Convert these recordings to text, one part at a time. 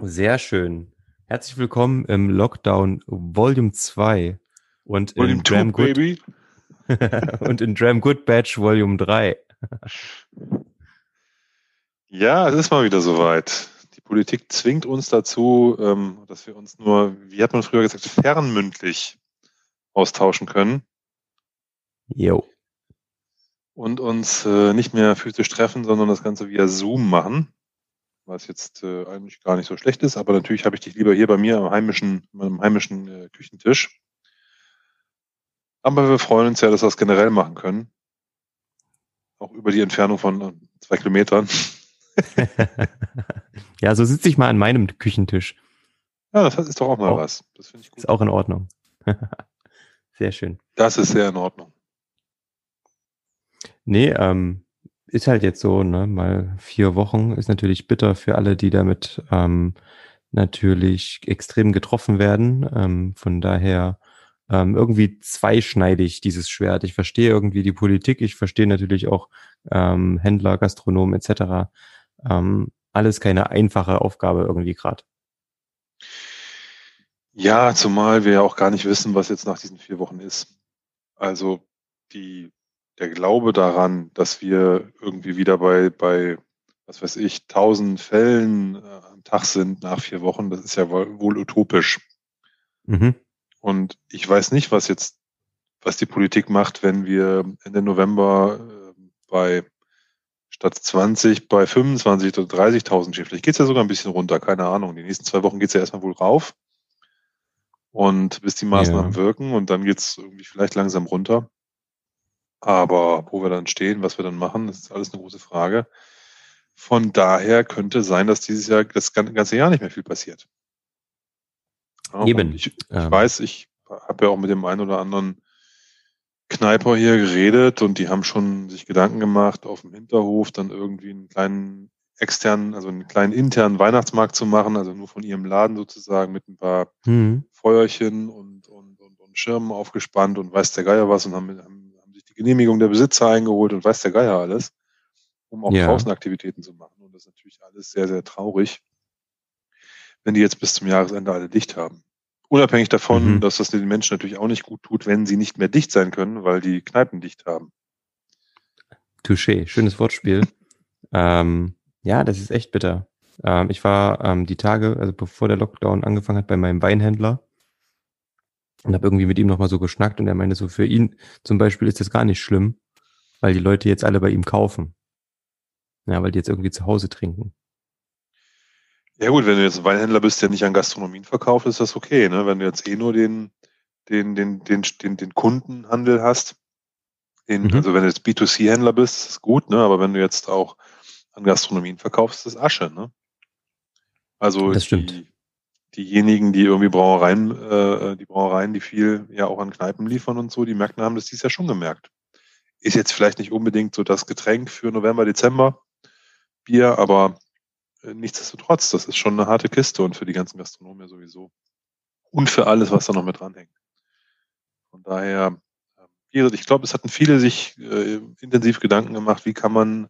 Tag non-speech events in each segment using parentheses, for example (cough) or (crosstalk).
Sehr schön. Herzlich willkommen im Lockdown Volume 2 und Volume in Dram Good baby. (laughs) und in Dram Good Batch Volume 3. Ja, es ist mal wieder soweit. Die Politik zwingt uns dazu, ähm, dass wir uns nur, wie hat man früher gesagt, fernmündlich austauschen können Jo. und uns äh, nicht mehr physisch treffen, sondern das Ganze via Zoom machen. Was jetzt äh, eigentlich gar nicht so schlecht ist, aber natürlich habe ich dich lieber hier bei mir am heimischen, meinem heimischen äh, Küchentisch. Aber wir freuen uns ja, dass wir das generell machen können. Auch über die Entfernung von äh, zwei Kilometern. (laughs) ja, so sitze ich mal an meinem Küchentisch. Ja, das ist doch auch mal Auch- was. Das finde ich gut. Ist auch in Ordnung. (laughs) Sehr schön. Das ist sehr in Ordnung. Nee, ähm, ist halt jetzt so, ne, mal vier Wochen ist natürlich bitter für alle, die damit ähm, natürlich extrem getroffen werden. Ähm, von daher ähm, irgendwie zweischneidig dieses Schwert. Ich verstehe irgendwie die Politik, ich verstehe natürlich auch ähm, Händler, Gastronomen etc. Ähm, alles keine einfache Aufgabe irgendwie gerade. Ja, zumal wir ja auch gar nicht wissen, was jetzt nach diesen vier Wochen ist. Also die, der Glaube daran, dass wir irgendwie wieder bei, bei was weiß ich, tausend Fällen äh, am Tag sind nach vier Wochen, das ist ja wohl, wohl utopisch. Mhm. Und ich weiß nicht, was jetzt, was die Politik macht, wenn wir Ende November äh, bei statt 20 bei 25 oder 30.000 stehen. Vielleicht geht's ja sogar ein bisschen runter, keine Ahnung. Die nächsten zwei Wochen geht's ja erstmal wohl rauf. Und bis die Maßnahmen Ja. wirken und dann geht's irgendwie vielleicht langsam runter. Aber wo wir dann stehen, was wir dann machen, das ist alles eine große Frage. Von daher könnte sein, dass dieses Jahr das gan- ganze Jahr nicht mehr viel passiert. Ja, Eben. Ich, ich Ähm. weiß, ich habe ja auch mit dem einen oder anderen Kneiper hier geredet und die haben schon sich Gedanken gemacht, auf dem Hinterhof dann irgendwie einen kleinen externen, also einen kleinen internen Weihnachtsmarkt zu machen, also nur von ihrem Laden sozusagen mit ein paar Mhm. Feuerchen und, und, und, und Schirmen aufgespannt und weiß der Geier was und haben, haben, die Genehmigung der Besitzer eingeholt und weiß der Geier alles, um auch Ja. draußen Aktivitäten zu machen. Und das ist natürlich alles sehr, sehr traurig, wenn die jetzt bis zum Jahresende alle dicht haben. Unabhängig davon, Mhm. dass das den Menschen natürlich auch nicht gut tut, wenn sie nicht mehr dicht sein können, weil die Kneipen dicht haben. Touché, schönes Wortspiel. (laughs) ähm, ja, das ist echt bitter. Ähm, ich war ähm, die Tage, also bevor der Lockdown angefangen hat, bei meinem Weinhändler und habe irgendwie mit ihm nochmal so geschnackt und er meinte so, für ihn zum Beispiel ist das gar nicht schlimm, weil die Leute jetzt alle bei ihm kaufen. Ja, weil die jetzt irgendwie zu Hause trinken. Ja gut, wenn du jetzt ein Weinhändler bist, der nicht an Gastronomien verkauft, ist das okay. Ne? Wenn du jetzt eh nur den, den, den, den, den, den Kundenhandel hast, den, Mhm. also wenn du jetzt B2C-Händler bist, ist das gut, ne? aber wenn du jetzt auch an Gastronomien verkaufst, ist das Asche. Ne? Also Das stimmt. Die, diejenigen, die irgendwie Brauereien, äh, die Brauereien, die viel ja auch an Kneipen liefern und so, die Märkten haben das dies Jahr schon gemerkt. Ist jetzt vielleicht nicht unbedingt so das Getränk für November, Dezember Bier, aber äh, nichtsdestotrotz, das ist schon eine harte Kiste und für die ganzen Gastronomen ja sowieso. Und für alles, was da noch mit dranhängt. Von daher, äh, gesagt, ich glaube, es hatten viele sich äh, intensiv Gedanken gemacht, wie kann man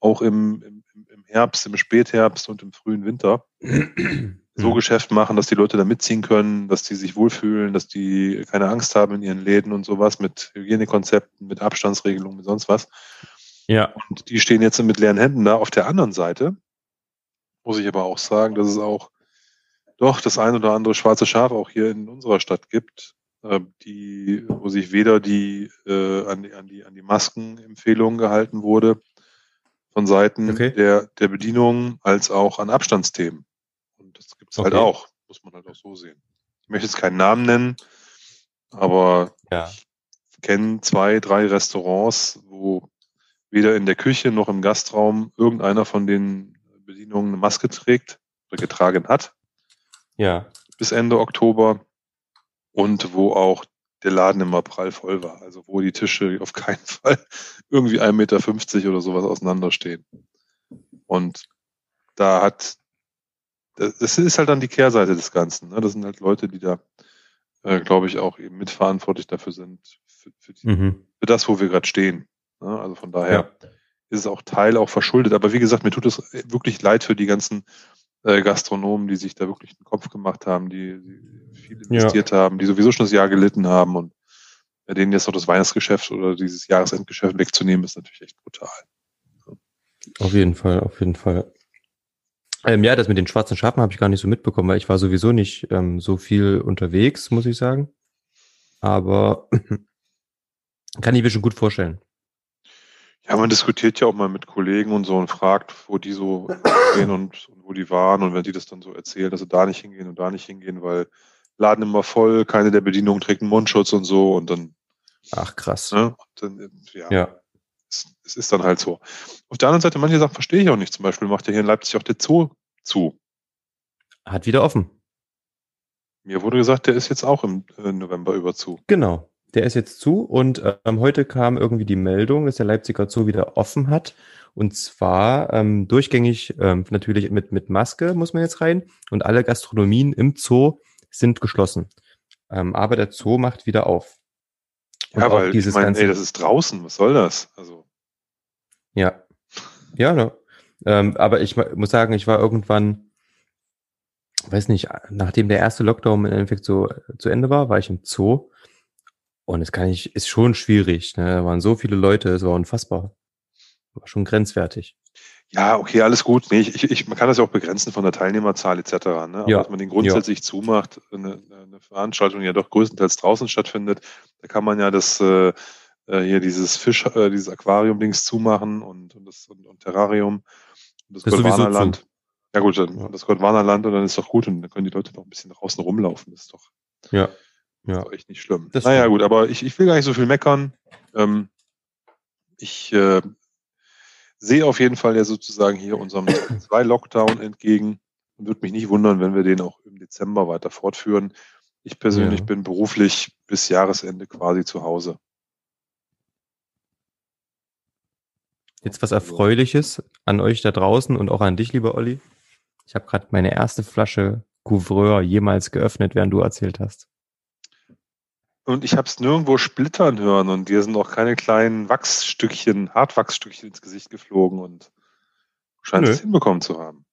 auch im, im- im Herbst, im Spätherbst und im frühen Winter (clears throat) so Mhm. Geschäft machen, dass die Leute da mitziehen können, dass die sich wohlfühlen, dass die keine Angst haben in ihren Läden und sowas mit Hygienekonzepten, mit Abstandsregelungen, mit sonst was. Ja, Und die stehen jetzt mit leeren Händen da. Auf der anderen Seite muss ich aber auch sagen, dass es auch doch das ein oder andere schwarze Schaf auch hier in unserer Stadt gibt, äh, die, wo sich weder die, äh, an die, an die, an die Maskenempfehlungen gehalten wurde von Seiten Okay. der, der Bedienung als auch an Abstandsthemen. Das gibt's halt Okay. auch, muss man halt auch so sehen. Ich möchte jetzt keinen Namen nennen, aber ja. ich kenne zwei, drei Restaurants, wo weder in der Küche noch im Gastraum irgendeiner von den Bedienungen eine Maske trägt oder getragen hat Ja. bis Ende Oktober und wo auch der Laden immer prall voll war. Also wo die Tische (laughs) auf keinen Fall irgendwie 1,50 Meter oder sowas auseinanderstehen. Und da hat, das ist halt dann die Kehrseite des Ganzen. Ne? Das sind halt Leute, die da, äh, glaube ich, auch eben mitverantwortlich dafür sind, für, für, die, Mhm. für das, wo wir gerade stehen. Ne? Also von daher Ja. ist es auch Teil auch verschuldet. Aber wie gesagt, mir tut es wirklich leid für die ganzen äh, Gastronomen, die sich da wirklich einen Kopf gemacht haben, die, die viel investiert ja. haben, die sowieso schon das Jahr gelitten haben und ja, denen jetzt noch das Weihnachtsgeschäft oder dieses Jahresendgeschäft wegzunehmen, ist natürlich echt brutal. Auf jeden Fall, auf jeden Fall. Ähm, ja, das mit den schwarzen Schafen habe ich gar nicht so mitbekommen, weil ich war sowieso nicht ähm, so viel unterwegs, muss ich sagen. Aber (clears throat) kann ich mir schon gut vorstellen. Ja, man diskutiert ja auch mal mit Kollegen und so und fragt, wo die so (coughs) gehen und, und, wo die waren. Und wenn die das dann so erzählen, dass sie da nicht hingehen und da nicht hingehen, weil Laden immer voll, keine der Bedienungen trägt einen Mundschutz und so und dann. Ach, krass. Ne, dann, ja. ja. Es, ist dann halt so. Auf der anderen Seite, manche Sachen verstehe ich auch nicht. Zum Beispiel macht ja hier in Leipzig auch der Zoo zu. Hat wieder offen. Mir wurde gesagt, der ist jetzt auch im äh, November über zu. Genau. Der ist jetzt zu und ähm, heute kam irgendwie die Meldung, dass der Leipziger Zoo wieder offen hat. Und zwar ähm, durchgängig ähm, natürlich mit, mit Maske muss man jetzt rein und alle Gastronomien im Zoo sind geschlossen. Ähm, aber der Zoo macht wieder auf. Und ja, weil dieses ich meine, ey, das ist draußen, was soll das? Also. Ja. Ja, ne? Ähm, aber ich muss sagen, ich war irgendwann, weiß nicht, nachdem der erste Lockdown im Endeffekt so zu Ende war, war ich im Zoo und es kann ich, ist schon schwierig. Ne? Da waren so viele Leute, es war unfassbar. War schon grenzwertig. Ja, okay, alles gut. Nee, ich, ich, man kann das ja auch begrenzen von der Teilnehmerzahl etc. Ne? Aber ja. dass man den grundsätzlich ja. zumacht, eine, eine Veranstaltung die ja doch größtenteils draußen stattfindet, da kann man ja das äh, äh hier dieses Fisch, äh, dieses Aquarium-Dings zumachen und, und das und, und Terrarium und das, das Goldwanerland. Ja gut, dann ja. das Goldwanerland und dann ist doch gut und dann können die Leute noch ein bisschen draußen rumlaufen. Das ist doch. Ja. Ja. Ist echt nicht schlimm. Das naja, gut, aber ich, ich will gar nicht so viel meckern. Ähm, ich äh, sehe auf jeden Fall ja sozusagen hier unserem zwei Lockdown entgegen und würde mich nicht wundern, wenn wir den auch im Dezember weiter fortführen. Ich persönlich ja. bin beruflich bis Jahresende quasi zu Hause. Jetzt was also Erfreuliches an euch da draußen und auch an dich, lieber Olli. Ich habe gerade meine erste Flasche Couvreur jemals geöffnet, während du erzählt hast. Und ich habe es nirgendwo splittern hören und dir sind auch keine kleinen Wachsstückchen, Hartwachsstückchen ins Gesicht geflogen und scheint es hinbekommen zu haben.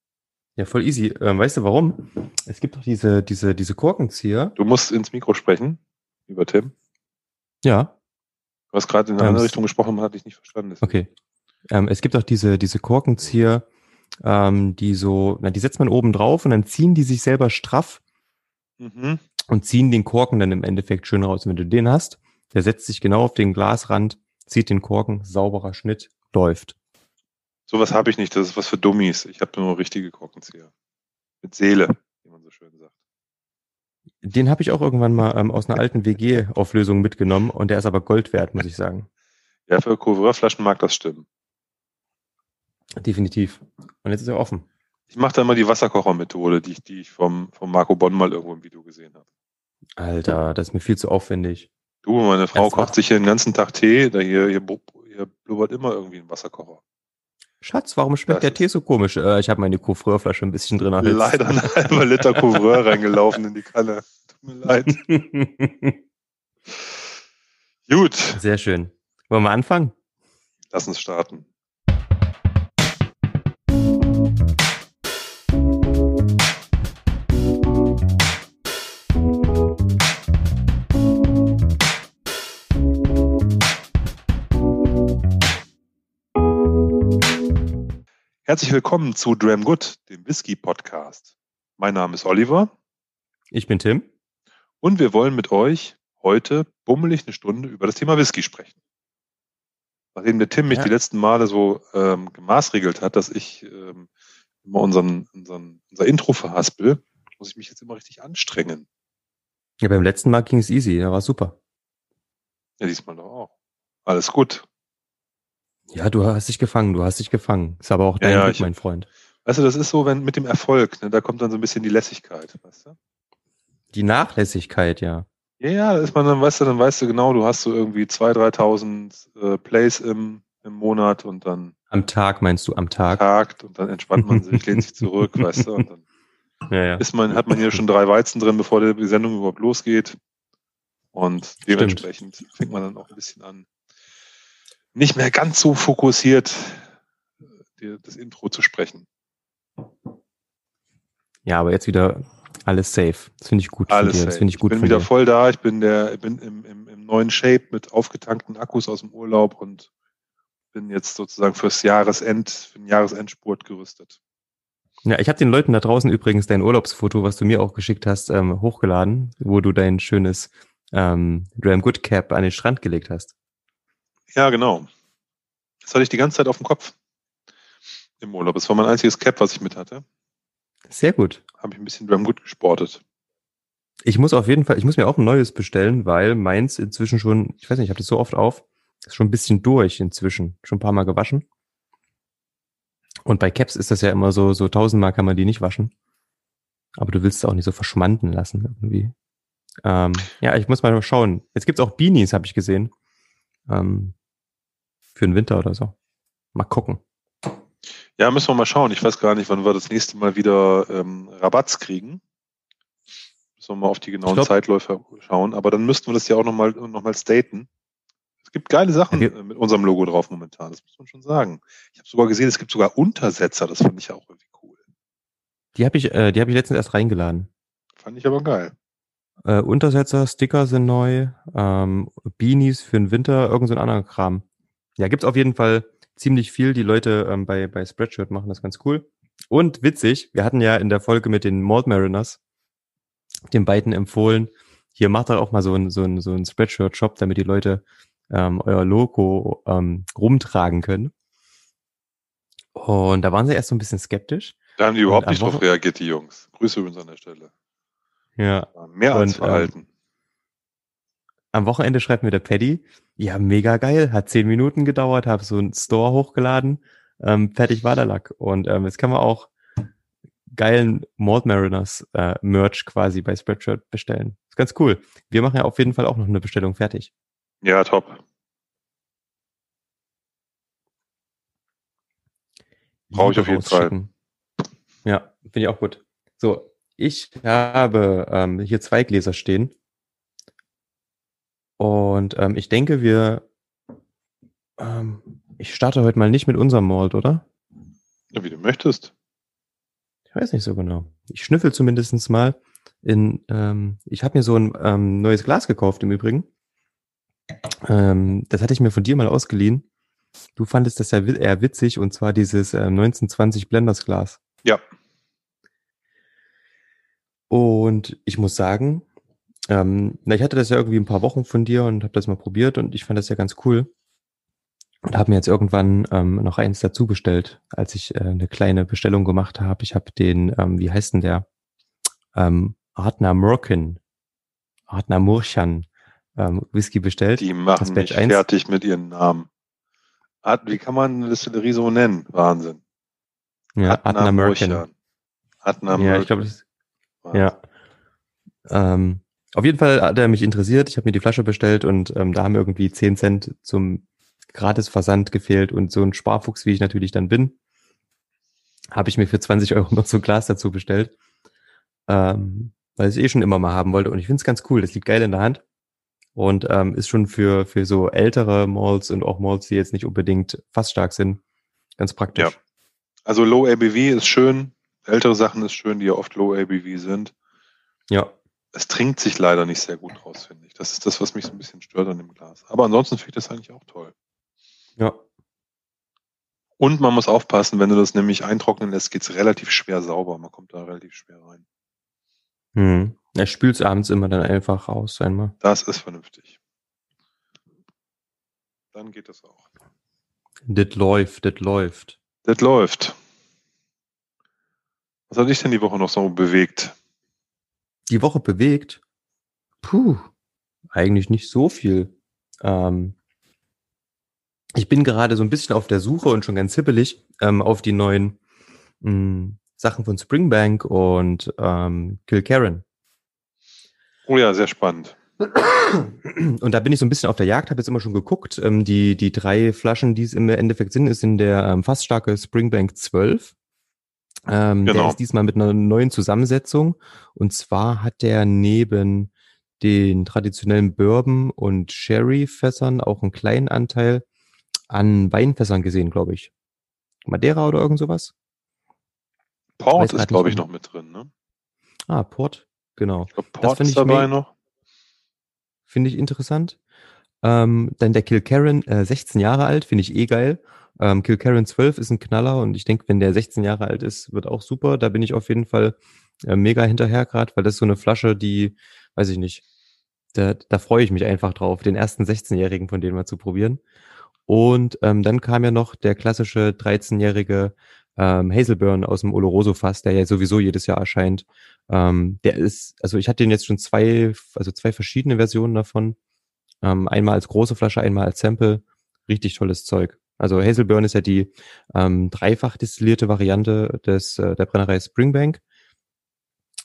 Ja, voll easy. Ähm, weißt du warum? Es gibt doch diese, diese, diese Korkenzieher. Du musst ins Mikro sprechen, lieber Tim. Ja. Du hast gerade in eine ähm, andere Richtung gesprochen, man hat dich nicht verstanden. Deswegen. Okay. Ähm, es gibt auch diese, diese Korkenzieher, ähm, die so, na, die setzt man oben drauf und dann ziehen die sich selber straff. Mhm und ziehen den Korken dann im Endeffekt schön raus. Und wenn du den hast, der setzt sich genau auf den Glasrand, zieht den Korken, sauberer Schnitt, läuft. Sowas habe ich nicht, das ist was für Dummies. Ich habe nur richtige Korkenzieher. Mit Seele, wie man so schön sagt. Den habe ich auch irgendwann mal ähm, aus einer alten (laughs) WG-Auflösung mitgenommen und der ist aber Gold wert, muss ich sagen. Ja, für Couvreur-Flaschen mag das stimmen. Definitiv. Und jetzt ist er offen. Ich mache da immer die Wasserkochermethode, die ich, die ich vom, vom Marco Bonn mal irgendwo im Video gesehen habe. Alter, das ist mir viel zu aufwendig. Du, meine Frau Ganz kocht sich hier den ganzen Tag Tee, da hier, hier, hier blubbert immer irgendwie ein Wasserkocher. Schatz, warum schmeckt das der Tee so komisch? Äh, ich habe meine Couvreur-Flasche ein bisschen drin erhitzt. Leider ein halber Liter Couvreur (laughs) reingelaufen in die Kanne. Tut mir leid. (laughs) Gut. Sehr schön. Wollen wir anfangen? Lass uns starten. Herzlich willkommen zu Dram Good, dem Whisky Podcast. Mein Name ist Oliver. Ich bin Tim. Und wir wollen mit euch heute bummelig eine Stunde über das Thema Whisky sprechen. Nachdem der Tim mich ja. die letzten Male so ähm, gemaßregelt hat, dass ich ähm, immer unseren, unseren, unser Intro verhaspel, muss ich mich jetzt immer richtig anstrengen. Ja, beim letzten Mal ging es easy, da war super. Ja, diesmal doch auch. Alles gut. Ja, du hast dich gefangen, du hast dich gefangen. Ist aber auch dein ja, Glück, mein Freund. Weißt du, das ist so, wenn mit dem Erfolg, ne, da kommt dann so ein bisschen die Lässigkeit, weißt du? Die Nachlässigkeit, ja. Ja, ja, ist man dann, weißt du, dann weißt du genau, du hast so irgendwie 2.000, 3.000 äh, Plays im, im Monat und dann. Am Tag meinst du, am Tag? Tag und dann entspannt man sich, lehnt sich zurück, (laughs) weißt du, und dann ja, ja. Ist man, hat man hier schon drei Weizen drin, bevor die Sendung überhaupt losgeht. Und dementsprechend Stimmt. fängt man dann auch ein bisschen an, nicht mehr ganz so fokussiert, dir das Intro zu sprechen. Ja, aber jetzt wieder alles safe. Das finde ich gut Alles safe. Das ich gut bin von wieder dir. voll da. Ich bin der, ich bin im, im, im neuen Shape mit aufgetankten Akkus aus dem Urlaub und bin jetzt sozusagen fürs Jahresend, für den Jahresendspurt gerüstet. Ja, ich habe den Leuten da draußen übrigens dein Urlaubsfoto, was du mir auch geschickt hast, ähm, hochgeladen, wo du dein schönes ähm, Dram Good Cap an den Strand gelegt hast. Ja, genau. Das hatte ich die ganze Zeit auf dem Kopf im Urlaub. Das war mein einziges Cap, was ich mit hatte. Sehr gut. Habe ich ein bisschen Drum gut gesportet. Ich muss auf jeden Fall, ich muss mir auch ein neues bestellen, weil meins inzwischen schon, ich weiß nicht, ich habe das so oft auf, ist schon ein bisschen durch inzwischen, schon ein paar Mal gewaschen. Und bei Caps ist das ja immer so, so tausendmal kann man die nicht waschen. Aber du willst es auch nicht so verschmanden lassen irgendwie. Ähm, ja, ich muss mal schauen. Jetzt gibt's auch Beanies, habe ich gesehen. Ähm, für den Winter oder so. Mal gucken. Ja, müssen wir mal schauen. Ich weiß gar nicht, wann wir das nächste Mal wieder ähm, Rabatts kriegen. Müssen wir mal auf die genauen glaub- Zeitläufe schauen. Aber dann müssten wir das ja auch nochmal noch mal staten. Es gibt geile Sachen wir- äh, mit unserem Logo drauf momentan. Das muss man schon sagen. Ich habe sogar gesehen, es gibt sogar Untersetzer. Das fand ich ja auch irgendwie cool. Die habe ich, äh, die habe ich letztens erst reingeladen. Fand ich aber geil. Äh, Untersetzer, Sticker sind neu, ähm, Beanies für den Winter, irgend so ein anderer Kram. Ja, gibt's auf jeden Fall ziemlich viel. Die Leute ähm, bei, bei Spreadshirt machen das ganz cool. Und witzig, wir hatten ja in der Folge mit den Malt Mariners den beiden empfohlen, hier macht doch auch mal so ein, so ein, so ein Spreadshirt-Shop, damit die Leute ähm, euer Logo ähm, rumtragen können. Und da waren sie erst so ein bisschen skeptisch. Da haben die überhaupt nicht drauf reagiert, die Jungs. Grüße übrigens an der Stelle. Ja, Mehr als Und, ähm, verhalten. Am Wochenende schreibt mir der Paddy, ja, mega geil, hat zehn Minuten gedauert, habe so einen Store hochgeladen, ähm, fertig war der Lack. Und ähm, jetzt kann man auch geilen Malt Mariners äh, Merch quasi bei Spreadshirt bestellen. Ist ganz cool. Wir machen ja auf jeden Fall auch noch eine Bestellung fertig. ja, top. Brauche ich auf jeden Fall. Ja, finde ich auch gut. So, ich habe ähm, hier zwei Gläser stehen. Und ähm, ich denke, wir. Ähm, ich starte heute mal nicht mit unserem Malt, oder? Ja, wie du möchtest. Ich weiß nicht so genau. Ich schnüffel zumindestens mal in. Ähm, ich habe mir so ein ähm, neues Glas gekauft im Übrigen. Ähm, das hatte ich mir von dir mal ausgeliehen. Du fandest das ja eher witzig und zwar dieses äh, 1920 Blenders Glas. Ja. Und ich muss sagen, ähm, na, ich hatte das ja irgendwie ein paar Wochen von dir und habe das mal probiert und ich fand das ja ganz cool. Und habe mir jetzt irgendwann ähm, noch eins dazu bestellt, als ich äh, eine kleine Bestellung gemacht habe. Ich habe den, ähm, wie heißt denn der? Ähm, Artner Murkin, Artner Murchan ähm, Whisky bestellt. Die machen mich 1. fertig mit ihren Namen. Ad- Wie kann man eine Distillerie so nennen? Wahnsinn. ja, Artner Murchan. Murchan. Adna Ja, ich glaube, das Ja. Ähm, auf jeden Fall hat er mich interessiert. Ich habe mir die Flasche bestellt und ähm, da haben irgendwie 10 Cent zum Gratisversand gefehlt und so ein Sparfuchs, wie ich natürlich dann bin, habe ich mir für 20 Euro noch so ein Glas dazu bestellt, ähm, weil ich es eh schon immer mal haben wollte und ich finde es ganz cool. Das liegt geil in der Hand und ähm, ist schon für, für so ältere Malls und auch Malls, die jetzt nicht unbedingt fast stark sind, ganz praktisch. Ja. Also Low ABV ist schön. Ältere Sachen ist schön, die ja oft Low ABV sind. ja. Es trinkt sich leider nicht sehr gut raus, finde ich. Das ist das, was mich so ein bisschen stört an dem Glas. Aber ansonsten finde ich das eigentlich auch toll. ja. Und man muss aufpassen, wenn du das nämlich eintrocknen lässt, geht's relativ schwer sauber. Man kommt da relativ schwer rein. Hm. Er spült abends immer dann einfach raus einmal. Das ist vernünftig. Dann geht das auch. Das läuft, das läuft. Das läuft. Was hat dich denn die Woche noch so bewegt? Die Woche bewegt? Puh, eigentlich nicht so viel. Ähm, ich bin gerade so ein bisschen auf der Suche und schon ganz hippelig ähm, auf die neuen mh, Sachen von Springbank und ähm, Kilkerran. Oh ja, sehr spannend. Und da bin ich so ein bisschen auf der Jagd, habe jetzt immer schon geguckt. Ähm, die, die drei Flaschen, die es im Endeffekt sind, ist in der ähm, fast starke Springbank 12. Ähm, Der Genau. ist diesmal mit einer neuen Zusammensetzung. Und zwar hat der neben den traditionellen Bourbon- und Sherry-Fässern auch einen kleinen Anteil an Weinfässern gesehen, glaube ich. Madeira oder irgend sowas? Port ist, glaube ich, noch mit drin, ne? Ah, Port, genau. Ich glaube, Port ist dabei noch. Finde ich interessant. Ähm, dann der Kilkerran, äh, 16 Jahre alt, finde ich eh geil. Ähm, Kilkerran 12 ist ein Knaller und ich denke, wenn der 16 Jahre alt ist, wird auch super. Da bin ich auf jeden Fall äh, mega hinterher gerade, weil das ist so eine Flasche, die, weiß ich nicht, da, da freue ich mich einfach drauf, den ersten 16-Jährigen von denen mal zu probieren. Und ähm, dann kam ja noch der klassische 13-jährige ähm, Hazelburn aus dem Oloroso-Fass, der ja sowieso jedes Jahr erscheint. Ähm, der ist, also ich hatte den jetzt schon zwei, also zwei verschiedene Versionen davon. Ähm, einmal als große Flasche, einmal als Sample. Richtig tolles Zeug. Also Hazelburn ist ja die ähm, dreifach destillierte Variante des äh, der Brennerei Springbank.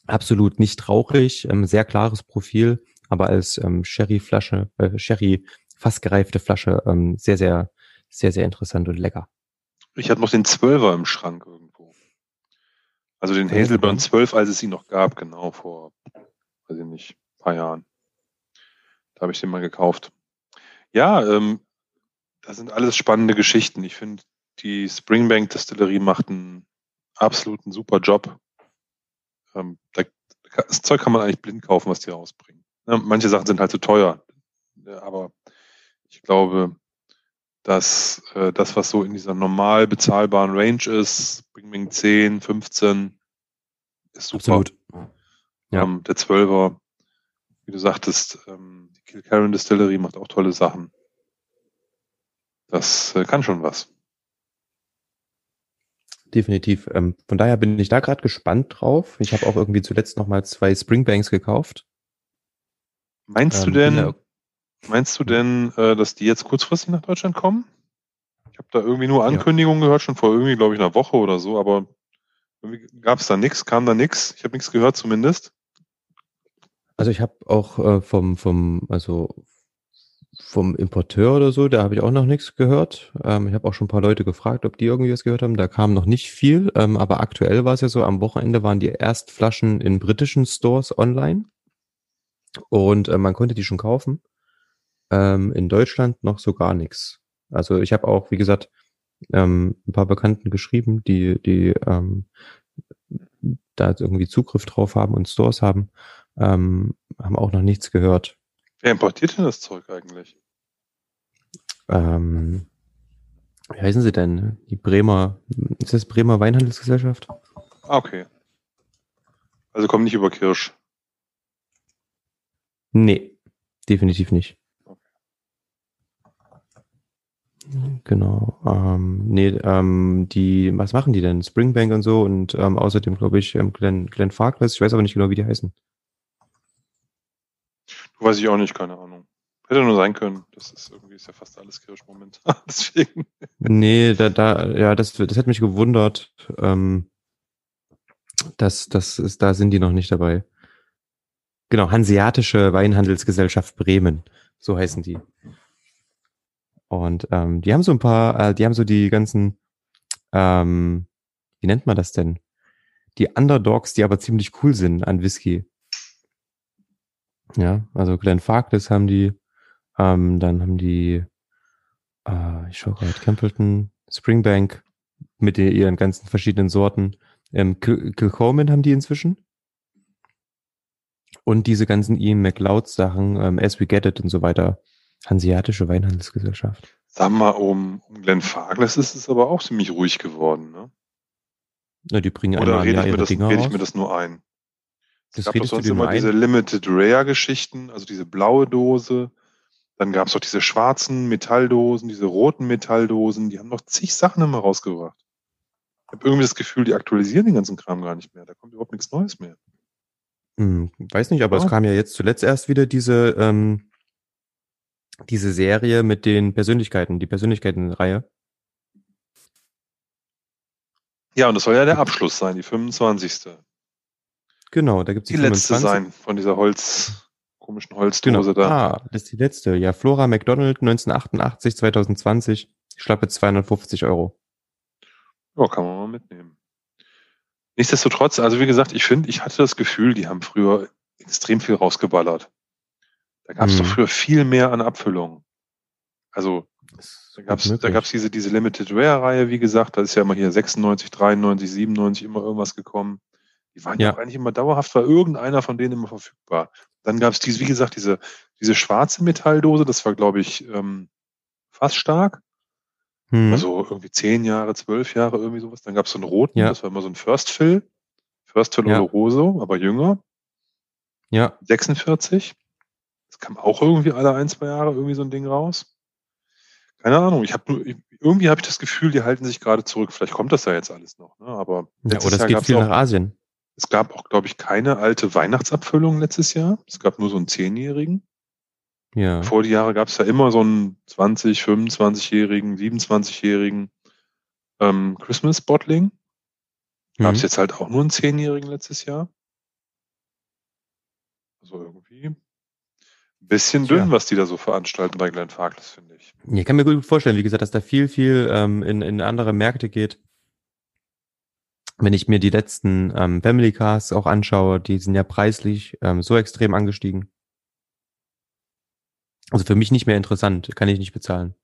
Absolut nicht rauchig, ähm, sehr klares Profil, aber als ähm, Sherry-Flasche, äh, Sherry fast gereifte Flasche ähm, sehr, sehr, sehr, sehr interessant und lecker. Ich hatte noch den Zwölfer im Schrank irgendwo. Also den Hazelburn 12, als es ihn noch gab, genau, vor, weiß ich nicht, paar Jahren. Da habe ich den mal gekauft. Ja, ähm, das sind alles spannende Geschichten. Ich finde, die Springbank Distillerie macht einen absoluten super Job. Ähm, das Zeug kann man eigentlich blind kaufen, was die rausbringen. Ja, manche Sachen sind halt zu teuer. Ja, aber ich glaube, dass äh, das, was so in dieser normal bezahlbaren Range ist, Springbank 10, 15, ist super. Absolut. Ja. Ähm, der 12er, wie du sagtest, ähm, die Kilcarron Distillery macht auch tolle Sachen. Das äh, kann schon was. Definitiv. Ähm, von daher bin ich da gerade gespannt drauf. Ich habe auch irgendwie zuletzt noch mal zwei Springbanks gekauft. Meinst ähm, du denn, ja, meinst du denn, äh, dass die jetzt kurzfristig nach Deutschland kommen? Ich habe da irgendwie nur Ankündigungen ja. gehört, schon vor irgendwie, glaube ich, einer Woche oder so, aber irgendwie gab es da nichts, kam da nichts. Ich habe nichts gehört zumindest. Also ich habe auch äh, vom, vom, also vom Importeur oder so, da habe ich auch noch nichts gehört. Ähm, ich habe auch schon ein paar Leute gefragt, ob die irgendwie was gehört haben. Da kam noch nicht viel, ähm, aber aktuell war es ja so, am Wochenende waren die Erstflaschen in britischen Stores online und äh, man konnte die schon kaufen. Ähm, in Deutschland noch so gar nichts. Also ich habe auch, wie gesagt, ähm, ein paar Bekannten geschrieben, die, die ähm, da irgendwie Zugriff drauf haben und Stores haben, ähm, haben auch noch nichts gehört. Wer importiert denn das Zeug eigentlich? Ähm, wie heißen sie denn? Die Bremer, ist das Bremer Weinhandelsgesellschaft? Ah, okay. Also kommen nicht über Kirsch. Nee, definitiv nicht. Genau. Ähm, nee, ähm, die, was machen die denn? Springbank und so und ähm, außerdem, glaube ich, ähm, Glenn, Glenn Farkless. Ich weiß aber nicht genau, wie die heißen. Weiß ich auch nicht, keine Ahnung. Hätte nur sein können. Das ist irgendwie ist ja fast alles Kirsch momentan. (laughs) Deswegen. Nee, da, da, ja, das, das hat mich gewundert. Ähm, das, das ist, da sind die noch nicht dabei. Genau, Hanseatische Weinhandelsgesellschaft Bremen. So heißen die. Und ähm, die haben so ein paar, äh, die haben so die ganzen, ähm, wie nennt man das denn? Die Underdogs, die aber ziemlich cool sind an Whisky. Ja, also Glenn Farkless haben die, ähm, dann haben die, äh, ich schaue gerade, Campbellton, Springbank mit ihren ganzen verschiedenen Sorten. Ähm, Kilcoman haben die inzwischen. Und diese ganzen Ian McLeod Sachen, ähm, As We Get It und so weiter. Hanseatische Weinhandelsgesellschaft. Sag mal, um, um Glenn Farkless ist es aber auch ziemlich ruhig geworden, ne? Na, die bringen Oder rede, ich mir, das, rede ich mir das nur ein? Es das gab doch sonst immer ein? diese Limited Rare Geschichten, also diese blaue Dose. Dann gab es doch diese schwarzen Metalldosen, diese roten Metalldosen. Die haben noch zig Sachen immer rausgebracht. Ich habe irgendwie das Gefühl, die aktualisieren den ganzen Kram gar nicht mehr. Da kommt überhaupt nichts Neues mehr. Hm, weiß nicht, aber ja. es kam ja jetzt zuletzt erst wieder diese, ähm, diese Serie mit den Persönlichkeiten, die Persönlichkeitenreihe. Ja, und das soll ja der Abschluss sein, die 25. Genau, da gibt's die, die letzte 25. sein von dieser Holz, komischen Holzdose genau. da. Ah, das ist die letzte. Ja, Flora McDonald 1988, 2020, schlappe 250 Euro. Ja, kann man mal mitnehmen. Nichtsdestotrotz, also wie gesagt, ich finde, ich hatte das Gefühl, die haben früher extrem viel rausgeballert. Da gab es hm. doch mhm. früher viel mehr an Abfüllungen. Also Da gab es da gab's diese, diese Limited Rare-Reihe, wie gesagt, da ist ja immer hier 96, 93, 97 immer irgendwas gekommen. Die waren ja, auch eigentlich immer dauerhaft, war irgendeiner von denen immer verfügbar. Dann gab es diese, wie gesagt, diese, diese schwarze Metalldose, das war, glaube ich, ähm, fast stark. Mhm. Also irgendwie zehn Jahre, zwölf Jahre, irgendwie sowas. Dann gab es so einen roten, ja. das war immer so ein First Fill. First Fill ja. Oloroso, aber jünger. Ja. 46. Das kam auch irgendwie alle ein, zwei Jahre irgendwie so ein Ding raus. Keine Ahnung. Ich habe irgendwie habe ich das Gefühl, die halten sich gerade zurück. Vielleicht kommt das ja jetzt alles noch. Ne? Aber ja, oder es geht viel auch, nach Asien. Es gab auch, glaube ich, keine alte Weihnachtsabfüllung letztes Jahr. Es gab nur so einen Zehnjährigen. Ja. Vor die Jahre gab es ja immer so einen 20, 25-jährigen, 27-jährigen ähm, Christmas Bottling. Gab es mhm. jetzt halt auch nur einen Zehnjährigen letztes Jahr. Also irgendwie ein bisschen dünn, ja. was die da so veranstalten bei Glenn Farkless, finde ich. Ich kann mir gut vorstellen, wie gesagt, dass da viel, viel ähm, in, in andere Märkte geht. Wenn ich mir die letzten ähm, Family Cars auch anschaue, die sind ja preislich ähm, so extrem angestiegen. Also für mich nicht mehr interessant, kann ich nicht bezahlen.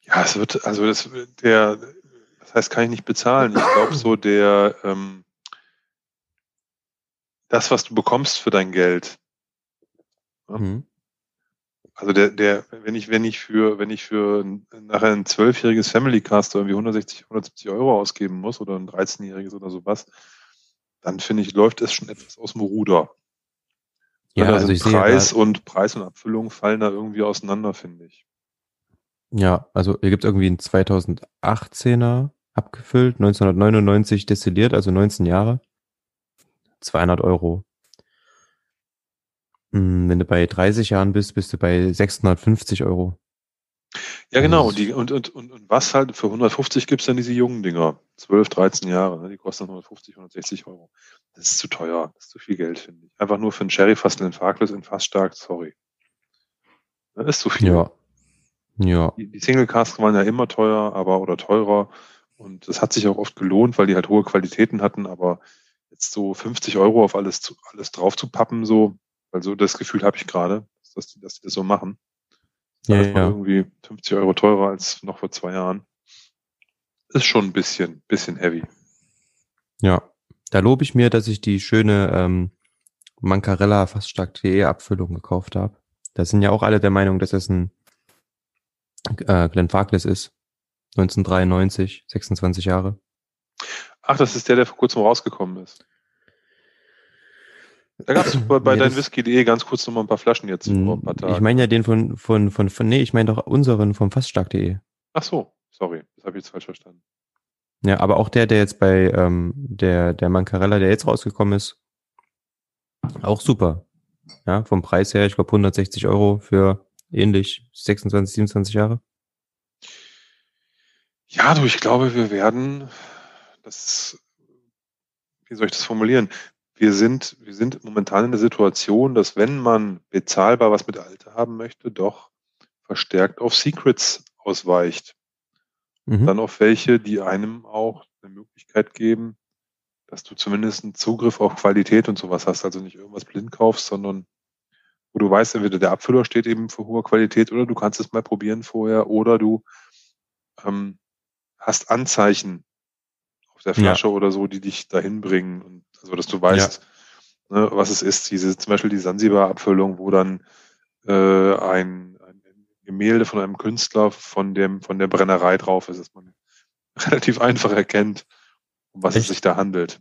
Ja, es wird, also das, der, das heißt, kann ich nicht bezahlen. Ich glaube so, der, ähm, das, was du bekommst für dein Geld. Ja? Mhm. Also der, der, wenn ich, wenn ich für, wenn ich für nachher ein zwölfjähriges Family Cast irgendwie 160, 170 Euro ausgeben muss oder ein 13-jähriges oder sowas, dann finde ich, läuft es schon etwas aus dem Ruder. Ja, also ich Preis sehe, und Preis und Abfüllung fallen da irgendwie auseinander, finde ich. Ja, also hier gibt es irgendwie einen 2018er abgefüllt, 1999 destilliert, also 19 Jahre. 200 Euro. Hm, wenn du bei 30 Jahren bist, bist du bei 650 Euro. Ja, genau. Die, und, und, und, und was halt für 150 gibt's dann diese jungen Dinger. 12, 13 Jahre. Ne? Die kosten 150, 160 Euro. Das ist zu teuer. Das ist zu viel Geld, finde ich. Einfach nur für einen Sherry fast einen Farkless in fast stark. Sorry. Das ist zu viel. Ja. Ja. Die, die Single Casks waren ja immer teuer, aber oder teurer. Und das hat sich auch oft gelohnt, weil die halt hohe Qualitäten hatten. Aber jetzt so 50 Euro auf alles, zu, alles drauf zu pappen, so, also das Gefühl habe ich gerade, dass die, dass die das so machen. Ja, ja. irgendwie 50 Euro teurer als noch vor zwei Jahren. Ist schon ein bisschen, bisschen heavy. Ja, da lobe ich mir, dass ich die schöne ähm, Mancarella fast stark.de Abfüllung gekauft habe. Da sind ja auch alle der Meinung, dass es ein äh, Glenn Farkless ist. 1993, 26 Jahre. Ach, das ist der, der vor kurzem rausgekommen ist. Da gab es bei, bei nee, dein Whisky.de ganz kurz noch mal ein paar Flaschen jetzt vor ein paar Tagen. Ich meine ja den von, von, von, von nee, ich meine doch unseren vom faststark.de. Ach so, sorry, das habe ich jetzt falsch verstanden. Ja, aber auch der, der jetzt bei ähm, der, der Mancarella, der jetzt rausgekommen ist, auch super. Ja, vom Preis her, ich glaube 160 Euro für ähnlich 26, 27 Jahre. Ja, du, ich glaube, wir werden das, wie soll ich das formulieren? Wir sind, wir sind momentan in der Situation, dass wenn man bezahlbar was mit Alte haben möchte, doch verstärkt auf Secrets ausweicht. Mhm. Dann auf welche, die einem auch eine Möglichkeit geben, dass du zumindest einen Zugriff auf Qualität und sowas hast, also nicht irgendwas blind kaufst, sondern wo du weißt, entweder der Abfüller steht eben für hohe Qualität oder du kannst es mal probieren vorher oder du ähm, hast Anzeichen der Flasche ja. oder so, die dich dahin bringen. Und also dass du weißt, ja. ne, was es ist. Diese zum Beispiel die Sansibar-Abfüllung, wo dann äh, ein, ein Gemälde von einem Künstler von dem von der Brennerei drauf ist, dass man (laughs) relativ einfach erkennt, um was Echt? es sich da handelt.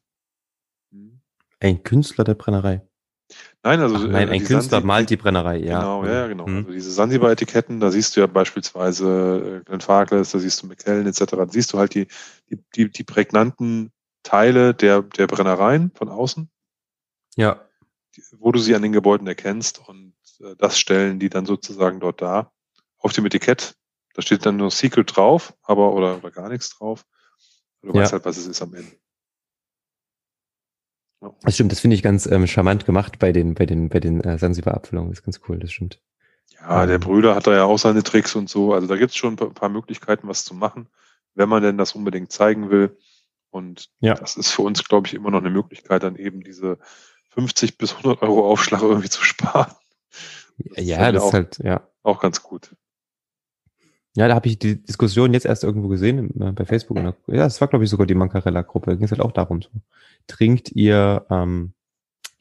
Hm? Ein Künstler der Brennerei. Nein, also Ach, nein, äh, ein Künstler Sansi malt die Brennerei, ja. Genau, ja, genau. Hm. Also diese Sansibar-Etiketten, da siehst du ja beispielsweise äh, Glenn Farkless, da siehst du McKellen etc. Da siehst du halt die, die, die, die prägnanten Teile der, der Brennereien von außen. Ja. wo du sie an den Gebäuden erkennst und äh, das stellen die dann sozusagen dort da. Auf dem Etikett, da steht dann nur Secret drauf, aber oder, oder gar nichts drauf. Du ja. weißt halt, was es ist am Ende. Das stimmt, das finde ich ganz ähm, charmant gemacht bei den, bei den, bei den äh, Sansibar-Abfüllungen. Das ist ganz cool, das stimmt. Ja, der ähm. Brüder hat da ja auch seine Tricks und so. Also da gibt es schon ein paar Möglichkeiten, was zu machen, wenn man denn das unbedingt zeigen will. Und ja. das ist für uns, glaube ich, immer noch eine Möglichkeit, dann eben diese 50 bis 100 Euro Aufschlag irgendwie zu (laughs) sparen Das ja, das ist halt, ja. Auch ganz gut. Ja, da habe ich die Diskussion jetzt erst irgendwo gesehen, äh, bei Facebook. Ja, das war, glaube ich, sogar die Mancarella-Gruppe. Da ging es halt auch darum, so, trinkt ihr ähm,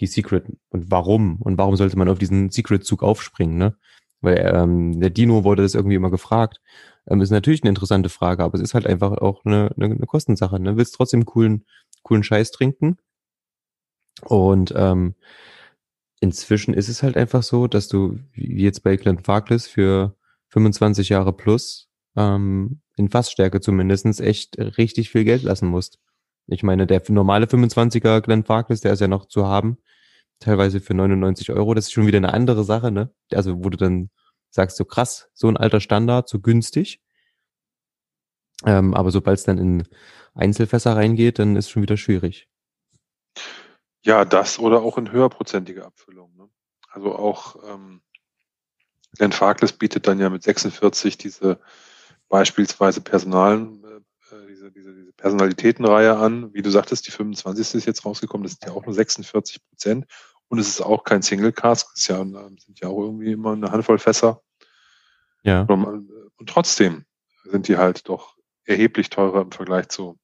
die Secret und warum? Und warum sollte man auf diesen Secret-Zug aufspringen, ne? Weil ähm, der Dino wurde das irgendwie immer gefragt. Ähm, ist natürlich eine interessante Frage, aber es ist halt einfach auch eine, eine, eine Kostensache. Ne? Willst trotzdem coolen, coolen Scheiß trinken? Und ähm, inzwischen ist es halt einfach so, dass du, wie jetzt bei Glenn Farkless, für 25 Jahre plus, ähm, in Fassstärke zumindestens echt richtig viel Geld lassen musst. Ich meine, der normale 25er Glenn Farkless, der ist ja noch zu haben, teilweise für 99 Euro. Das ist schon wieder eine andere Sache, ne? Also, wo du dann sagst, so krass, so ein alter Standard, so günstig. Ähm, aber sobald es dann in Einzelfässer reingeht, dann ist schon wieder schwierig. Ja, das oder auch in höherprozentige Abfüllung. Ne? Also auch ähm, Glenn Farkless bietet dann ja mit 46 diese beispielsweise Personalen, äh, äh, diese, diese, diese Personalitätenreihe an. Wie du sagtest, die 25. ist jetzt rausgekommen, das sind ja auch nur 46 Prozent. Und es ist auch kein Single Cask, es ja, sind ja auch irgendwie immer eine Handvoll Fässer. Ja. Und, und trotzdem sind die halt doch erheblich teurer im Vergleich zu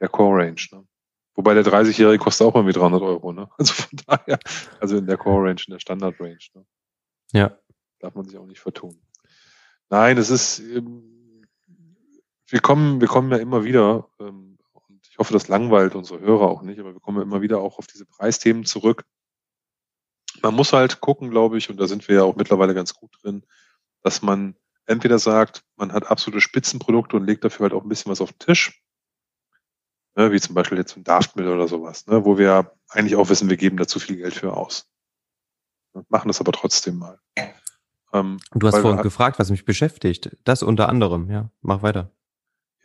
der Core Range. Ne? Wobei der 30-Jährige kostet auch irgendwie 300 Euro. Ne? (laughs) Also von daher, also in der Core Range, in der Standard Range. Ne? Ja. Darf man sich auch nicht vertun. Nein, es ist, ähm, wir kommen, wir kommen ja immer wieder, ähm, und ich hoffe, das langweilt unsere Hörer auch nicht, aber wir kommen ja immer wieder auch auf diese Preisthemen zurück. Man muss halt gucken, glaube ich, und da sind wir ja auch mittlerweile ganz gut drin, dass man entweder sagt, man hat absolute Spitzenprodukte und legt dafür halt auch ein bisschen was auf den Tisch, ne, wie zum Beispiel jetzt ein Daftmill oder sowas, ne, wo wir eigentlich auch wissen, wir geben da zu viel Geld für aus. Machen das aber trotzdem mal. Ähm, du hast vorhin gefragt, was mich beschäftigt. Das unter anderem, ja. Mach weiter.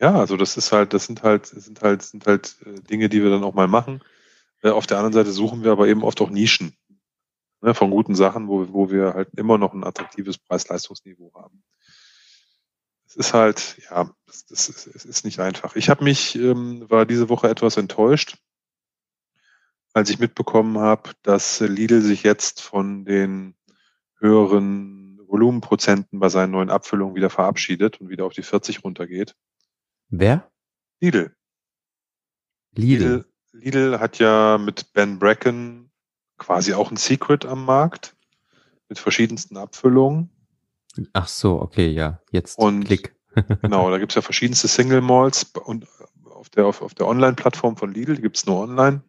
Ja, also das ist halt, das sind halt, sind halt, sind halt äh, Dinge, die wir dann auch mal machen. Äh, auf der anderen Seite suchen wir aber eben oft auch Nischen ne, von guten Sachen, wo, wo wir halt immer noch ein attraktives Preis-Leistungsniveau haben. Es ist halt, ja, das ist, es ist nicht einfach. Ich habe mich, ähm, war diese Woche etwas enttäuscht, als ich mitbekommen habe, dass Lidl sich jetzt von den höheren Volumenprozenten bei seinen neuen Abfüllungen wieder verabschiedet und wieder auf die 40 runtergeht. Wer? Lidl. Lidl. Lidl, Lidl hat ja mit Ben Bracken quasi auch ein Secret am Markt mit verschiedensten Abfüllungen. Ach so, okay, ja, jetzt und Klick. (laughs) genau, da gibt's ja verschiedenste Single Malls und auf der, auf, auf der Online-Plattform von Lidl, die gibt's nur online.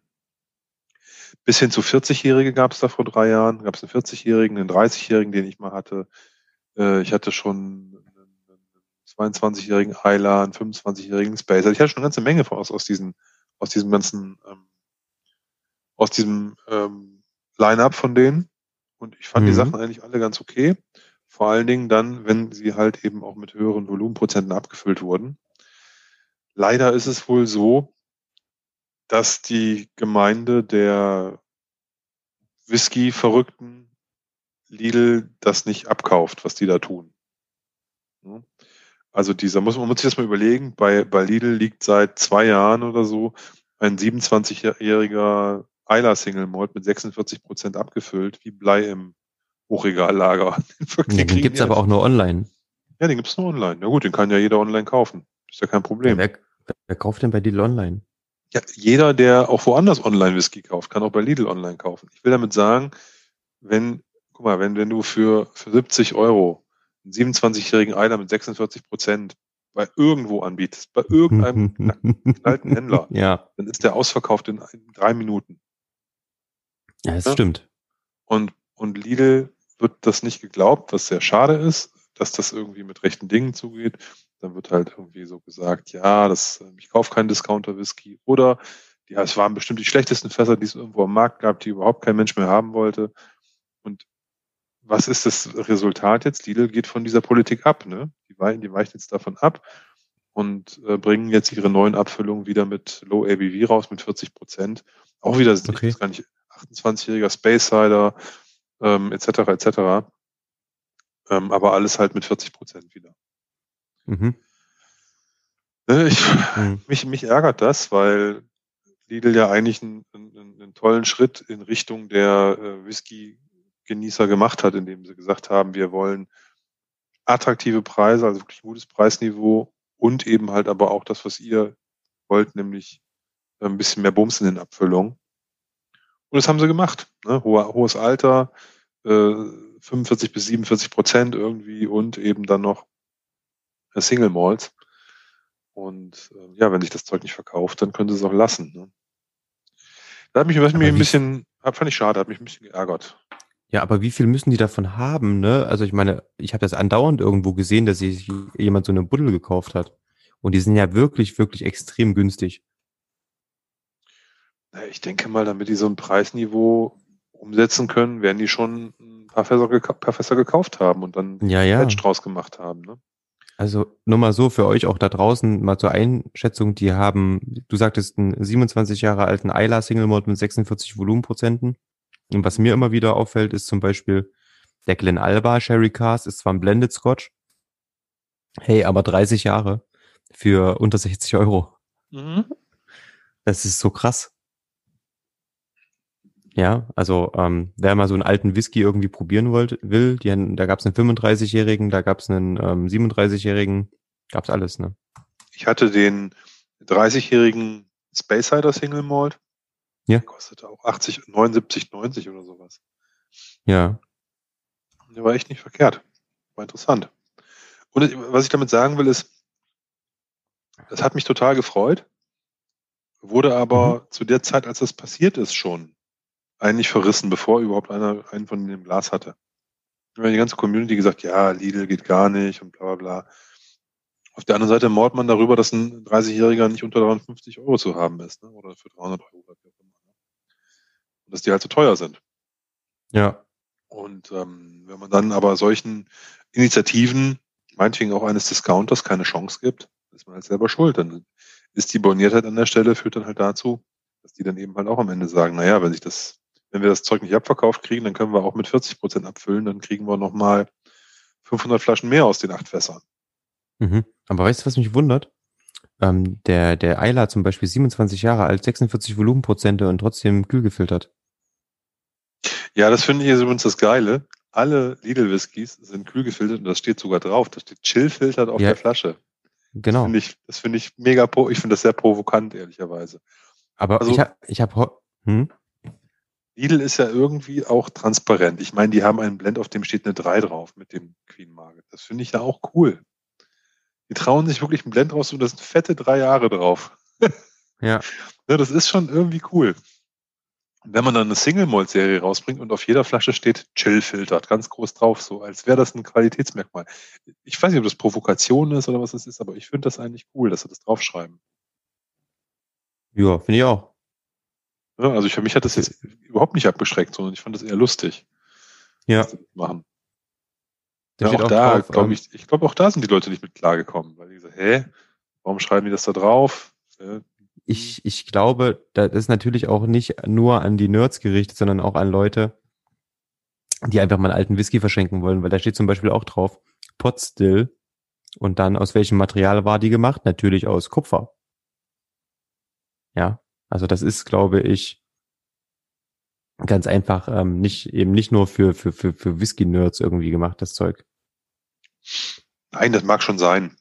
Bis hin zu 40-Jährige gab es da vor drei Jahren. Gab es einen 40-Jährigen, einen 30-Jährigen, den ich mal hatte. Äh, ich hatte schon einen 22-jährigen Ayla, einen 25-jährigen Spacer. Ich hatte schon eine ganze Menge aus, aus, diesen, aus diesem ganzen, ähm, aus diesem ähm, Line-up von denen. Und ich fand mhm. die Sachen eigentlich alle ganz okay. Vor allen Dingen dann, wenn sie halt eben auch mit höheren Volumenprozenten abgefüllt wurden. Leider ist es wohl so, dass die Gemeinde der Whisky-Verrückten Lidl das nicht abkauft, was die da tun. Also dieser muss man muss sich das mal überlegen. Bei, bei Lidl liegt seit zwei Jahren oder so ein 27-jähriger Eiler Single Malt mit 46 Prozent abgefüllt, wie Blei im Hochregallager. (laughs) Den, den gibt's aber auch nur online. Ja, den gibt's nur online. Na gut, den kann ja jeder online kaufen. Ist ja kein Problem. Ja, wer, wer kauft denn bei Lidl online? Ja, jeder, der auch woanders online Whisky kauft, kann auch bei Lidl online kaufen. Ich will damit sagen, wenn, guck mal, wenn, wenn du für, für 70 Euro einen 27-jährigen Eiler mit 46 Prozent bei irgendwo anbietest, bei irgendeinem (laughs) alten Händler, ja. dann ist der ausverkauft in, in drei Minuten. Ja, das ja? stimmt. Und, und Lidl wird das nicht geglaubt, was sehr schade ist, dass das irgendwie mit rechten Dingen zugeht dann wird halt irgendwie so gesagt, ja, das, ähm, ich kaufe keinen Discounter-Whisky oder ja, es waren bestimmt die schlechtesten Fässer, die es irgendwo am Markt gab, die überhaupt kein Mensch mehr haben wollte. Und was ist das Resultat jetzt? Lidl geht von dieser Politik ab, ne? Die weichen, die weichen jetzt davon ab und äh, bringen jetzt ihre neuen Abfüllungen wieder mit Low ABV raus, mit 40 Prozent. Auch wieder, okay. ich gar nicht, 28-jähriger Space Cider, ähm, etc., etc. Ähm, aber alles halt mit 40 Prozent wieder. Mhm. Ne, ich, mhm. mich, mich ärgert das, weil Lidl ja eigentlich einen, einen, einen, tollen Schritt in Richtung der äh, Whisky Genießer gemacht hat, indem sie gesagt haben, wir wollen attraktive Preise, also wirklich gutes Preisniveau und eben halt aber auch das, was ihr wollt, nämlich ein bisschen mehr Bums in den Abfüllungen. Und das haben sie gemacht. Ne? Hohe, hohes Alter, äh, 45 bis 47 Prozent irgendwie und eben dann noch Single Malls. Und äh, ja, wenn sich das Zeug nicht verkauft, dann können sie es auch lassen. Ne? Da hat mich, mich ein bisschen, fand ich schade, hat mich ein bisschen geärgert. Ja, aber wie viel müssen die davon haben, ne? Also ich meine, ich habe das andauernd irgendwo gesehen, dass sich jemand so eine Buddel gekauft hat. Und die sind ja wirklich, wirklich extrem günstig. Ich denke mal, damit die so ein Preisniveau umsetzen können, werden die schon ein paar Fässer, geka paar Fässer gekauft haben und dann ja, ja. Patch draus gemacht haben. Ne? Also nur mal so für euch auch da draußen mal zur Einschätzung, die haben, du sagtest, einen 27 Jahre alten Isla Single Malt mit 46 Volumenprozenten. Und was mir immer wieder auffällt, ist zum Beispiel der Glen Alba Sherry Cast ist zwar ein Blended Scotch, hey, aber 30 Jahre für unter 60 Euro. Mhm. Das ist so krass. Ja, also ähm, wer mal so einen alten Whisky irgendwie probieren wollt, will, die, da gab es einen 35-Jährigen, da gab es einen ähm, 37-Jährigen, gab's alles, ne? Ich hatte den 30-jährigen Space Cider Single Malt. Ja. Der kostete auch 80, 79, 90 oder sowas. Ja. Der war echt nicht verkehrt. War interessant. Und was ich damit sagen will, ist, das hat mich total gefreut, wurde aber mhm. zu der Zeit, als das passiert ist, schon eigentlich verrissen, bevor überhaupt einer einen von dem Glas hatte. Die ganze Community gesagt, ja, Lidl geht gar nicht und bla bla bla. Auf der anderen Seite mord man darüber, dass ein 30-Jähriger nicht unter 350 Euro zu haben ist, ne? oder für 300 Euro. Oder wie auch immer, ne? Und dass die halt zu teuer sind. Ja. Und ähm, wenn man dann aber solchen Initiativen, meinetwegen auch eines Discounters, keine Chance gibt, ist man halt selber schuld. Dann ist die Borniertheit an der Stelle, führt dann halt dazu, dass die dann eben halt auch am Ende sagen, naja, wenn sich das wenn wir das Zeug nicht abverkauft kriegen, dann können wir auch mit 40 Prozent abfüllen, dann kriegen wir nochmal 500 Flaschen mehr aus den acht Fässern. Mhm. Aber weißt du, was mich wundert? Ähm, der, der Eiler zum Beispiel 27 Jahre alt, 46 Volumenprozente und trotzdem kühl gefiltert. Ja, das finde ich ist übrigens das Geile. Alle Lidl Whiskys sind kühl gefiltert und das steht sogar drauf. Da steht chill filtert auf ja. der Flasche. Genau. Das finde ich, das finde ich mega, ich finde das sehr provokant, ehrlicherweise. Aber also, ich habe, ich habe, hm? Lidl ist ja irgendwie auch transparent. Ich meine, die haben einen Blend, auf dem steht eine 3 drauf mit dem Queen Market. Das finde ich ja auch cool. Die trauen sich wirklich einen Blend raus und da sind fette drei Jahre drauf. (laughs) ja. ja. Das ist schon irgendwie cool. Und wenn man dann eine Single Malt Serie rausbringt und auf jeder Flasche steht Chill filtert, ganz groß drauf, so als wäre das ein Qualitätsmerkmal. Ich weiß nicht, ob das Provokation ist oder was es ist, aber ich finde das eigentlich cool, dass sie das draufschreiben. Ja, finde ich auch. Also ich, für mich hat das jetzt überhaupt nicht abgeschreckt, sondern ich fand das eher lustig. Ja. Machen. Ja, auch, auch da, glaube ähm, ich, ich glaube auch da sind die Leute nicht mit klargekommen, weil die gesagt, hä, warum schreiben die das da drauf? Ich, ich glaube, das ist natürlich auch nicht nur an die Nerds gerichtet, sondern auch an Leute, die einfach mal einen alten Whisky verschenken wollen, weil da steht zum Beispiel auch drauf, Pot Still. Und dann aus welchem Material war die gemacht? Natürlich aus Kupfer. Ja, also das ist, glaube ich, ganz einfach ähm, nicht eben nicht nur für für für für Whisky Nerds irgendwie gemacht das Zeug. Nein, das mag schon sein.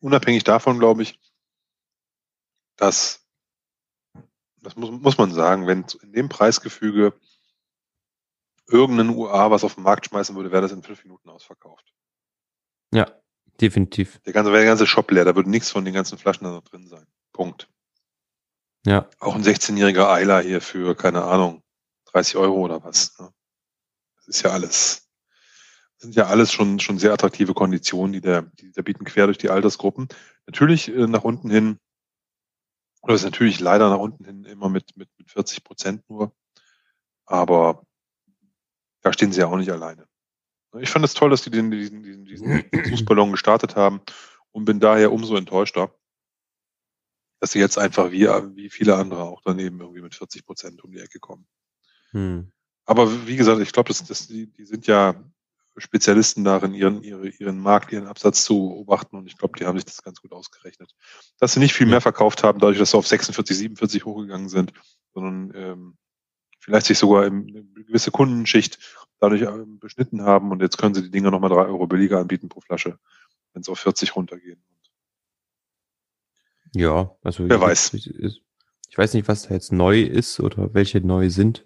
Unabhängig davon glaube ich, dass das muss, muss man sagen, wenn in dem Preisgefüge irgendein UA was auf den Markt schmeißen würde, wäre das in fünf Minuten ausverkauft. Ja, definitiv. Der ganze, wäre der ganze Shop leer, da würde nichts von den ganzen Flaschen da drin sein. Punkt. Ja. Auch ein 16-jähriger Eiler hier für, keine Ahnung, 30 Euro oder was. Ne? Das ist ja alles, das sind ja alles schon, schon sehr attraktive Konditionen, die der, die der bieten quer durch die Altersgruppen. Natürlich äh, nach unten hin, oder ist natürlich leider nach unten hin immer mit, mit, mit 40 Prozent nur. Aber da stehen sie ja auch nicht alleine. Ich fand es toll, dass die den, diesen, diesen, diesen (clears throat) Fußballon gestartet haben und bin daher umso enttäuschter, dass sie jetzt einfach wie, wie viele andere auch daneben irgendwie mit 40 Prozent um die Ecke kommen. Hm. Aber wie gesagt, ich glaube, das, das, die, die sind ja Spezialisten darin, ihren, ihre, ihren Markt, ihren Absatz zu beobachten und ich glaube, die haben sich das ganz gut ausgerechnet. Dass sie nicht viel mehr verkauft haben, dadurch, dass sie auf 46, 47 hochgegangen sind, sondern ähm, vielleicht sich sogar eine gewisse Kundenschicht dadurch ähm, beschnitten haben und jetzt können sie die Dinger nochmal drei Euro billiger anbieten pro Flasche, wenn es auf 40 runtergehen. Ja, also wer weiß. Ich, weiß nicht, was da jetzt neu ist oder welche neu sind.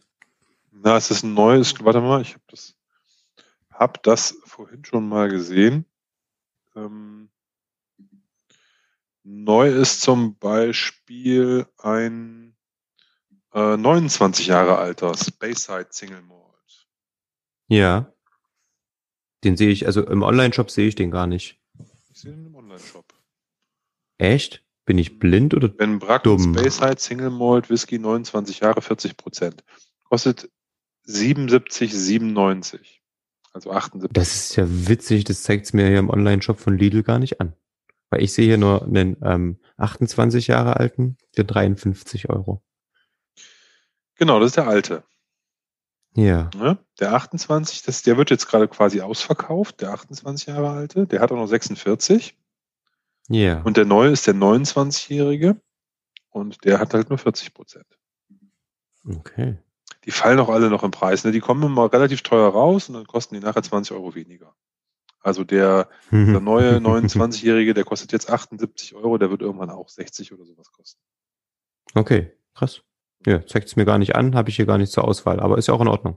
Na, es ist ein neues, warte mal, ich habe das, hab das vorhin schon mal gesehen. Ähm, neu ist zum Beispiel ein äh, 29 Jahre alter Speyside Single Malt. Ja. Den sehe ich, also im Online-Shop sehe ich den gar nicht. Ich sehe den im Online-Shop. Echt? Bin ich blind oder Ben Brack dumm? Speyside Single Malt Whisky 29 Jahre 40 Prozent. Kostet 77,97. Also 78. Das ist ja witzig, das zeigt mir hier im Online-Shop von Lidl gar nicht an. Weil ich sehe hier nur einen ähm, 28 Jahre alten für 53 Euro. Genau, das ist der alte. Ja. Ne? Der 28, das, der wird jetzt gerade quasi ausverkauft, der 28 Jahre alte. Der hat auch noch 46. Ja. Und der neue ist der 29-jährige. Und der hat halt nur 40 Prozent. Okay. Die fallen auch alle noch im Preis. Ne? Die kommen immer relativ teuer raus und dann kosten die nachher 20 Euro weniger. Also der, der neue (laughs) 29-Jährige, der kostet jetzt 78 Euro, der wird irgendwann auch 60 oder sowas kosten. Okay, krass. Ja, zeigt es mir gar nicht an, habe ich hier gar nicht zur Auswahl, aber ist ja auch in Ordnung.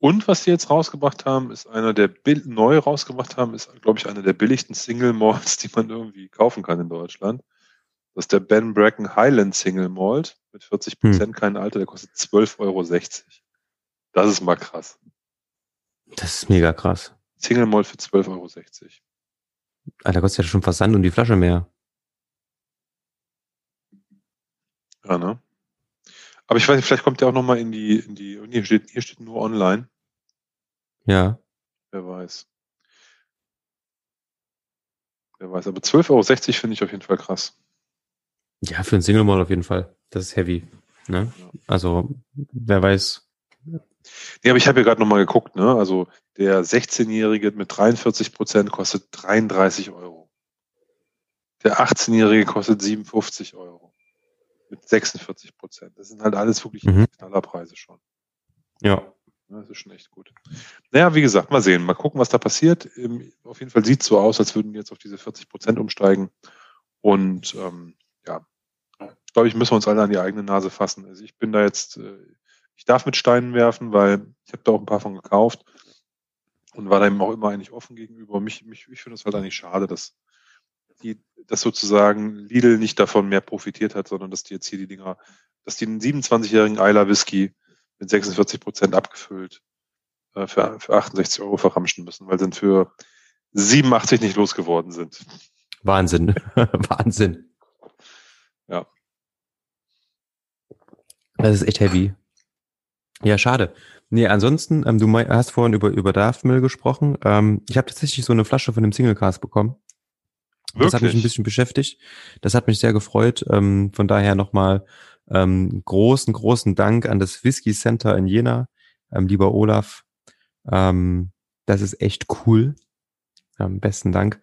Und was die jetzt rausgebracht haben, ist einer der neu rausgebracht haben, ist, glaube ich, einer der billigsten Single Malts, (laughs) die man irgendwie kaufen kann in Deutschland. Das ist der Ben Bracken Highland Single Malt mit 40 Prozent, hm. kein Alter, der kostet 12,60 Euro. Das ist mal krass. Das ist mega krass. Single Malt für 12,60 Euro. Alter, kostet ja schon Versand und die Flasche mehr. Ja, ne? Aber ich weiß nicht, vielleicht kommt der auch nochmal in die, in die, hier steht, hier steht nur online. Ja. Wer weiß. Wer weiß. Aber 12,60 Euro finde ich auf jeden Fall krass. Ja, für ein Single Mall auf jeden Fall. Das ist heavy. Ne? Ja. Also, wer weiß. Nee, aber ich habe hier gerade nochmal geguckt, ne? Also der 16-Jährige mit 43 Prozent kostet 33 Euro. Der 18-Jährige kostet 57 Euro. Mit 46 Prozent. Das sind halt alles wirklich mhm. Knallerpreise schon. Ja. Das ist schon echt gut. Naja, wie gesagt, mal sehen, mal gucken, was da passiert. Auf jeden Fall sieht es so aus, als würden wir jetzt auf diese 40 Prozent umsteigen. Und ähm, ja, glaube ich, müssen wir uns alle an die eigene Nase fassen. Also ich bin da jetzt, äh, ich darf mit Steinen werfen, weil ich habe da auch ein paar von gekauft und war da eben auch immer eigentlich offen gegenüber. Mich, mich, ich finde es halt eigentlich schade, dass die, dass sozusagen Lidl nicht davon mehr profitiert hat, sondern dass die jetzt hier die Dinger, dass die einen 27-jährigen Eiler Whisky mit 46 Prozent abgefüllt äh, für, für 68 Euro verramschen müssen, weil sie für 87 nicht losgeworden sind. Wahnsinn. (laughs) Wahnsinn. Ja. Das ist echt heavy. Ja, schade. Nee, ansonsten, ähm, du hast vorhin über, über Daftmill gesprochen. Ähm, ich habe tatsächlich so eine Flasche von dem Single Cast bekommen. Wirklich? Das hat mich ein bisschen beschäftigt. Das hat mich sehr gefreut. Ähm, von daher nochmal ähm, großen, großen Dank an das Whisky Center in Jena, ähm, lieber Olaf. Ähm, das ist echt cool. Ähm, besten Dank.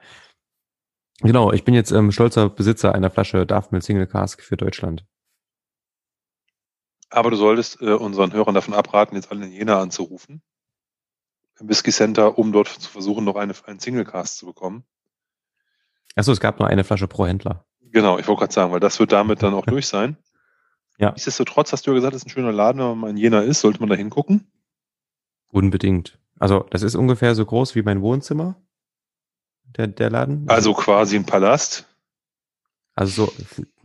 Genau, ich bin jetzt ähm, stolzer Besitzer einer Flasche Daftmill Single Cask für Deutschland. Aber du solltest äh, unseren Hörern davon abraten, jetzt alle in Jena anzurufen. Im Whisky Center, um dort zu versuchen, noch eine, einen Single Cast zu bekommen. Achso, es gab nur eine Flasche pro Händler. Genau, ich wollte gerade sagen, weil das wird damit dann auch (laughs) durch sein. Ja. Nichtsdestotrotz hast du ja gesagt, es ist ein schöner Laden, wenn man in Jena ist, sollte man da hingucken? Unbedingt. Also, das ist ungefähr so groß wie mein Wohnzimmer der, der Laden? Also quasi ein Palast? Also so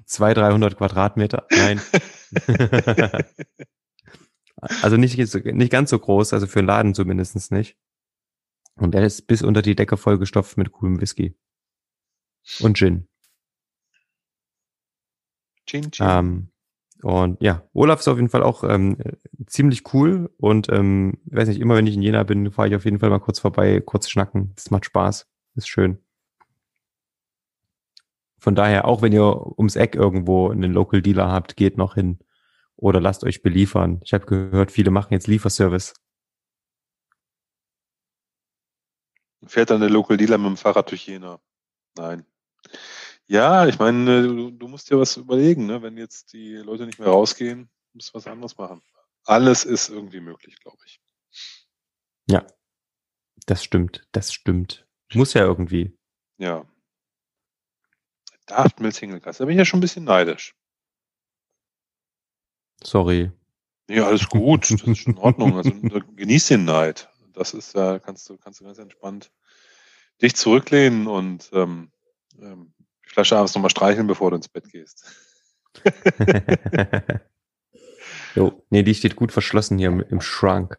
200, 300 Quadratmeter? Nein. (laughs) also nicht, nicht ganz so groß, also für einen Laden zumindest nicht. Und er ist bis unter die Decke vollgestopft mit coolem Whisky. Und Gin. Gin, Gin. Ähm, und ja, Olaf ist auf jeden Fall auch ähm, ziemlich cool und ähm, weiß nicht, immer wenn ich in Jena bin, fahre ich auf jeden Fall mal kurz vorbei, kurz schnacken. Das macht Spaß. Ist schön. Von daher, auch wenn ihr ums Eck irgendwo einen Local Dealer habt, geht noch hin oder lasst euch beliefern. Ich habe gehört, viele machen jetzt Lieferservice. Fährt dann der Local Dealer mit dem Fahrrad durch Jena? Nein. Ja, ich meine, du, du musst dir was überlegen, ne? wenn jetzt die Leute nicht mehr rausgehen, musst du was anderes machen. alles ist irgendwie möglich, glaube ich. Ja, das stimmt, das stimmt. Muss ja irgendwie. Ja. Daft Mill Single Cast. Da bin ich ja schon ein bisschen neidisch. Sorry. Ja, alles gut. Das ist in Ordnung. Also (laughs) genieß den Neid. Das ist ja, kannst du, kannst du ganz entspannt dich zurücklehnen und ähm, ähm, die Flasche abends nochmal streicheln, bevor du ins Bett gehst. (laughs) jo, nee, die steht gut verschlossen hier im, im Schrank.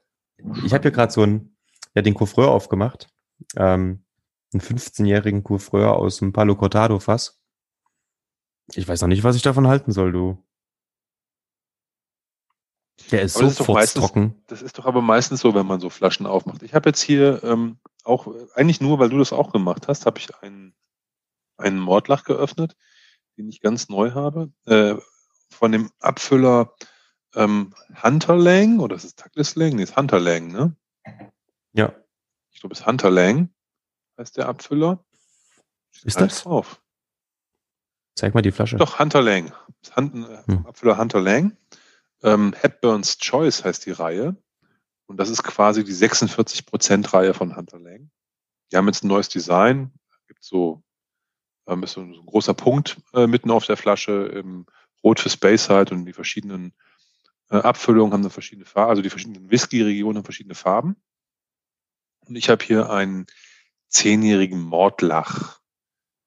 Ich habe hier gerade so ein, ja, den Couvreur aufgemacht. Ähm, einen 15-jährigen Couvreur aus dem Palo Cortado Fass. Ich weiß noch nicht, was ich davon halten soll, du. Der ist aber so trocken. Das ist doch aber meistens so, wenn man so Flaschen aufmacht. Ich habe jetzt hier ähm, auch, eigentlich nur, weil du das auch gemacht hast, habe ich einen, einen Mordlach geöffnet, den ich ganz neu habe, äh, von dem Abfüller ähm, Hunterlang, oder ist es Douglas Lang? Nee, ist Hunterlang, ne? Ja. Ich glaube, es ist Hunterlang, heißt der Abfüller. Ist das? Drauf. Zeig mal die Flasche. Doch, Hunterlang. Hand, äh, hm. Abfüller Hunterlang. Ähm, Hepburn's Choice heißt die Reihe. Und das ist quasi die 46%-Reihe von Hunter Lang. Die haben jetzt ein neues Design. Gibt so, ähm, ist so ein, so ein großer Punkt äh, mitten auf der Flasche, im Rot für Space halt und die verschiedenen äh, Abfüllungen haben eine verschiedene Farben, also die verschiedenen Whisky-Regionen haben verschiedene Farben. Und ich habe hier einen zehnjährigen Mordlach.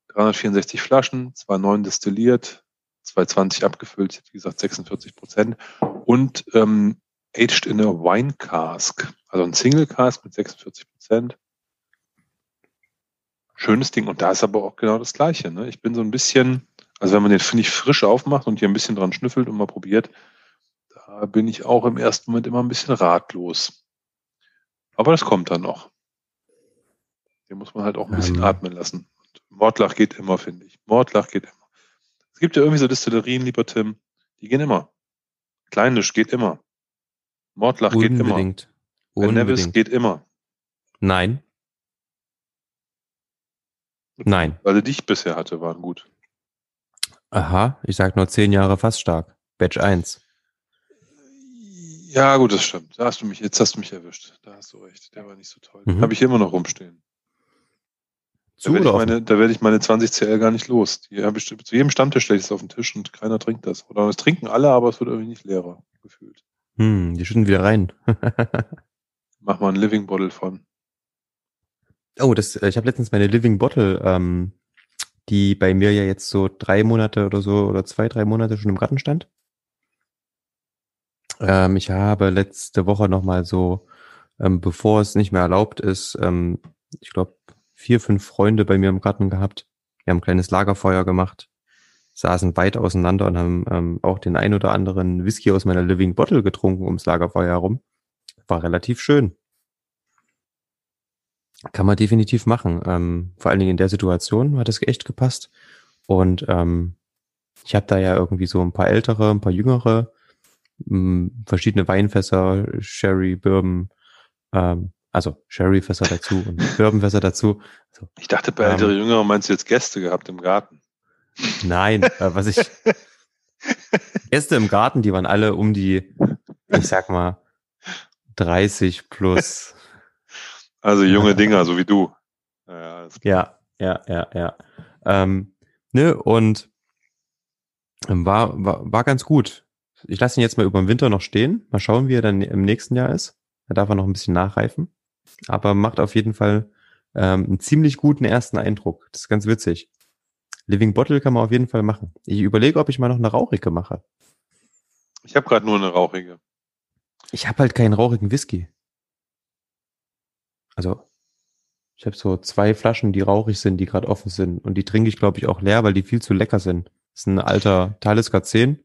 364 Flaschen, 2,9 destilliert, 220 abgefüllt, wie gesagt 46 Prozent und ähm, aged in a wine cask, also ein Single Cask mit 46 Prozent. Schönes Ding und da ist aber auch genau das Gleiche. Ne? Ich bin so ein bisschen, also wenn man den finde ich frisch aufmacht und hier ein bisschen dran schnüffelt und mal probiert, da bin ich auch im ersten Moment immer ein bisschen ratlos. Aber das kommt dann noch. Den muss man halt auch ein bisschen ähm. atmen lassen. Mordlach geht immer, finde ich. Mordlach geht immer. Es gibt ja irgendwie so Distillerien, lieber Tim, die gehen immer. Kleinisch geht immer. Mordlach Unbedingt. geht immer. Unbedingt. Nevis geht immer. Nein. Nein. Weil die ich bisher hatte, waren gut. Aha, ich sag nur zehn Jahre fast stark. Batch 1. Ja, gut, das stimmt. Da hast du mich, jetzt hast du mich erwischt. Da hast du recht. Der war nicht so toll. Mhm. Habe ich immer noch rumstehen. Da werde, ich meine, da werde ich meine 20 CL gar nicht los. Die habe ich, zu jedem Stammtisch stelle ich es auf den Tisch und keiner trinkt das. Oder es trinken alle, aber es wird irgendwie nicht leerer gefühlt. Hm, die schütten wieder rein. (laughs) Mach mal ein Living Bottle von. Oh, das, äh, ich habe letztens meine Living Bottle, ähm, die bei mir ja jetzt so drei Monate oder so oder zwei, drei Monate schon im Garten stand. Ähm, ich habe letzte Woche nochmal so, ähm, bevor es nicht mehr erlaubt ist, ähm, ich glaube, vier, fünf Freunde bei mir im Garten gehabt. Wir haben ein kleines Lagerfeuer gemacht, saßen weit auseinander und haben ähm, auch den ein oder anderen Whisky aus meiner Living Bottle getrunken ums Lagerfeuer herum. War relativ schön. Kann man definitiv machen. Ähm, vor allen Dingen in der Situation hat es echt gepasst. Und ähm, ich habe da ja irgendwie so ein paar ältere, ein paar jüngere, mh, hm, verschiedene Weinfässer, Sherry, Bourbon, ähm, also Sherryfässer dazu und (laughs) Bourbonfässer dazu. So, ich dachte, bei ähm, ältere Jüngere meinst du jetzt Gäste gehabt im Garten? Nein, äh, was ich (laughs) Gäste im Garten, die waren alle um die, ich sag mal, 30 plus. Also junge Dinger, so wie du. Ja, ja, ja, ja. ja. Ähm, ne, und war, war, war ganz gut. Ich lasse ihn jetzt mal über den Winter noch stehen. Mal schauen, wie er dann im nächsten Jahr ist. Da darf er noch ein bisschen nachreifen aber macht auf jeden Fall ähm, einen ziemlich guten ersten Eindruck. Das ist ganz witzig. Living Bottle kann man auf jeden Fall machen. Ich überlege, ob ich mal noch eine rauchige mache. Ich habe gerade nur eine rauchige. Ich habe halt keinen rauchigen Whisky. Also, ich habe so zwei Flaschen, die rauchig sind, die gerade offen sind. Und die trinke ich, glaube ich, auch leer, weil die viel zu lecker sind. Das ist ein alter Talisker 10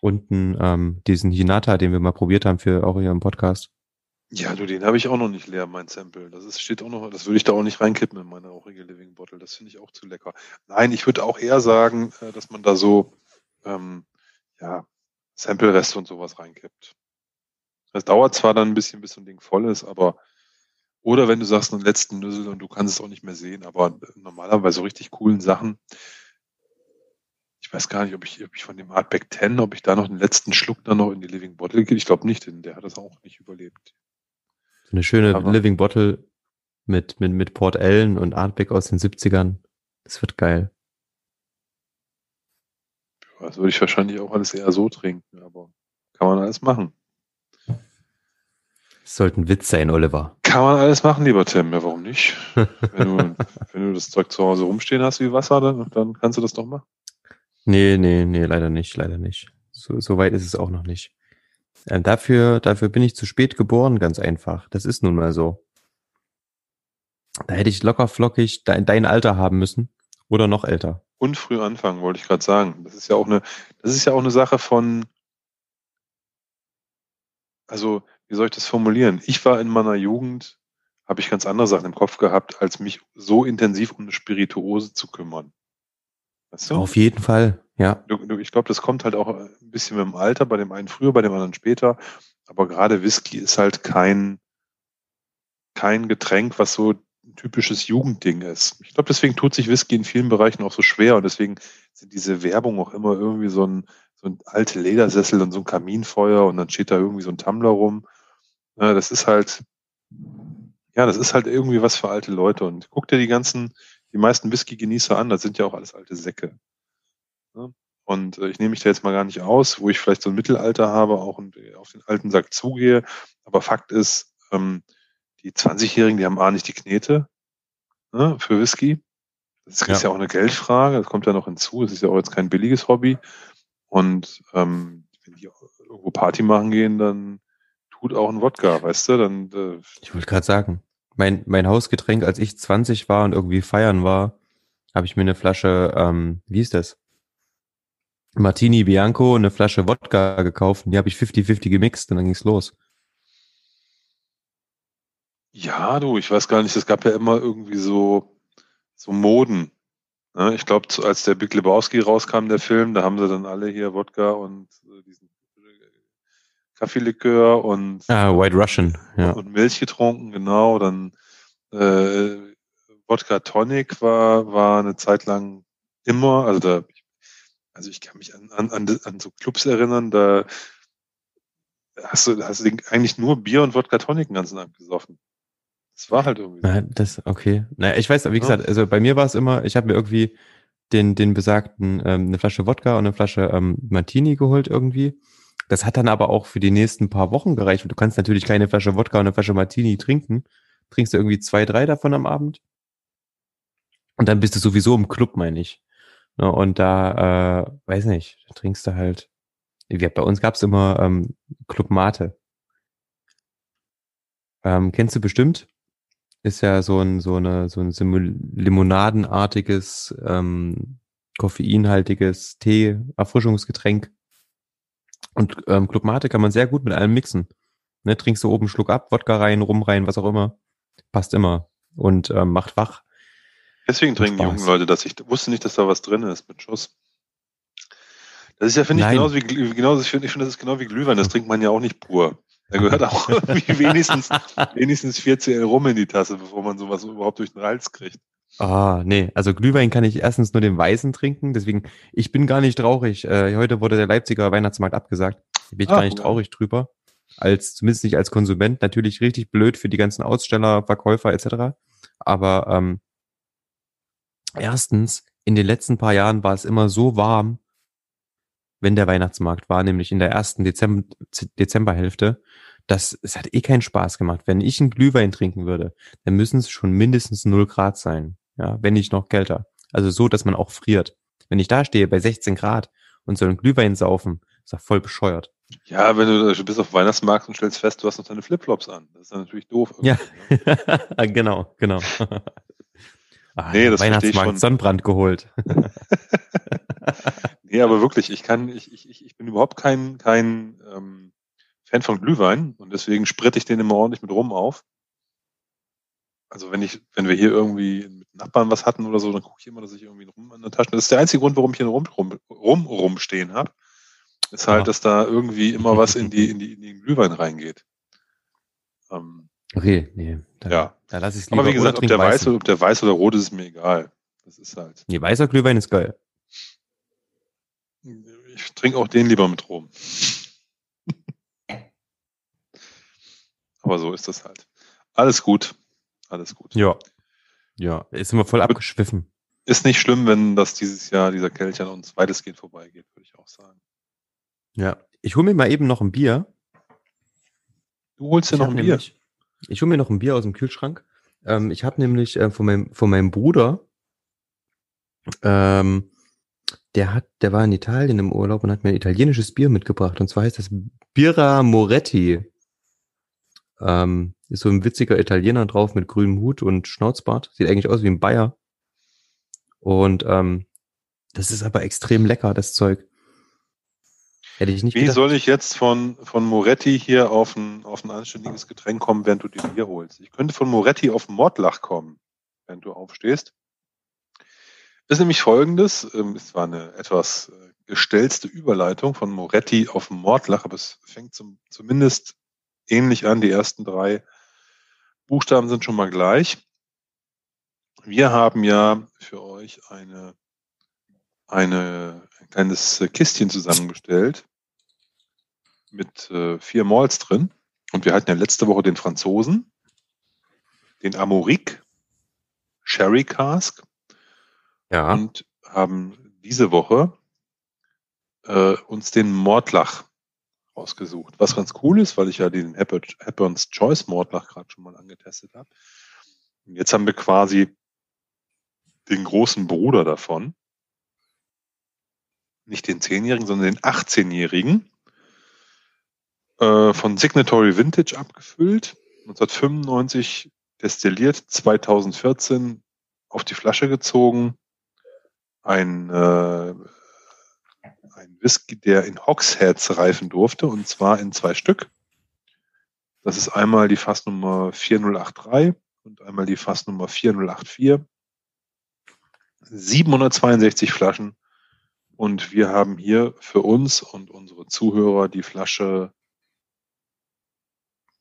und ähm, diesen Hinata, den wir mal probiert haben für auch hier im Podcast. Ja, du, den habe ich auch noch nicht leer, mein Sample. Das ist, steht auch noch, das würde ich da auch nicht reinkippen in meine rauchige Living Bottle. Das finde ich auch zu lecker. Nein, ich würde auch eher sagen, äh, dass man da so, ähm, ja, Sample-Reste und sowas reinkippt. Das dauert zwar dann ein bisschen, bis so ein Ding voll ist, aber, oder wenn du sagst, einen letzten Nüssel und du kannst es auch nicht mehr sehen, aber normalerweise so richtig coolen Sachen. Ich weiß gar nicht, ob ich, ob ich von dem Artback 10, ob ich da noch den letzten Schluck dann noch in die Living Bottle gehe. Ich glaube nicht, denn der hat das auch nicht überlebt. So eine schöne Aber Living Bottle mit, mit, mit Port Ellen und Artback aus den 70ern. Das wird geil. Das würde ich wahrscheinlich auch alles eher so trinken, aber kann man alles machen. Sollte ein Witz sein, Oliver. Kann man alles machen, lieber Tim. Ja, warum nicht? wenn, du, (laughs) wenn du das Zeug zu Hause rumstehen hast wie Wasser, dann, dann kannst du das doch machen. Nee, nee, nee, leider nicht, leider nicht. So, so weit ist es auch noch nicht. Äh, dafür, dafür bin ich zu spät geboren, ganz einfach. Das ist nun mal so. Da hätte ich locker flockig dein, dein Alter haben müssen oder noch älter. Und früh anfangen, wollte ich gerade sagen. Das ist ja auch eine, das ist ja auch eine Sache von, also wie soll ich das formulieren? Ich war in meiner Jugend, habe ich ganz andere Sachen im Kopf gehabt, als mich so intensiv um eine Spirituose zu kümmern. Weißt du? Auf jeden Fall, ja. Ich glaube, das kommt halt auch ein bisschen mit dem Alter, bei dem einen früher, bei dem anderen später. Aber gerade Whisky ist halt kein, kein Getränk, was so ein typisches Jugendding ist. Ich glaube, deswegen tut sich Whisky in vielen Bereichen auch so schwer und deswegen sind diese Werbung auch immer irgendwie so ein, so ein alte Ledersessel und so ein Kaminfeuer und dann steht da irgendwie so ein Tumbler rum. Ja, das ist halt, ja, das ist halt irgendwie was für alte Leute und guck dir die ganzen, die meisten Whisky-Genießer an, das sind ja auch alles alte Säcke. Und äh, ich nehme mich da jetzt mal gar nicht aus, wo ich vielleicht so ein Mittelalter habe, auch und äh, auf den alten Sack zugehe. Aber Fakt ist, ähm, die 20-Jährigen, die haben A nicht die Knete ne, für Whisky. Das ist ja. ja auch eine Geldfrage, das kommt ja noch hinzu. Es ist ja auch jetzt kein billiges Hobby. Und ähm, wenn die irgendwo Party machen gehen, dann tut auch ein Wodka, weißt du? Dann, äh, ich wollte gerade sagen, mein, mein Hausgetränk, als ich 20 war und irgendwie feiern war, habe ich mir eine Flasche, ähm, wie ist das? Martini Bianco, eine Flasche Wodka gekauft und die habe ich 50-50 gemixt und dann ging's los. Ja, du, ich weiß gar nicht, es gab ja immer irgendwie so, so Moden. Ne? Ich glaube, als der Big Lebowski rauskam, der Film, da haben sie dann alle hier Wodka und äh, diesen Kaffeelikör und ah, White Russian, ja. Und Milch getrunken, genau. Dann äh, Wodka Tonic war, war eine Zeit lang immer, also da, also ich kann mich an, an, an, an so Clubs erinnern, da hast du, hast du eigentlich nur Bier und Wodka Tonic den ganzen Abend gesoffen. Das war halt irgendwie. Na, das, okay. Naja, ich weiß, wie gesagt, also bei mir war es immer, ich habe mir irgendwie den, den besagten, ähm, eine Flasche Wodka und eine Flasche ähm, Martini geholt irgendwie. Das hat dann aber auch für die nächsten paar Wochen gereicht. Du kannst natürlich keine Flasche Wodka und eine Flasche Martini trinken. Trinkst du irgendwie zwei, drei davon am Abend. Und dann bist du sowieso im Club, meine ich. Ja, und da, äh, weiß nicht, trinkst du halt. Bei uns gab's immer ähm, Club Mate. Ähm, kennst du bestimmt? Ist ja so ein so eine so ein limonadenartiges ähm, koffeinhaltiges Tee Erfrischungsgetränk. Und ähm, Club Mate kann man sehr gut mit allem mixen. Ne, trinkst du oben einen Schluck ab, Wodka rein, Rum rein, was auch immer. Passt immer. Und ähm, macht wach. Deswegen trinken die jungen Leute das. Ich wusste nicht, dass da was drin ist mit Schuss. Das ist ja, finde ich, genauso wie, genauso, ich finde, ich finde, das ist genau wie Glühwein. Das trinkt man ja auch nicht pur. Da gehört auch (laughs) wenigstens, wenigstens 4 CL rum in die Tasse, bevor man sowas überhaupt durch den Hals kriegt. Ah, nee. Also Glühwein kann ich erstens nur den Weißen trinken, deswegen, ich bin gar nicht traurig. Äh, heute wurde der Leipziger Weihnachtsmarkt abgesagt. Da bin ich ah, gar nicht ja. traurig drüber. Als, zumindest nicht als Konsument. Natürlich richtig blöd für die ganzen Aussteller, Verkäufer etc. Aber ähm, erstens, in den letzten paar Jahren war es immer so warm, wenn der Weihnachtsmarkt war, nämlich in der ersten Dezember, Dezemberhälfte, dass es hat eh keinen Spaß gemacht. Wenn ich einen Glühwein trinken würde, dann müssen es schon mindestens 0 Grad sein ja, wenn nicht noch kälter. Also so, dass man auch friert. Wenn ich da stehe bei 16 Grad und soll einen Glühwein saufen, ist doch voll bescheuert. Ja, wenn du, du bist auf Weihnachtsmarkt und stellst fest, du hast noch deine Flipflops an. Das ist dann natürlich doof. Ja, ne? (laughs) genau, genau. (laughs) ah, nee, das Weihnachtsmarkt Sonnenbrand geholt. (laughs) nee, aber wirklich, ich kann, ich, ich, ich bin überhaupt kein, kein ähm, Fan von Glühwein und deswegen spritte ich den immer ordentlich mit rum auf. Also wenn ich, wenn wir hier irgendwie Nachbarn was hatten oder so, dann gucke ich immer, dass ich irgendwie Rum in der Tasche. Das ist der einzige Grund, warum ich hier einen Rum, rum, rum rumstehen habe. Ist halt, ja. dass da irgendwie immer was in die, in die, in den Glühwein reingeht. Ähm, okay, nee. Da, ja. Da lasse ich Aber wie gesagt, ob der, weiß, ob der weiß oder rot ist, ist mir egal. Das ist halt. Nee, weißer Glühwein ist geil. Ich trinke auch den lieber mit Rum. (laughs) Aber so ist das halt. Alles gut. Alles gut. Ja. Ja, ist immer voll abgeschwiffen. Ist nicht schlimm, wenn das dieses Jahr, dieser Kelch an uns weitestgehend vorbeigeht, würde ich auch sagen. Ja. Ich hole mir mal eben noch ein Bier. Du holst dir Ich noch ein Bier. nämlich- Ich hole mir noch ein Bier aus dem Kühlschrank. Ähm, ich habe nämlich äh, von, meinem, von meinem Bruder, ähm, der hat, der war in Italien im Urlaub und hat mir ein italienisches Bier mitgebracht. Und zwar heißt das Birra Moretti. Ähm, ist so ein witziger Italiener drauf mit grünem Hut und Schnauzbart. Sieht eigentlich aus wie ein Bayer. Und ähm, das ist aber extrem lecker, das Zeug. Hätte ich nicht Wie gedacht. soll ich jetzt von, von Moretti hier auf ein, auf ein anständiges Getränk kommen, während du dir Bier holst? Ich könnte von Moretti auf Mordlach kommen, während du aufstehst. Das ist nämlich folgendes, ähm, es war eine etwas äh, gestelzte Überleitung von Moretti auf Mordlach, aber es fängt zum, zumindest ähnlich an. Die ersten drei Buchstaben sind schon mal gleich. Wir haben ja für euch eine, eine, ein kleines Kistchen zusammengestellt mit äh, vier Malls drin. Und wir hatten ja letzte Woche den Franzosen, den Amoric, Sherry Cask Ja. und haben diese Woche äh, uns den Mordlach rausgesucht. Was ganz cool ist, weil ich ja den Hepburn- Hepburn's Choice Mordlach gerade schon mal angetestet habe. Und jetzt haben wir quasi den großen Bruder davon. Nicht den 10-Jährigen, sondern den 18-Jährigen. Äh, von Signatory Vintage abgefüllt. 1995 destilliert, 2014 auf die Flasche gezogen. Ein, äh, Whisky, der in Hogsheads reifen durfte, und zwar in zwei Stück. Das ist einmal die Fassnummer 4083 und einmal die Fassnummer 4084. 762 Flaschen. Und wir haben hier für uns und unsere Zuhörer die Flasche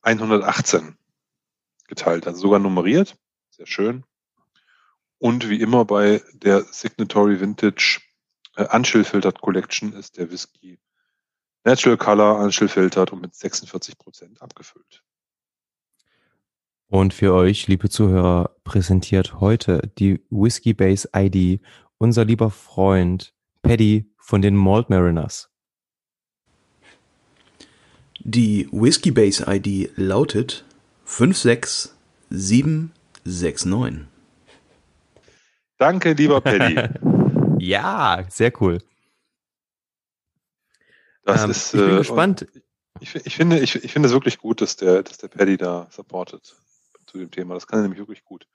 118 geteilt, also sogar nummeriert. Sehr schön. Und wie immer bei der Signatory Vintage äh, Unchill Filtered Collection ist der Whisky Natural Color Unchill Filtered und mit 46 Prozent abgefüllt. Und für euch, liebe Zuhörer, präsentiert heute die Whiskey Base ID unser lieber Freund Paddy von den Malt Mariners. Die Whiskey Base ID lautet 56769. Danke, lieber Paddy. (laughs) ja, sehr cool. Das Ähm, ist, ich bin äh, gespannt. Ich, ich finde, ich, ich finde es wirklich gut, dass der, dass der Paddy da supportet zu dem Thema. Das kann er nämlich wirklich gut.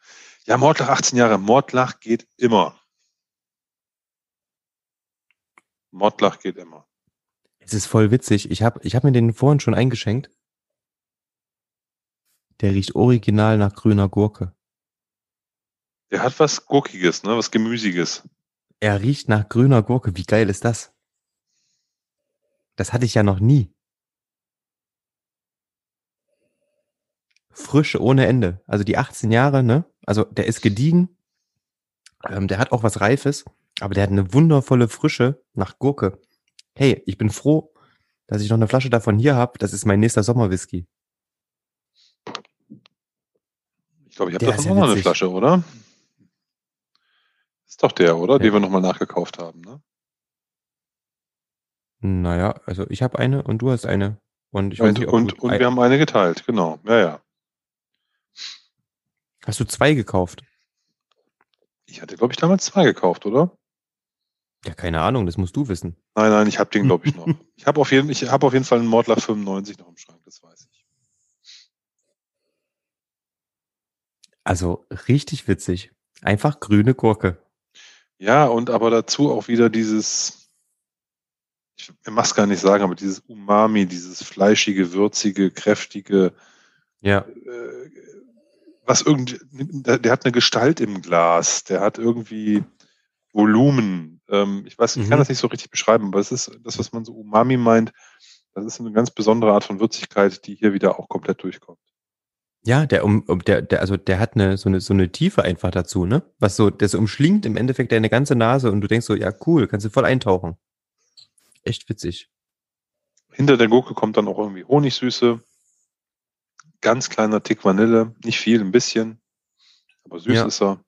Ja, Mordlach 18 Jahre. Mordlach geht immer. Mordlach geht immer. Es ist voll witzig. Ich habe ich hab mir den vorhin schon eingeschenkt. Der riecht original nach grüner Gurke. Der hat was Gurkiges, ne? Was Gemüsiges. Er riecht nach grüner Gurke. Wie geil ist das? Das hatte ich ja noch nie. Frisch ohne Ende. Also die 18 Jahre, ne? Also der ist gediegen. Ähm, der hat auch was Reifes, aber der hat eine wundervolle Frische nach Gurke. Hey, ich bin froh, dass ich noch eine Flasche davon hier habe. Das ist mein nächster Sommerwhisky. Ich glaube, ich habe davon ja auch noch eine. Flasche, oder? Ist doch der, oder? Ja. Den wir nochmal nachgekauft haben, ne? Naja, also ich habe eine und du hast eine. Und ich weiß Und, nicht, und, und wir haben eine geteilt, genau. Ja, ja. hast du zwei gekauft? Ich hatte, glaube ich, damals zwei gekauft, oder? Ja, keine Ahnung, das musst du wissen. Nein, nein, ich habe den, glaube ich, noch. (laughs) Ich habe auf, jeden- ich hab auf jeden Fall einen Mordlach 95 noch im Schrank, das weiß ich. Also richtig witzig. Einfach grüne Gurke. Ja, und aber dazu auch wieder dieses, ich mach's gar nicht sagen, aber dieses Umami, dieses fleischige, würzige, kräftige, Ja. äh, was irgendwie, der, hat eine Gestalt im Glas, der hat irgendwie Volumen. Ähm, ich weiß, ich kann Mhm. das nicht so richtig beschreiben, aber es ist das, was man so Umami meint, das ist eine ganz besondere Art von Würzigkeit, die hier wieder auch komplett durchkommt. Ja, der um, der, der, also der hat eine so eine so eine Tiefe einfach dazu, ne? Was so, das umschlingt im Endeffekt deine ganze Nase und du denkst so, ja cool, kannst du voll eintauchen. echt witzig. Hinter der Gurke kommt dann auch irgendwie Honigsüße. Ganz kleiner Tick Vanille. Nicht viel, ein bisschen. Aber süß Ja. ist er.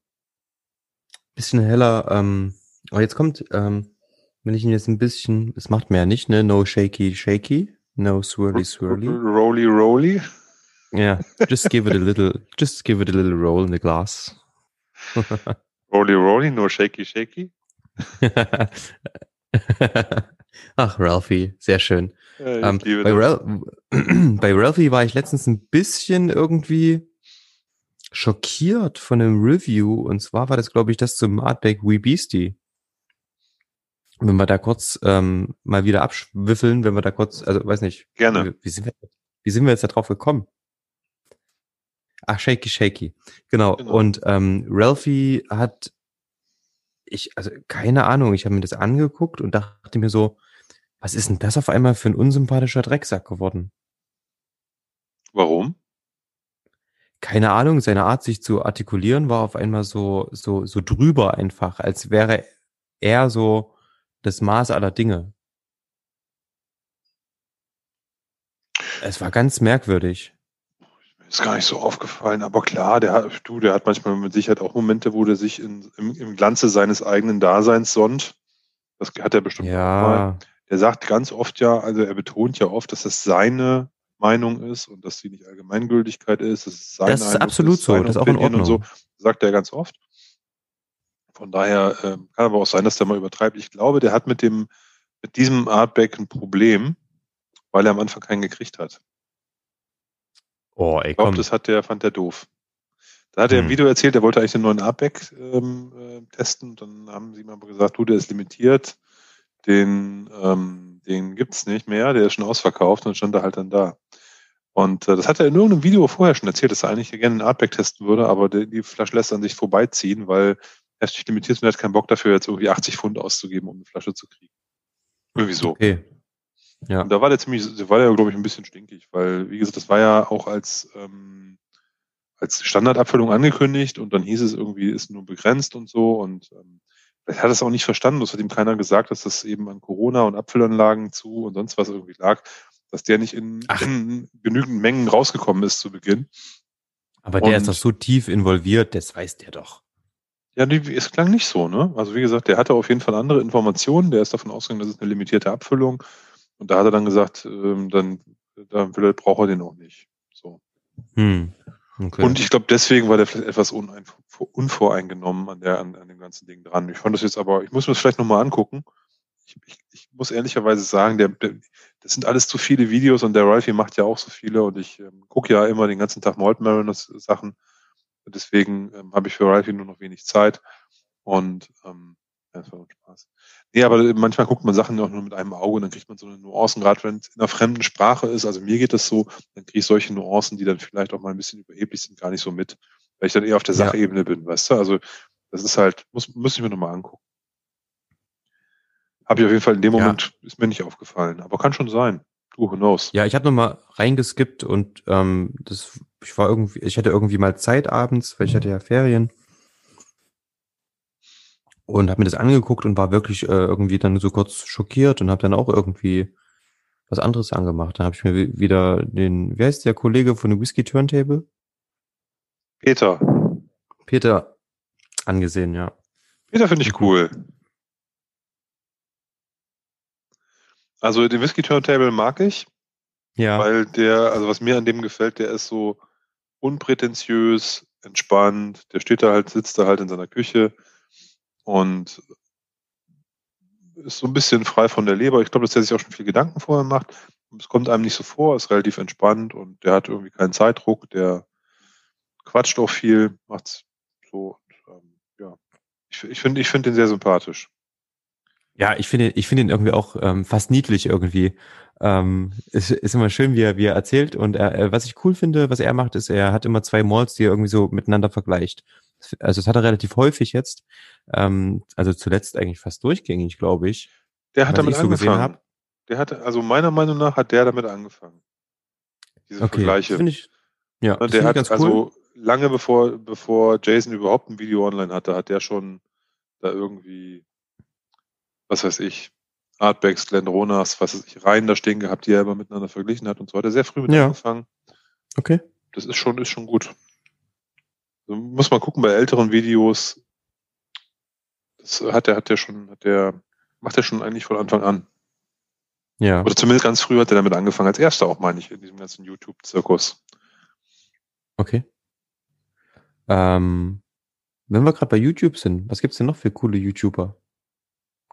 Bisschen heller. Ähm, aber jetzt kommt, ähm, wenn ich ihn jetzt ein bisschen, es macht mir ja nicht, ne? No shaky, shaky. No swirly, swirly. Roly, roly. Ja, just give it a little, just give it a little roll in the glass. Roly, roly, no shaky, shaky. (laughs) Ach, Ralphie, sehr schön. Äh, ich Ähm, bei. Ralph, (clears throat) bei Ralphie war ich letztens ein bisschen irgendwie schockiert von einem Review. Und zwar war das, glaube ich, das zum Artback We Beastie. Wenn wir da kurz ähm, mal wieder abschwiffeln, wenn wir da kurz, also weiß nicht, Gerne. wie, wie, sind wir, wie sind wir jetzt da drauf gekommen? Ach, Shaky Shaky. Genau. Genau. Und ähm, Ralphie hat, ich, also keine Ahnung, ich habe mir das angeguckt und dachte mir so, was ist denn das auf einmal für ein unsympathischer Drecksack geworden? Warum? Keine Ahnung, seine Art, sich zu artikulieren, war auf einmal so, so, so drüber einfach, als wäre er so das Maß aller Dinge. Es war ganz merkwürdig. Ist gar nicht so aufgefallen, aber klar, der hat, du, der hat manchmal mit Sicherheit auch Momente, wo der sich in, im, im Glanze seines eigenen Daseins sonnt. Das hat er bestimmt auch mal. Ja, Der sagt ganz oft ja, also er betont ja oft, dass das seine Meinung ist und dass sie nicht Allgemeingültigkeit ist. Das ist, sein Das ist absolut so, seine das ist auch in Opinion Und so, Ordnung. sagt er ganz oft. Von daher ähm, kann aber auch sein, dass der mal übertreibt. Ich glaube, der hat mit dem, mit diesem Artback ein Problem, weil er am Anfang keinen gekriegt hat. Oh, ey, Ich glaube, das hat der, fand der doof. Da hat er im Hm. Video erzählt, er wollte eigentlich den neuen Artback ähm, äh, testen. Dann haben sie ihm aber gesagt, du, der ist limitiert. Den, ähm, den gibt's nicht mehr, der ist schon ausverkauft und stand er halt dann da. Und äh, das hat er in irgendeinem Video vorher schon erzählt, dass er eigentlich gerne einen Artback testen würde, aber die, die Flasche lässt an sich vorbeiziehen, weil heftig limitiert ist und er hat keinen Bock dafür, jetzt irgendwie 80 Pfund auszugeben, um eine Flasche zu kriegen. Irgendwie so. Okay. Ja. Und da war der ziemlich, da war der, glaube ich, ein bisschen stinkig, weil, wie gesagt, das war ja auch als, ähm, als Standardabfüllung angekündigt und dann hieß es irgendwie, ist nur begrenzt und so und ähm, vielleicht hat er es auch nicht verstanden, das hat ihm keiner gesagt, dass das eben an Corona und Abfüllanlagen zu und sonst was irgendwie lag, dass der nicht in, in genügend Mengen rausgekommen ist zu Beginn. Aber der Und- ist doch so tief involviert, das weiß der doch. Ja, es klang nicht so, ne? Also wie gesagt, der hatte auf jeden Fall andere Informationen, der ist davon ausgegangen, das ist eine limitierte Abfüllung und da hat er dann gesagt, ähm, dann, dann will er, braucht er den auch nicht. So. Hm. Okay. Und ich glaube, deswegen war der vielleicht etwas unein, unvoreingenommen an, der, an, an dem ganzen Ding dran. Ich fand das jetzt aber, ich muss mir das vielleicht nochmal angucken. Ich, ich, ich muss ehrlicherweise sagen, der, der, das sind alles zu viele Videos und der Ralphie macht ja auch so viele und ich ähm, gucke ja immer den ganzen Tag Malt Mariners Sachen. Deswegen ähm, habe ich für Ralphie nur noch wenig Zeit. Und ähm, ja, das war doch Spaß. Nee, aber manchmal guckt man Sachen auch nur mit einem Auge und dann kriegt man so eine Nuancen, gerade wenn es in einer fremden Sprache ist. Also mir geht das so, dann kriege ich solche Nuancen, die dann vielleicht auch mal ein bisschen überheblich sind, gar nicht so mit, weil ich dann eher auf der Ja. Sachebene bin, weißt du? Also das ist halt, muss, muss ich mir nochmal angucken. Habe ich auf jeden Fall in dem Ja. Moment, ist mir nicht aufgefallen, aber kann schon sein. Du, who knows? Ja, ich habe noch mal reingeskippt und ähm, das, ich war irgendwie, ich hatte irgendwie mal Zeit abends, weil ich hatte ja Ferien und habe mir das angeguckt und war wirklich äh, irgendwie dann so kurz schockiert und habe dann auch irgendwie was anderes angemacht. Dann habe ich mir wi- wieder den, wie heißt der Kollege von der Whisky Turntable? Peter. Peter angesehen, ja. Peter finde ich Mhm. cool. Also den Whisky Turntable mag ich. Ja, Weil der, also was mir an dem gefällt, der ist so unprätentiös, entspannt, der steht da halt, sitzt da halt in seiner Küche und ist so ein bisschen frei von der Leber. Ich glaube, dass der sich auch schon viel Gedanken vorher macht. Es kommt einem nicht so vor, ist relativ entspannt und der hat irgendwie keinen Zeitdruck, der quatscht auch viel, macht's so. Und, ähm, ja, ich, ich finde, ich finde den sehr sympathisch. Ja, ich finde, ich finde ihn irgendwie auch ähm, fast niedlich irgendwie. Ähm, ist, ist immer schön, wie er, wie er erzählt. Und er, äh, was ich cool finde, was er macht, ist, er hat immer zwei Malls, die er irgendwie so miteinander vergleicht. Also das hat er relativ häufig jetzt. Ähm, also zuletzt eigentlich fast durchgängig, glaube ich. Der hat damit ich so angefangen. hab. Der hat, also meiner Meinung nach hat der damit angefangen. Diese Okay, Vergleiche. finde ich. Ja, Ne, das der hat ganz cool. also lange bevor, bevor Jason überhaupt ein Video online hatte, hat der schon da irgendwie, was weiß ich, Artbacks, Glenn Ronas, was weiß ich, Reihen da stehen gehabt, die er immer miteinander verglichen hat und so hat er sehr früh mit Ja. angefangen. Okay. Das ist schon, ist schon gut. Muss man gucken bei älteren Videos. Das hat er, hat er schon, hat er, macht er schon eigentlich von Anfang an. Ja. Oder zumindest ganz früh hat er damit angefangen, als erster auch, meine ich, in diesem ganzen YouTube-Zirkus. Okay. Ähm, wenn wir gerade bei YouTube sind, was gibt's denn noch für coole YouTuber?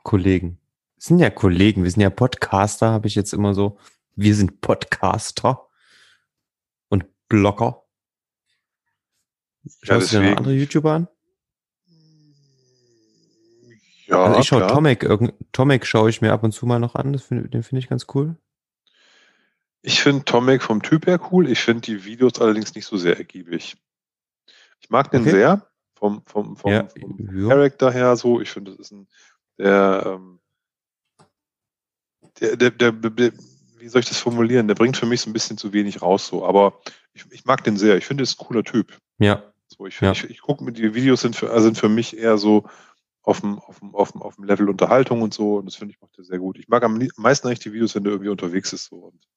Kollegen. Wir sind ja Kollegen, wir sind ja Podcaster, habe ich jetzt immer so. Wir sind Podcaster und Blogger. Ja, Schaust du dir noch andere YouTuber an? Ja, also ich schaue. Tomek, Tomek schaue ich mir ab und zu mal noch an, find, den finde ich ganz cool. Ich finde Tomek vom Typ her cool. Ich finde die Videos allerdings nicht so sehr ergiebig. Ich mag den Okay. sehr vom, vom, vom, ja, vom ja. Charakter her so. Ich finde, das ist ein, der, ähm, der, der, der, der, wie soll ich das formulieren? Der bringt für mich so ein bisschen zu wenig raus so. Aber ich, ich mag den sehr. Ich finde, er ist ein cooler Typ. ja, So, ich, finde, Ja. ich, ich gucke mir die Videos sind für, sind für mich eher so auf dem, auf dem, auf dem, auf dem Level Unterhaltung und so. Und das finde ich macht er sehr gut. Ich mag am meisten eigentlich die Videos, wenn der irgendwie unterwegs ist so. Und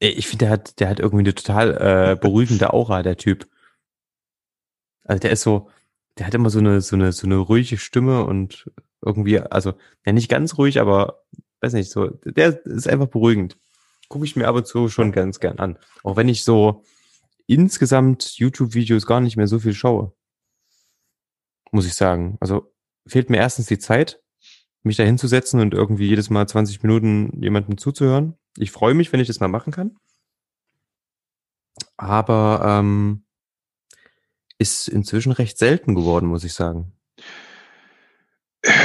Ey, Ich finde, der hat, der hat irgendwie eine total äh, beruhigende Aura, der Typ. Also der ist so, der hat immer so eine, so eine, so eine ruhige Stimme und irgendwie, also, ja, nicht ganz ruhig, aber weiß nicht, so, der ist einfach beruhigend. Gucke ich mir ab und zu schon ganz gern an. Auch wenn ich so insgesamt YouTube-Videos gar nicht mehr so viel schaue. Muss ich sagen. Also fehlt mir erstens die Zeit, mich da hinzusetzen und irgendwie jedes Mal 20 Minuten jemandem zuzuhören. Ich freue mich, wenn ich das mal machen kann. Aber ähm, ist inzwischen recht selten geworden, muss ich sagen.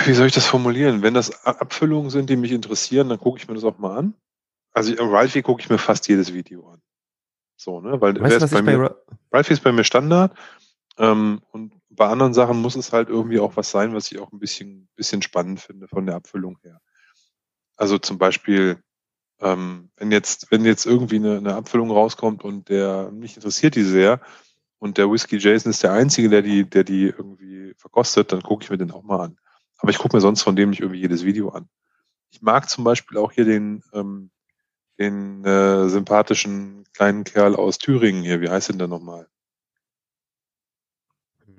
wie soll ich das formulieren? Wenn das Abfüllungen sind, die mich interessieren, dann gucke ich mir das auch mal an. Also ich- Ralphie gucke ich mir fast jedes Video an. So, ne? Weil Weißt ist was bei bei mir, Ra Ralphie ist bei mir Standard. Ähm, und bei anderen Sachen muss es halt irgendwie auch was sein, was ich auch ein bisschen, bisschen spannend finde von der Abfüllung her. Also zum Beispiel, ähm, wenn jetzt, wenn jetzt irgendwie eine, eine Abfüllung rauskommt und der mich interessiert die sehr und der Whiskey Jason ist der Einzige, der die, der die irgendwie verkostet, dann gucke ich mir den auch mal an. Aber ich gucke mir sonst von dem nicht irgendwie jedes Video an. Ich mag zum Beispiel auch hier den, ähm, den äh, sympathischen kleinen Kerl aus Thüringen hier. Wie heißt denn der nochmal?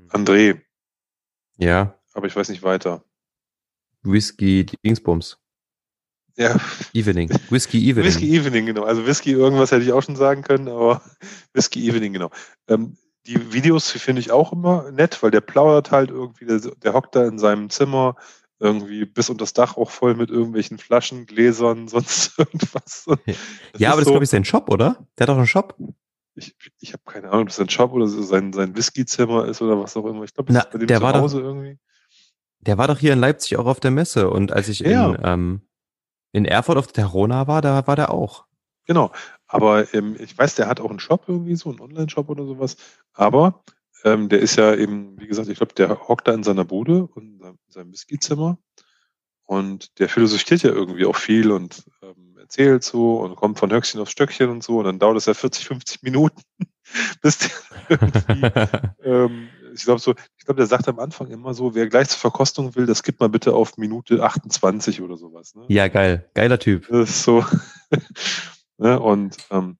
André, Ja, aber ich weiß nicht weiter. Whisky Dingsbums. Ja, Evening. (laughs) Whisky Evening. Whisky Evening, genau. Also Whisky irgendwas hätte ich auch schon sagen können, aber (laughs) Whisky Evening, genau. Ähm, die Videos finde ich auch immer nett, weil der plaudert halt irgendwie, der, der hockt da in seinem Zimmer irgendwie bis unter das Dach auch voll mit irgendwelchen Flaschen, Gläsern, (laughs) sonst irgendwas. Das ja, aber das so, glaube ich sein Shop, oder? Der hat doch einen Shop. ich, ich habe keine Ahnung, ob das sein Shop oder so sein, sein Whisky-Zimmer ist oder was auch immer. Ich glaube, das ist bei dem der zu war doch- Hause irgendwie. Der war doch hier in Leipzig auch auf der Messe und als ich Ja. in, ähm, in Erfurt auf der Terrona war, da war der auch. Genau. Aber ähm, ich weiß, der hat auch einen Shop irgendwie, so einen Online-Shop oder sowas. Aber ähm, der ist ja eben, wie gesagt, ich glaube, der hockt da in seiner Bude und in seinem- in seinem Whisky-Zimmer. Und der philosophiert ja irgendwie auch viel und ähm, erzählt so und kommt von Höchstchen auf Stöckchen und so. Und dann dauert es ja 40, 50 Minuten, (laughs) bis der irgendwie (laughs) ähm, ich glaube so, ich glaube, der sagt am Anfang immer so, wer gleich zur Verkostung will, das gibt mal bitte auf Minute 28 oder sowas. Ne? ja, geil. Geiler Typ. Das ist so. (laughs) ne? Und ähm,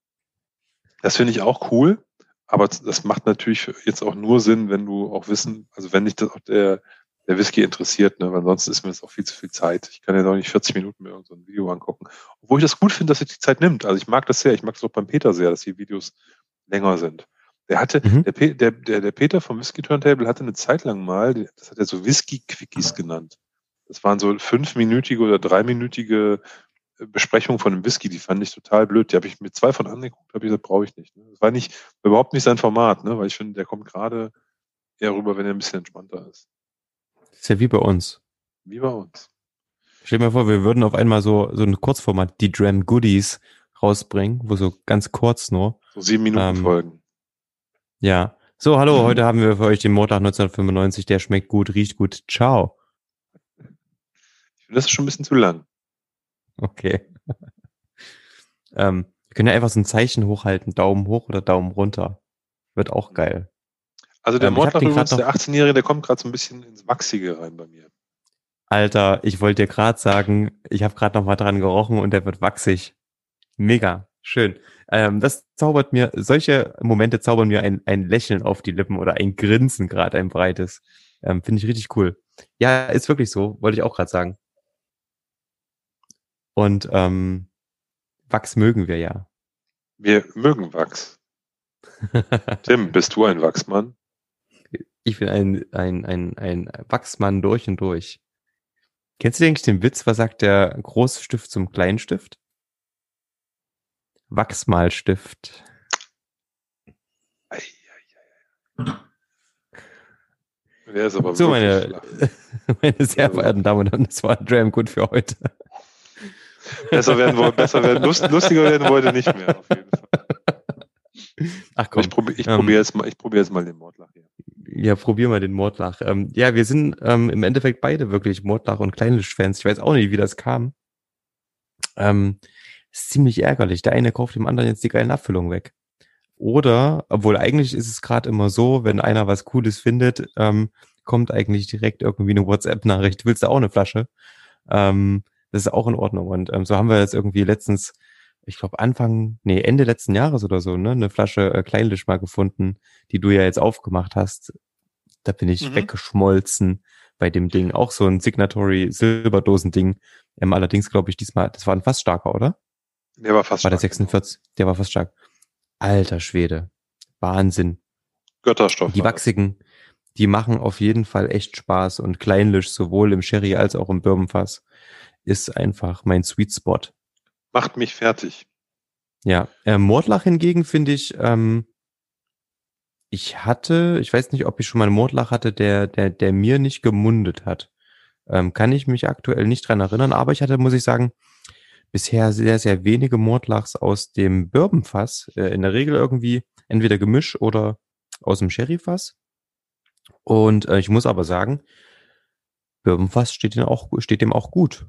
das finde ich auch cool, aber das macht natürlich jetzt auch nur Sinn, wenn du auch wissen, also wenn dich das auch der, der Whisky interessiert, ne? weil ansonsten ist mir das auch viel zu viel Zeit. Ich kann ja doch nicht 40 Minuten mir irgend so ein Video angucken. Obwohl ich das gut finde, dass sich die Zeit nimmt. Also ich mag das sehr. Ich mag es auch beim Peter sehr, dass die Videos länger sind. Der hatte, Mhm. der, Pe- der, der, der Peter vom Whisky Turntable hatte eine Zeit lang mal, das hat er so Whisky-Quickies genannt. Das waren so fünfminütige oder dreiminütige Besprechungen von einem Whisky, die fand ich total blöd. Die habe ich mir zwei von angeguckt, habe ich gesagt, brauche ich nicht. Ne? Das war nicht, überhaupt nicht sein Format, ne? weil ich finde, der kommt gerade eher rüber, wenn er ein bisschen entspannter ist. ist ja wie bei uns. Wie bei uns. Stell dir mal vor, wir würden auf einmal so, so ein Kurzformat, die Dram Goodies rausbringen, wo so ganz kurz nur. So sieben Minuten Ähm, Folgen. Ja. So, hallo, Mhm. heute haben wir für euch den Montag 1995, der schmeckt gut, riecht gut. Ciao. Ich finde, das ist schon ein bisschen zu lang. Okay. ähm, wir können ja einfach so ein Zeichen hochhalten, Daumen hoch oder Daumen runter. Wird auch geil. Also der Ähm, Mordlach übrigens, der 18-Jährige, der kommt gerade so ein bisschen ins Wachsige rein bei mir. Alter, ich wollte dir gerade sagen, ich habe gerade noch mal dran gerochen und der wird wachsig. Mega, schön. Ähm, das zaubert mir, solche Momente zaubern mir ein, ein Lächeln auf die Lippen oder ein Grinsen gerade, ein breites. Ähm, Finde ich richtig cool. Ja, ist wirklich so, wollte ich auch gerade sagen. Und ähm, Wachs mögen wir ja. Wir mögen Wachs. (laughs) Tim, bist du ein Wachsmann? Ich bin ein, ein, ein, ein Wachsmann durch und durch. Kennst du eigentlich den Witz, was sagt der Großstift zum Kleinstift? Wachsmalstift. Der ist aber So, wirklich meine, (laughs) meine sehr verehrten Damen und Herren, das war Dram gut für heute. Besser werden, woll- besser werden, lust, lustiger werden wollte nicht mehr, auf jeden Fall. Ach Aber ich probiere ich ähm, probier jetzt, mal- ich probier jetzt mal den Mordlach hier. Ja, probier mal den Mordlach. Ähm, ja, wir sind ähm, im Endeffekt beide wirklich Mordlach und Kleinlisch-Fans. Ich weiß auch nicht, wie das kam. Ähm, ist ziemlich ärgerlich. Der eine kauft dem anderen jetzt die geilen Abfüllungen weg. Oder, obwohl eigentlich ist es gerade immer so, wenn einer was Cooles findet, ähm, kommt eigentlich direkt irgendwie eine WhatsApp-Nachricht. Willst du auch eine Flasche? Ähm, das ist auch in Ordnung. Und ähm, so haben wir jetzt irgendwie letztens, ich glaube Anfang, nee, Ende letzten Jahres oder so, ne, eine Flasche äh, Kleinlisch mal gefunden, die du ja jetzt aufgemacht hast. Da bin ich Mhm. weggeschmolzen bei dem Ding. Auch so ein Signatory Silberdosen-Ding. Ähm, allerdings glaube ich diesmal, das war ein fast starker, oder? Der war fast War der stark, genau. 46? Der war fast stark. Alter Schwede. Wahnsinn. Götterstoff. Die war wachsigen, die machen auf jeden Fall echt Spaß und Kleinlisch sowohl im Sherry als auch im Bourbonfass ist einfach mein Sweet Spot. Macht mich fertig. Ja, äh, Mordlach hingegen finde ich, ähm, ich hatte, ich weiß nicht, ob ich schon mal einen Mordlach hatte, der, der, der mir nicht gemundet hat. Ähm, kann ich mich aktuell nicht dran erinnern, aber ich hatte, muss ich sagen, bisher sehr, sehr wenige Mordlachs aus dem Bourbonfass. Äh, in der Regel irgendwie entweder Gemisch oder aus dem Sherryfass. Und äh, ich muss aber sagen, Bourbonfass steht dem auch, steht dem auch gut.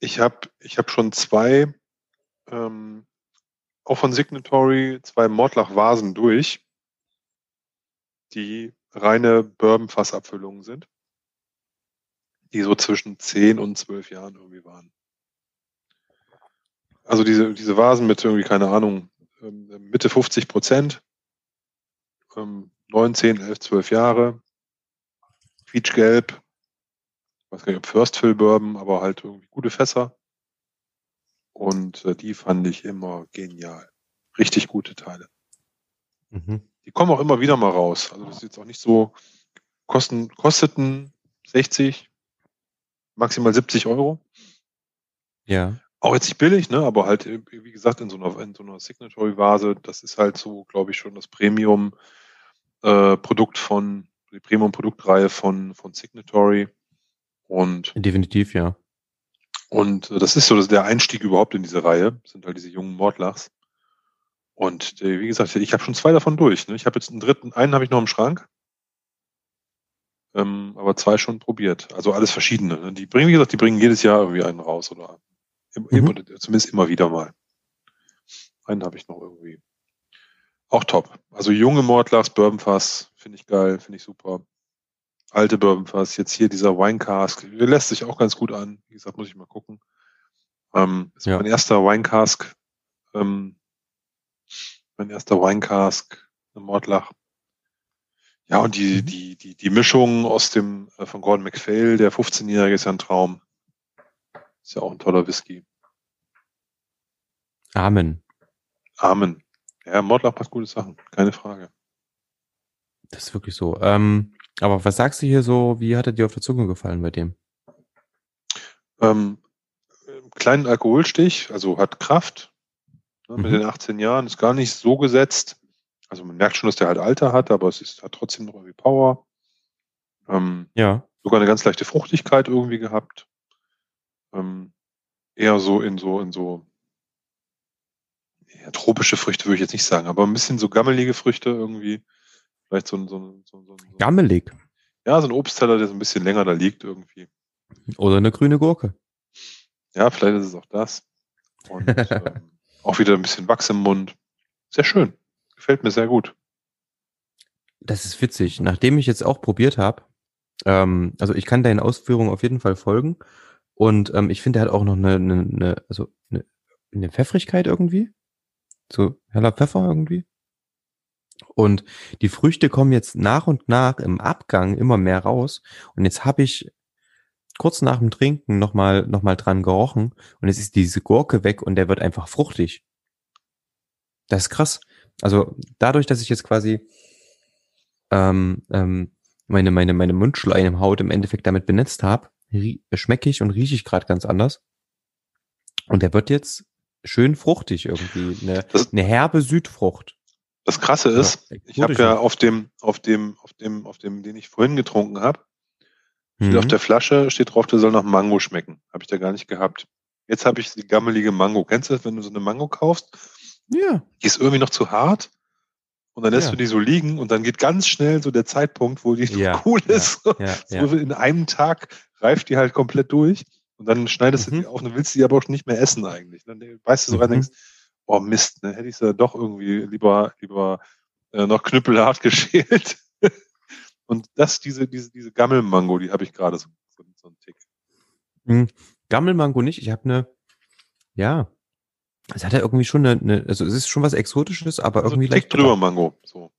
Ich habe ich hab schon zwei, ähm, auch von Signatory, zwei Mordlach-Vasen durch, die reine Bourbon-Fassabfüllungen sind, die so zwischen 10 und 12 Jahren irgendwie waren. Also diese, diese Vasen mit irgendwie, keine Ahnung, ähm, Mitte 50 Prozent, ähm, 9, 10, 11, 12 Jahre, quietschgelb, weiß gar nicht, ob First Fill Bourbon, aber halt irgendwie gute Fässer. Und äh, die fand ich immer genial. Richtig gute Teile. Mhm. Die kommen auch immer wieder mal raus. Also das ist jetzt auch nicht so, kosten, kosteten 60, maximal 70 Euro. Ja. Auch jetzt nicht billig, ne? aber halt, äh, wie gesagt, in so einer, in so einer Signatory-Vase, das ist halt so, glaube ich, schon das Premium-Produkt von, die Premium-Produktreihe von, von Signatory. Und Definitiv, ja. Und äh, das ist so das ist der Einstieg überhaupt in diese Reihe, sind halt diese jungen Mordlachs. Und äh, wie gesagt, ich habe schon zwei davon durch. Ne? Ich habe jetzt einen dritten, einen habe ich noch im Schrank, ähm, aber zwei schon probiert. Also alles verschiedene. Ne? Die bringen, wie gesagt, die bringen jedes Jahr irgendwie einen raus oder im, Mhm. immer, zumindest immer wieder mal. Einen habe ich noch irgendwie. Auch top. Also junge Mordlachs, Bourbonfass, finde ich geil, finde ich super. Alte Bourbonfass, jetzt hier dieser Wine Cask, der lässt sich auch ganz gut an. Wie gesagt, muss ich mal gucken. Ähm, ist Ja. mein erster Wine Cask, ähm, mein erster Wine Cask, eine Mordlach. Ja, und die, Mhm. die, die, die Mischung aus dem, äh, von Gordon MacPhail, der 15-Jährige ist ja ein Traum. Ist ja auch ein toller Whisky. Amen. Amen. Ja, Mordlach macht gute Sachen, keine Frage. Das ist wirklich so. Ähm, aber was sagst du hier so, wie hat er dir auf der Zunge gefallen bei dem? Ähm, äh, kleinen Alkoholstich, also hat Kraft. Ne, Mit Mhm. den 18 Jahren ist gar nicht so gesetzt. Also man merkt schon, dass der halt Alter hat, aber es ist, hat trotzdem noch irgendwie Power. Ähm, Ja. sogar eine ganz leichte Fruchtigkeit irgendwie gehabt. Ähm, eher so in so, in so, ja, tropische Früchte würde ich jetzt nicht sagen, aber ein bisschen so gammelige Früchte irgendwie. Vielleicht so ein, so ein, so ein, so ein Gammelig. ja, so ein Obstteller, der so ein bisschen länger da liegt irgendwie. Oder eine grüne Gurke. Ja, vielleicht ist es auch das. Und (laughs) ähm, auch wieder ein bisschen Wachs im Mund. Sehr schön. Gefällt mir sehr gut. Das ist witzig. Nachdem ich jetzt auch probiert habe, Ähm, also ich kann deinen Ausführungen auf jeden Fall folgen. Und ähm, ich finde, er hat auch noch eine, eine, eine also eine, eine Pfeffrigkeit irgendwie. So heller Pfeffer irgendwie. Und die Früchte kommen jetzt nach und nach im Abgang immer mehr raus. Und jetzt habe ich kurz nach dem Trinken nochmal noch mal dran gerochen und jetzt ist diese Gurke weg und der wird einfach fruchtig. Das ist krass. Also dadurch, dass ich jetzt quasi ähm, ähm, meine, meine, meine Mundschleimhaut im Endeffekt damit benetzt habe, schmecke ich und rieche ich gerade ganz anders. Und der wird jetzt schön fruchtig irgendwie. Eine, eine herbe Südfrucht. Das Krasse ist, ja, ich habe ja auf dem, auf dem, auf dem, auf dem, den ich vorhin getrunken habe, mhm. auf der Flasche, steht drauf, der soll nach Mango schmecken. Habe ich da gar nicht gehabt. Jetzt habe ich die gammelige Mango. Kennst du das, wenn du so eine Mango kaufst? Ja. Die ist irgendwie noch zu hart. Und dann lässt ja. du die so liegen und dann geht ganz schnell so der Zeitpunkt, wo die ja. cool ist. Ja. so in einem Tag reift die halt komplett durch. Und dann schneidest mhm. du die auf und willst die aber auch nicht mehr essen eigentlich. Dann weißt du so rein mhm. denkst, oh Mist, ne, hätte ich sie doch irgendwie lieber, lieber äh, noch knüppelhart (laughs) geschält. und das, diese, diese, diese Gammelmango, die habe ich gerade so, so, so einen Tick. Mhm. Gammelmango nicht, ich habe eine, ja, es hat ja irgendwie schon eine, eine, also es ist schon was Exotisches, aber also irgendwie leicht. drüber Mango, so.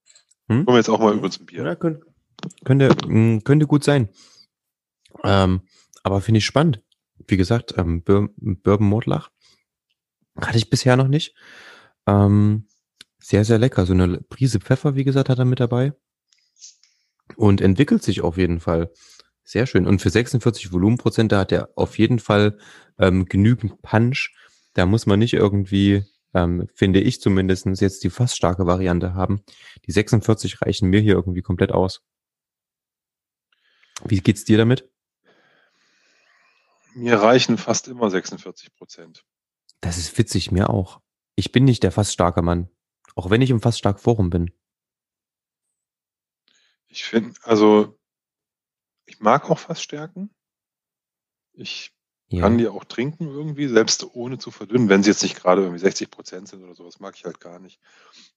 Hm? Kommen wir jetzt auch mal über zum Bier. Ja, könnte, könnte, hm, könnte gut sein. Ähm, aber finde ich spannend. Wie gesagt, ähm, Bourbon Mordlach hatte ich bisher noch nicht. Ähm, sehr, sehr lecker. So eine Prise Pfeffer, wie gesagt, hat er mit dabei. Und entwickelt sich auf jeden Fall. Sehr schön. Und für 46 Volumenprozent, da hat er auf jeden Fall ähm, genügend Punch. Da muss man nicht irgendwie, ähm, finde ich zumindestens jetzt die fast starke Variante haben. Die 46 reichen mir hier irgendwie komplett aus. Wie geht's dir damit? Mir reichen fast immer 46 Prozent. Das ist witzig, mir auch. Ich bin nicht der fast starke Mann. Auch wenn ich im fast stark Forum bin. Ich finde, also, ich mag auch fast Stärken. Ich ja. kann die auch trinken irgendwie, selbst ohne zu verdünnen, wenn sie jetzt nicht gerade irgendwie 60 Prozent sind oder sowas, mag ich halt gar nicht.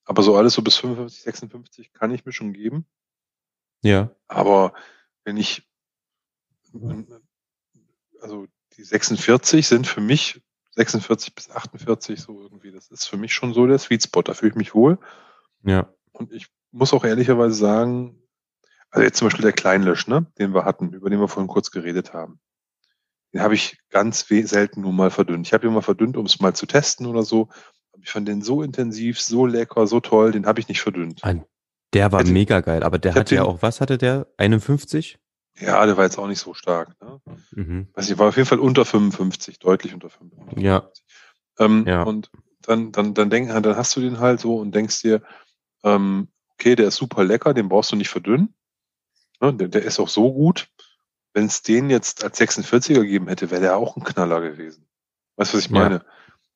Aber so alles so bis 55, 56 kann ich mir schon geben. Ja. Aber wenn ich, also die 46 sind für mich 46 bis 48, so irgendwie. Das ist für mich schon so der Sweet Spot. Da fühle ich mich wohl. Ja. Und ich muss auch ehrlicherweise sagen, also jetzt zum Beispiel der Kleinlösch, ne, den wir hatten, über den wir vorhin kurz geredet haben. Den habe ich ganz selten nur mal verdünnt. Ich habe ihn mal verdünnt, um es mal zu testen oder so. Aber ich fand den so intensiv, so lecker, so toll, den habe ich nicht verdünnt. Der war Hätte, mega geil, aber der hatte ja auch, was hatte der? 51? Ja, der war jetzt auch nicht so stark. Ne? Mhm. Also ich war auf jeden Fall unter 55, deutlich unter 55. Ja. Ähm, ja. Und dann, dann, dann, denk, dann hast du den halt so und denkst dir, ähm, okay, der ist super lecker, den brauchst du nicht verdünnen. Ne? Der, der ist auch so gut. Wenn es den jetzt als 46er gegeben hätte, wäre der auch ein Knaller gewesen. Weißt du, was ich meine? Ja.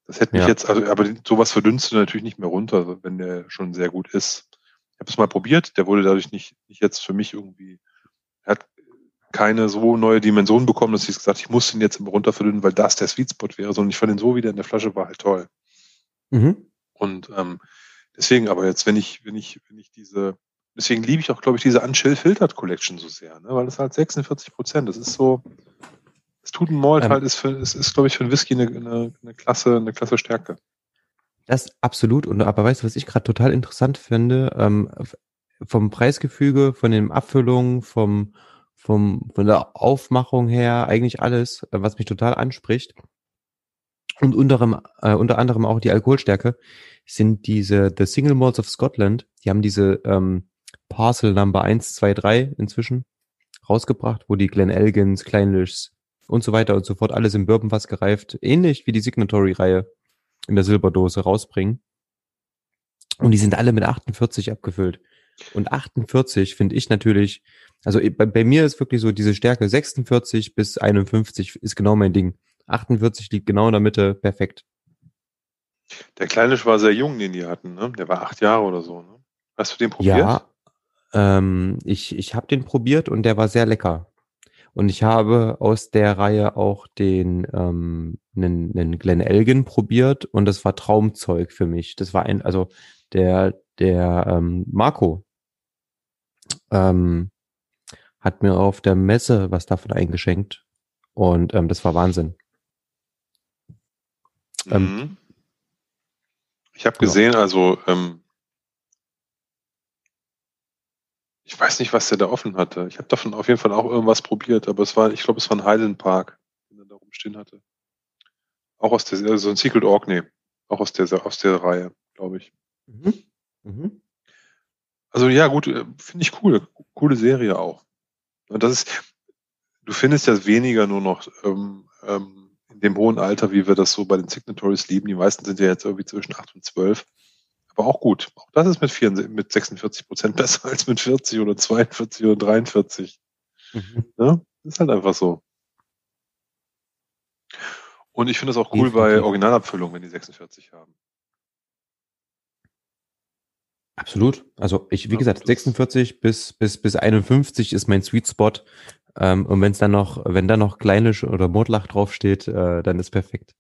Das hätte mich ja. jetzt, also, aber sowas verdünnst du natürlich nicht mehr runter, wenn der schon sehr gut ist. Ich habe es mal probiert, der wurde dadurch nicht, nicht jetzt für mich irgendwie, keine so neue Dimension bekommen, dass ich gesagt ich muss ihn jetzt runter verdünnen, weil das der Sweet Spot wäre, sondern ich fand ihn so wieder in der Flasche war halt toll. Mhm. Und ähm, deswegen, aber jetzt, wenn ich, wenn ich, wenn ich diese, deswegen liebe ich auch, glaube ich, diese Unchill Filtered Collection so sehr, ne? weil das halt 46 Prozent, das ist so, das tut ein Malt ähm, halt, ist, für, ist, ist glaube ich, für ein Whisky eine, eine, eine, Klasse, eine Klasse Stärke. Das absolut, und aber weißt du, was ich gerade total interessant finde, ähm, vom Preisgefüge, von den Abfüllungen, vom vom, von der Aufmachung her, eigentlich alles, äh, was mich total anspricht. Und unter, äh, unter anderem auch die Alkoholstärke sind diese The Single Malls of Scotland. Die haben diese ähm, Parcel Number 1, 2, 3 inzwischen rausgebracht, wo die Glen Elgins, Kleinlichs und so weiter und so fort alles im Bourbonfass gereift, ähnlich wie die Signatory-Reihe in der Silberdose rausbringen. Und die sind alle mit 48 abgefüllt. Und 48 finde ich natürlich also bei, bei mir ist wirklich so diese Stärke 46 bis 51 ist genau mein Ding. 48 liegt genau in der Mitte, perfekt. Der Kleine war sehr jung, den die hatten, ne? Der war acht Jahre oder so. Ne? Hast du den probiert? Ja, ähm, ich, ich habe den probiert und der war sehr lecker. Und ich habe aus der Reihe auch den ähm, einen, einen Glen Elgin probiert und das war Traumzeug für mich. Das war ein, also der der ähm, Marco, ähm, hat mir auf der Messe was davon eingeschenkt. Und ähm, das war Wahnsinn. Ähm, mhm. ich habe gesehen, also ähm, ich weiß nicht, was der da offen hatte. Ich habe davon auf jeden Fall auch irgendwas probiert, aber es war, ich glaube, es war ein Highland Park, den er da rumstehen hatte. Auch aus der, also so ein Secret Orkney, auch aus der, aus der Reihe, glaube ich. Mhm. Mhm. Also ja, gut, äh, finde ich cool. Coole Serie auch. Und das ist, du findest ja weniger nur noch ähm, ähm, in dem hohen Alter, wie wir das so bei den Signatories lieben. Die meisten sind ja jetzt irgendwie zwischen 8 und 12. Aber auch gut. Auch das ist mit, 44, mit 46 Prozent besser (laughs) als mit 40 oder 42 oder 43. Mhm. Ja, ist halt einfach so. Und ich finde es auch cool bei Originalabfüllung, wenn die 46 haben. Absolut. Also ich, wie gesagt, 46 bis, bis, bis 51 ist mein Sweet Spot. Ähm, und wenn es dann noch, wenn da noch Kleinisch oder Mordlach draufsteht, äh, dann ist perfekt.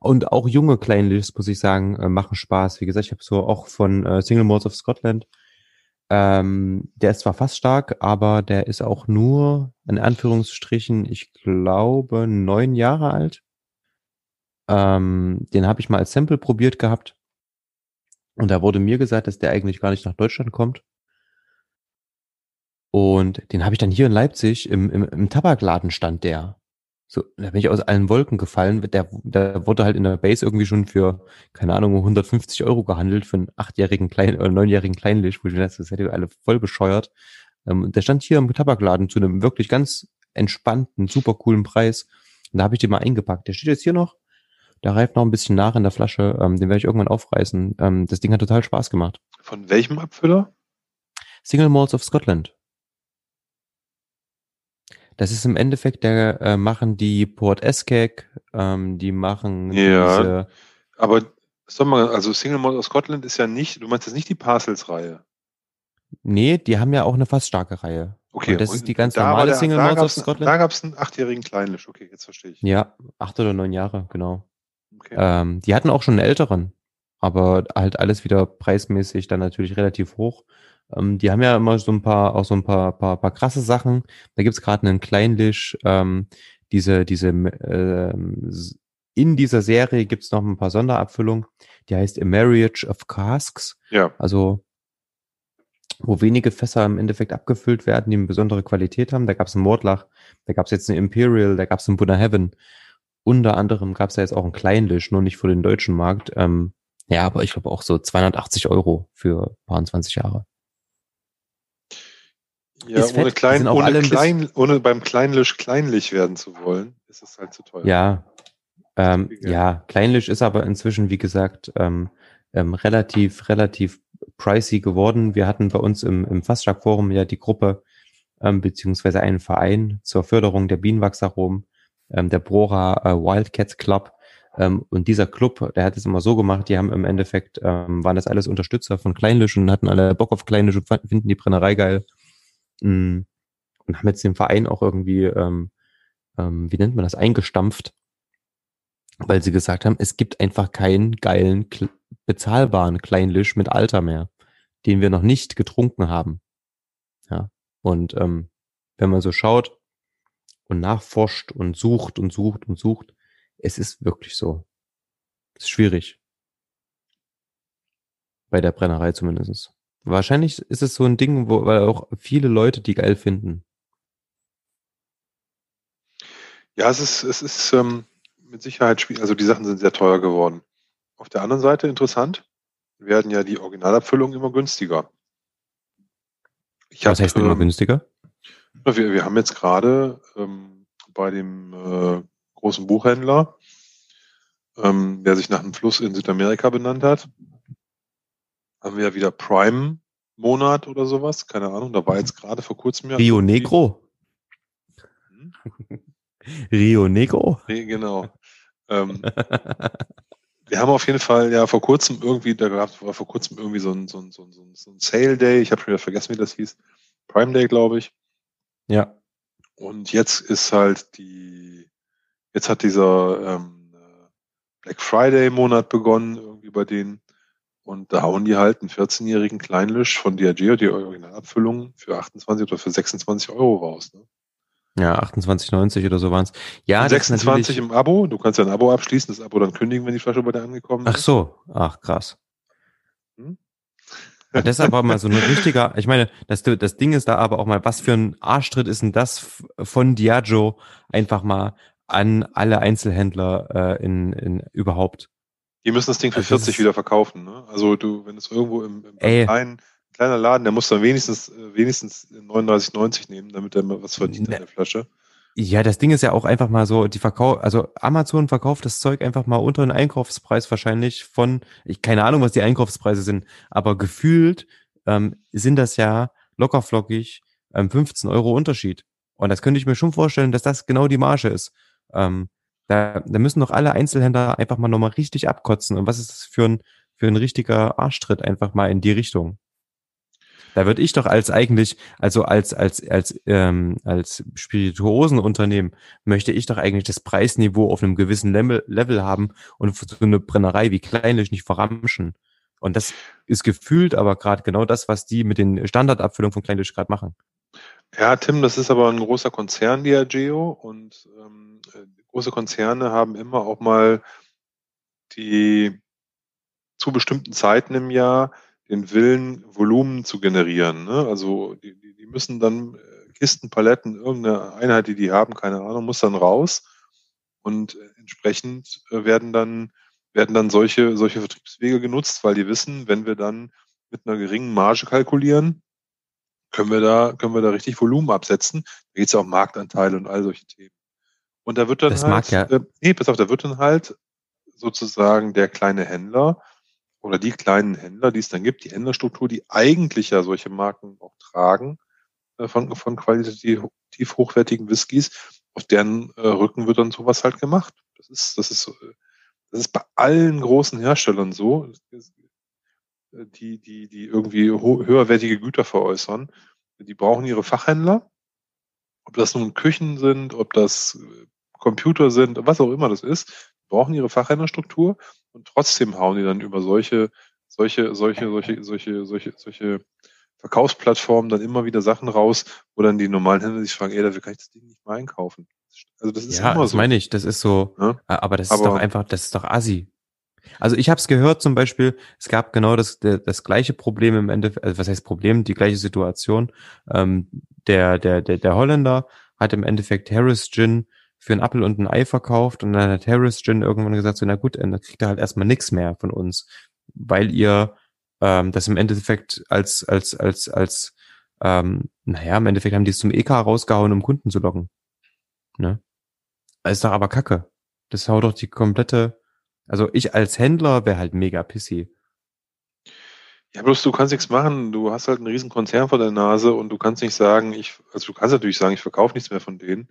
Und auch junge Kleinlichs, muss ich sagen, äh, machen Spaß. Wie gesagt, ich habe so auch von äh, Single Modes of Scotland. Ähm, der ist zwar fast stark, aber der ist auch nur, in Anführungsstrichen, ich glaube, neun Jahre alt. Ähm, den habe ich mal als Sample probiert gehabt. Und da wurde mir gesagt, dass der eigentlich gar nicht nach Deutschland kommt. Und den habe ich dann hier in Leipzig im, im, im Tabakladen stand der. So, da bin ich aus allen Wolken gefallen. Der, der wurde halt in der Base irgendwie schon für, keine Ahnung, 150 Euro gehandelt für einen achtjährigen Klein oder neunjährigen Kleinlisch, wo ich dachte, das hätte alle voll bescheuert. Ähm, der stand hier im Tabakladen zu einem wirklich ganz entspannten, super coolen Preis. Und da habe ich den mal eingepackt. Der steht jetzt hier noch der reift noch ein bisschen nach in der Flasche. Ähm, den werde ich irgendwann aufreißen. Ähm, das Ding hat total Spaß gemacht. Von welchem Abfüller? Single Malls of Scotland. Das ist im Endeffekt, der äh, machen die Port Escac, ähm, die machen ja, diese. Aber sag mal, also Single Malls of Scotland ist ja nicht, du meinst jetzt nicht die Parcels-Reihe. Nee, die haben ja auch eine fast starke Reihe. Okay. Und das und ist die ganz normale der, Single Malls of Scotland. Da gab es einen achtjährigen Kleinlisch. Okay, jetzt verstehe ich. Ja, acht oder neun Jahre, genau. Okay. Ähm, die hatten auch schon einen älteren, aber halt alles wieder preismäßig dann natürlich relativ hoch. Ähm, die haben ja immer so ein paar, auch so ein paar, paar, paar krasse Sachen. Da gibt's gerade einen Kleinlisch, ähm, diese, diese, äh, in dieser Serie gibt's noch ein paar Sonderabfüllungen. Die heißt A Marriage of Casks. Ja. Also wo wenige Fässer im Endeffekt abgefüllt werden, die eine besondere Qualität haben. Da gab's einen Mordlach, da gab's jetzt eine Imperial, da gab's einen Buddha Heaven. Unter anderem gab es ja jetzt auch einen Kleinlisch, nur nicht für den deutschen Markt. Ähm, ja, aber ich glaube auch so 280 Euro für paar 20 Jahre. Ja, ist ohne, klein, ohne, klein, ohne beim Kleinlisch kleinlich werden zu wollen, ist es halt zu teuer. Ja, ähm, ja, Kleinlisch ist aber inzwischen, wie gesagt, ähm, ähm, relativ, relativ pricey geworden. Wir hatten bei uns im, im Fastschlag-Forum ja die Gruppe, ähm, beziehungsweise einen Verein zur Förderung der Bienenwachsaromen ähm, der Brora äh, Wildcats Club. Ähm, und dieser Club, der hat es immer so gemacht, die haben im Endeffekt, ähm, waren das alles Unterstützer von Kleinlisch und hatten alle Bock auf Kleinlisch und finden die Brennerei geil. Mhm. Und haben jetzt den Verein auch irgendwie, ähm, ähm, wie nennt man das, eingestampft, weil sie gesagt haben, es gibt einfach keinen geilen, bezahlbaren Kleinlisch mit Alter mehr, den wir noch nicht getrunken haben. Ja. Und ähm, wenn man so schaut, und nachforscht und sucht und sucht und sucht. Es ist wirklich so. Es ist schwierig. Bei der Brennerei zumindest. Wahrscheinlich ist es so ein Ding, wo weil auch viele Leute die geil finden. Ja, es ist, es ist ähm, mit Sicherheit schwierig. Also die Sachen sind sehr teuer geworden. Auf der anderen Seite interessant, werden ja die Originalabfüllungen immer günstiger. Ich Was hab, heißt ähm, immer günstiger? Wir, wir haben jetzt gerade ähm, bei dem äh, großen Buchhändler, ähm, der sich nach einem Fluss in Südamerika benannt hat, haben wir ja wieder Prime-Monat oder sowas. Keine Ahnung, da war jetzt gerade vor kurzem ja. Rio Negro. Hm? Rio Negro? Nee, genau. ähm, wir haben auf jeden Fall ja vor kurzem irgendwie, da gab es vor kurzem irgendwie so ein, so ein, so ein, so ein Sale Day, ich habe schon wieder vergessen, wie das hieß. Prime Day, glaube ich. Ja. Und jetzt ist halt die, jetzt hat dieser ähm, Black Friday Monat begonnen, irgendwie bei denen. Und da hauen die halt einen 14-jährigen Kleinlisch von Diageo, die Originalabfüllung, für 28 oder für 26 Euro raus. Ne? Ja, 28,90 oder so waren es. Ja, 26 im Abo. Du kannst ja ein Abo abschließen, das Abo dann kündigen, wenn die Flasche bei dir angekommen ist. Ach so. Ach, krass. Hm? Das ist aber mal so ein richtiger, ich meine, das, das Ding ist da aber auch mal, was für ein Arschtritt ist denn das von Diageo einfach mal an alle Einzelhändler äh, in, in überhaupt? Die müssen das Ding für also 40 wieder verkaufen. Ne? Also du, wenn es irgendwo im, im kleinen, kleiner Laden, der muss dann wenigstens äh, wenigstens 39,90 nehmen, damit er mal was verdient ne. an der Flasche. Ja, das Ding ist ja auch einfach mal so, die Verkauf, also Amazon verkauft das Zeug einfach mal unter den Einkaufspreis wahrscheinlich von, ich keine Ahnung, was die Einkaufspreise sind, aber gefühlt ähm, sind das ja lockerflockig ähm, 15 Euro Unterschied. Und das könnte ich mir schon vorstellen, dass das genau die Marge ist. Ähm, da, da müssen doch alle Einzelhändler einfach mal nochmal richtig abkotzen. Und was ist das für ein, für ein richtiger Arschtritt einfach mal in die Richtung? Da würde ich doch als eigentlich, also als, als, als, ähm, als Spirituosenunternehmen möchte ich doch eigentlich das Preisniveau auf einem gewissen Level, Level haben und so eine Brennerei wie Kleinlich nicht verramschen. Und das ist gefühlt aber gerade genau das, was die mit den Standardabfüllungen von Kleinlich gerade machen. Ja, Tim, das ist aber ein großer Konzern, Diageo, und ähm, große Konzerne haben immer auch mal die zu bestimmten Zeiten im Jahr den Willen, Volumen zu generieren. Ne? Also die, die, die müssen dann äh, Kisten, Paletten, irgendeine Einheit, die die haben, keine Ahnung, muss dann raus. Und äh, entsprechend äh, werden dann, werden dann solche, solche Vertriebswege genutzt, weil die wissen, wenn wir dann mit einer geringen Marge kalkulieren, können wir da, können wir da richtig Volumen absetzen. Da geht es ja um Marktanteile und all solche Themen. Und da wird dann das halt, mag ja. äh, nee, pass auf, da wird dann halt sozusagen der kleine Händler oder die kleinen Händler, die es dann gibt, die Händlerstruktur, die eigentlich ja solche Marken auch tragen, äh, von, von qualitativ hochwertigen Whiskys, auf deren äh, Rücken wird dann sowas halt gemacht. Das ist, das ist, äh, das ist bei allen großen Herstellern so, die, die, die irgendwie höherwertige Güter veräußern. Die brauchen ihre Fachhändler, ob das nun Küchen sind, ob das Computer sind, was auch immer das ist, brauchen ihre Fachhändlerstruktur und trotzdem hauen die dann über solche, solche, solche, solche, solche, solche, solche Verkaufsplattformen dann immer wieder Sachen raus, wo dann die normalen Händler sich fragen, ey, dafür kann ich das Ding nicht mehr einkaufen. Also das ist ja, immer das so. meine ich, das ist so, ja? aber das aber, ist doch einfach, das ist doch assi. Also ich habe es gehört zum Beispiel, es gab genau das, das gleiche Problem im Endeffekt, also was heißt Problem, die gleiche Situation. Ähm, der, der, der, der Holländer hat im Endeffekt Harris Gin für einen Apfel und ein Ei verkauft und dann hat Harris Gin irgendwann gesagt, so na gut, dann kriegt er halt erstmal nichts mehr von uns, weil ihr ähm, das im Endeffekt als, als, als, als, ähm, naja, im Endeffekt haben die es zum EK rausgehauen, um Kunden zu locken. Ne? Ist doch aber Kacke. Das haut doch die komplette, also ich als Händler wäre halt mega pissy. Ja, bloß du kannst nichts machen. Du hast halt einen riesen Konzern vor der Nase und du kannst nicht sagen, ich, also du kannst natürlich sagen, ich verkaufe nichts mehr von denen.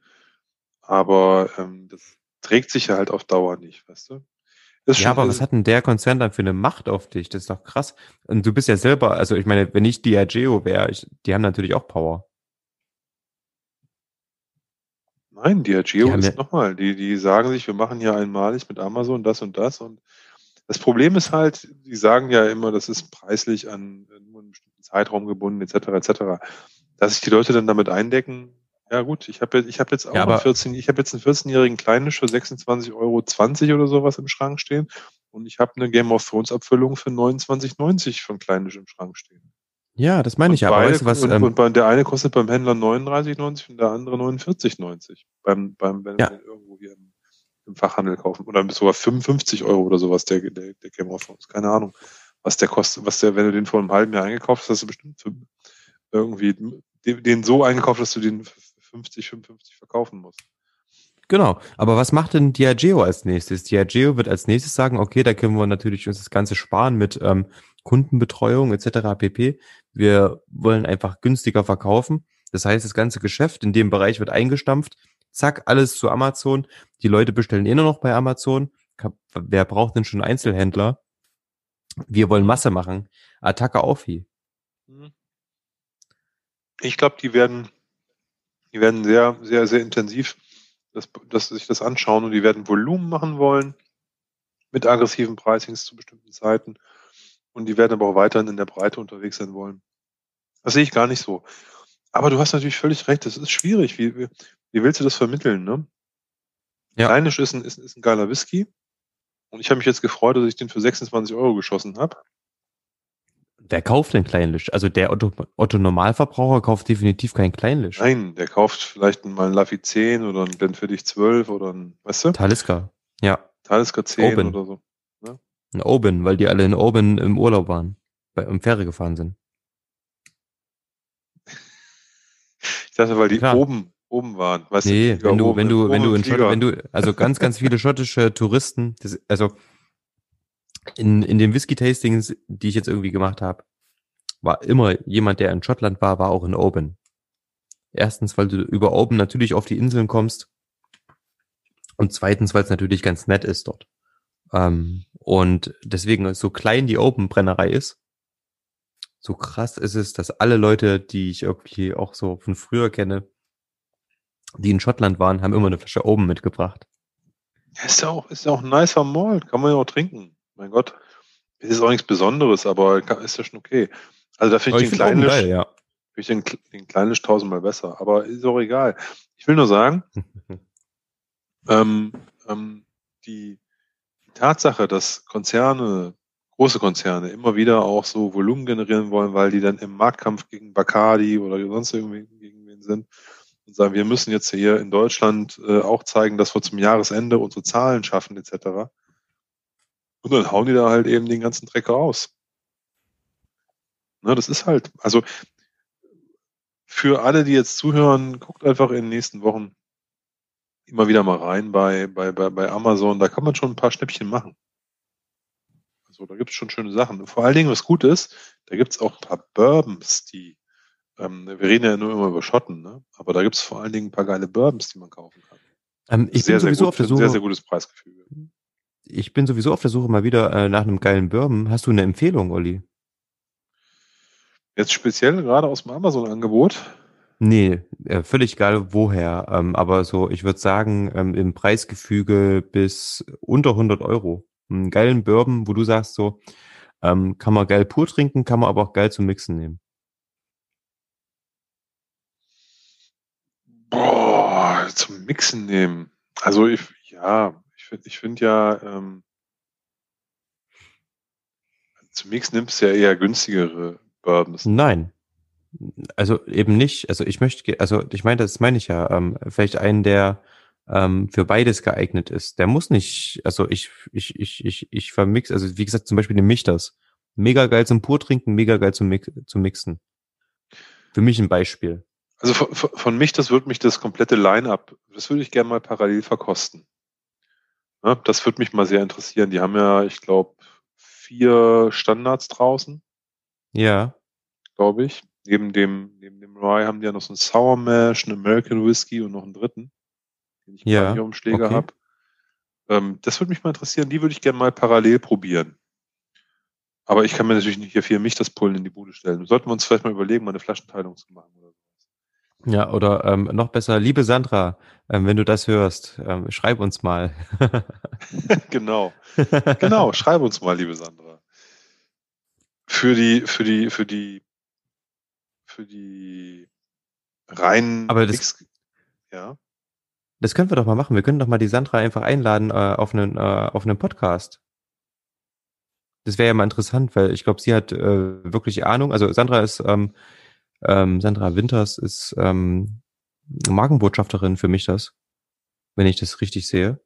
Aber ähm, das trägt sich ja halt auf Dauer nicht, weißt du? Ist ja, aber was hat denn der Konzern dann für eine Macht auf dich? Das ist doch krass. Und du bist ja selber, also ich meine, wenn ich Diageo wäre, die haben natürlich auch Power. Nein, Diageo die ist ja nochmal, die, die sagen sich, wir machen hier einmalig mit Amazon das und das und das Problem ist halt, die sagen ja immer, das ist preislich an nur einen bestimmten Zeitraum gebunden, etc., etc. Dass sich die Leute dann damit eindecken, ja gut, ich habe ich hab jetzt auch ja, 14, ich habe jetzt einen 14-jährigen Kleinisch für 26,20 Euro oder sowas im Schrank stehen und ich habe eine Game of Thrones Abfüllung für 29,90 von Kleinisch im Schrank stehen. Ja, das meine ich ja. Aber weißt du, was, und, ähm, und bei, der eine kostet beim Händler 39,90 und der andere 49,90. Beim, beim, wenn ja. wir irgendwo hier im, im, Fachhandel kaufen. Oder sogar 55 Euro oder sowas, der, der, der Game of Thrones. Keine Ahnung, was der kostet, was der, wenn du den vor einem halben Jahr eingekauft hast, hast du bestimmt für, irgendwie den, den so eingekauft, dass du den 50, 55 verkaufen muss. Genau, aber was macht denn Diageo als nächstes? Diageo wird als nächstes sagen, okay, da können wir natürlich uns das Ganze sparen mit ähm, Kundenbetreuung etc. pp. Wir wollen einfach günstiger verkaufen. Das heißt, das ganze Geschäft in dem Bereich wird eingestampft. Zack, alles zu Amazon. Die Leute bestellen eh nur noch bei Amazon. Wer braucht denn schon Einzelhändler? Wir wollen Masse machen. Attacke auf hier. Ich glaube, die werden die werden sehr, sehr, sehr intensiv das, das, sich das anschauen und die werden Volumen machen wollen mit aggressiven Pricings zu bestimmten Zeiten. Und die werden aber auch weiterhin in der Breite unterwegs sein wollen. Das sehe ich gar nicht so. Aber du hast natürlich völlig recht, das ist schwierig. Wie, wie, wie willst du das vermitteln, ne? Ja. Kleinisch ist ein, ist, ist ein geiler Whisky. Und ich habe mich jetzt gefreut, dass ich den für 26 Euro geschossen habe. Wer kauft denn Kleinlisch? Also der Otto, Otto Normalverbraucher kauft definitiv kein Kleinlisch. Nein, der kauft vielleicht mal einen Laffy 10 oder einen Glenfiddich 12 oder ein, weißt du? Talisker. Ja. Talisker 10 Oben. oder so. In Oben, weil die alle in Oben im Urlaub waren. Bei, im Fähre gefahren sind. (laughs) Ich dachte, weil die Klar. oben, oben waren. Weißt Nee, Flieger wenn du, wenn du, wenn du in wenn du, also ganz, ganz viele schottische Touristen, das, also in, in den Whisky-Tastings, die ich jetzt irgendwie gemacht habe, war immer jemand, der in Schottland war, war auch in Oban. Erstens, weil du über Oban natürlich auf die Inseln kommst. Und zweitens, weil es natürlich ganz nett ist dort. Ähm, und deswegen, so klein die Open-Brennerei ist, so krass ist es, dass alle Leute, die ich irgendwie auch so von früher kenne, die in Schottland waren, haben immer eine Flasche Oben mitgebracht. Ist ja auch, ist ja auch ein nicer Malt. Kann man ja auch trinken. Mein Gott. Es ist auch nichts Besonderes, aber ist ja schon okay. Also da finde ich, den find geil, ja. finde ich den, den Kleinlisch tausendmal besser. Aber ist auch egal. Ich will nur sagen, (laughs) ähm, ähm, die, die Tatsache, dass Konzerne, große Konzerne immer wieder auch so Volumen generieren wollen, weil die dann im Marktkampf gegen Bacardi oder sonst irgendwie gegen wen sind und sagen, wir müssen jetzt hier in Deutschland äh, auch zeigen, dass wir zum Jahresende unsere Zahlen schaffen etc. Und dann hauen die da halt eben den ganzen Dreck raus. Ne, das ist halt, also für alle, die jetzt zuhören, guckt einfach in den nächsten Wochen immer wieder mal rein bei, bei, bei, bei Amazon. Da kann man schon ein paar Schnäppchen machen. Also da gibt es schon schöne Sachen. Und vor allen Dingen, was gut ist, da gibt es auch ein paar Bourbons, die, ähm, wir reden ja nur immer über Schotten, ne? aber da gibt es vor allen Dingen ein paar geile Bourbons, die man kaufen kann. Ähm, ich sehr, bin sowieso sehr gut, auf der Suche. Sehr, sehr gutes Preisgefüge. Ich bin sowieso auf der Suche mal wieder äh, nach einem geilen Bourbon. Hast du eine Empfehlung, Olli? Jetzt speziell gerade aus dem Amazon-Angebot. Nee, äh, völlig egal woher. Ähm, aber so, ich würde sagen, ähm, im Preisgefüge bis unter 100 Euro. Einen geilen Bourbon, wo du sagst so, ähm, kann man geil pur trinken, kann man aber auch geil zum Mixen nehmen. Boah, zum Mixen nehmen. Also ich, ja, ich finde ich find ja, ähm, zum Mixen nimmst du ja eher günstigere Bourbons. Nein. Also eben nicht. Also ich möchte, also ich meine, das meine ich ja, ähm, vielleicht einen, der ähm, für beides geeignet ist. Der muss nicht, also ich, ich, ich, ich, ich vermix, also wie gesagt, zum Beispiel den Michters. Mega geil zum Pur trinken, mega geil zum, Mix, zum Mixen. Für mich ein Beispiel. Also von, von von mich, das würde mich das komplette Line-up, das würde ich gerne mal parallel verkosten. Ja, das würde mich mal sehr interessieren. Die haben ja, ich glaube, vier Standards draußen, Ja, glaube ich. Neben dem, neben dem Rye haben die ja noch so einen Sour Mash, einen American Whiskey und noch einen dritten, den ich Ja, hier Schläger okay. habe. Ähm, das würde mich mal interessieren. Die würde ich gerne mal parallel probieren. Aber ich kann mir natürlich nicht hier viel mich das Pullen in die Bude stellen. Sollten wir uns vielleicht mal überlegen, mal eine Flaschenteilung zu machen. Ja, oder ähm, noch besser, liebe Sandra, ähm, wenn du das hörst, ähm, schreib uns mal. (laughs) genau. Genau, schreib uns mal, liebe Sandra. Für die, für die, für die, für die reinen Aber das- ja. Das können wir doch mal machen. Wir können doch mal die Sandra einfach einladen äh, auf einen äh, auf einen Podcast. Das wäre ja mal interessant, weil ich glaube, sie hat äh, wirklich Ahnung. Also Sandra ist ähm, ähm, Sandra Winters ist ähm, Markenbotschafterin für mich das, wenn ich das richtig sehe.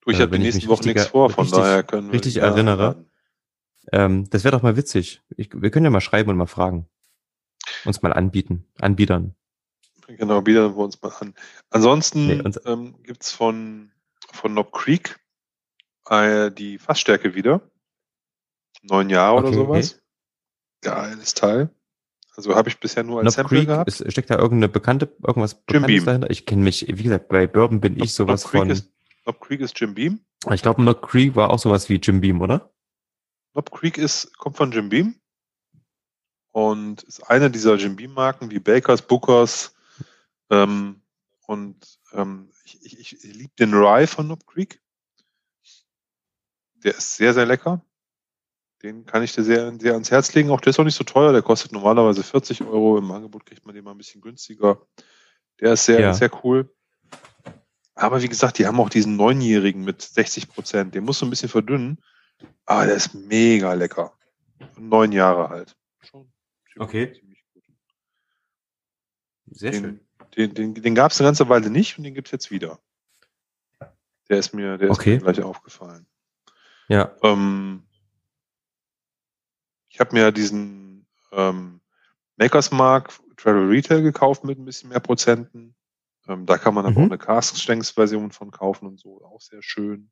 Du, ich Äh, habe die nächsten Wochen richtig nichts vor, von richtig- daher können wir richtig gerne erinnere. Ähm, das wäre doch mal witzig. Ich, wir können ja mal schreiben und mal fragen. Uns mal anbieten, anbiedern. Genau, bieten wir uns mal an. Ansonsten Nee, ähm, gibt's von, von Knob Creek äh, die Fassstärke wieder. Neun Jahre oder Okay, sowas. Geiles Teil. Also habe ich bisher nur als Knob Sample Creek, gehabt. ist, steckt da irgendeine bekannte, irgendwas Jim Bekanntes Beam. dahinter? Ich kenne mich, wie gesagt, bei Bourbon bin ich Knob- sowas Knob von. Ist, Knob Creek ist Jim Beam. Ich glaube, Knob Creek war auch sowas wie Jim Beam, oder? Knob Creek ist, kommt von Jim Beam und ist eine dieser Jim Beam Marken wie Bakers, Bookers ähm, und ähm, ich, ich, ich liebe den Rye von Knob Creek. Der ist sehr, sehr lecker. Den kann ich dir sehr, sehr ans Herz legen. Auch der ist auch nicht so teuer. Der kostet normalerweise 40 Euro. Im Angebot kriegt man den mal ein bisschen günstiger. Der ist sehr, Ja. sehr cool. Aber wie gesagt, die haben auch diesen Neunjährigen mit 60 Prozent. Den musst du ein bisschen verdünnen. Aber der ist mega lecker. Neun Jahre alt. Schon Okay. ziemlich gut. Sehr Den, den, den, den gab es eine ganze Weile nicht und den gibt's jetzt wieder. Der ist mir, der ist Okay. mir gleich aufgefallen. Ja. Ähm, ich habe mir diesen ähm, Makers Mark Travel Retail gekauft mit ein bisschen mehr Prozenten. Ähm, da kann man aber Mhm. auch eine Cask-Stanks-Version von kaufen und so, auch sehr schön.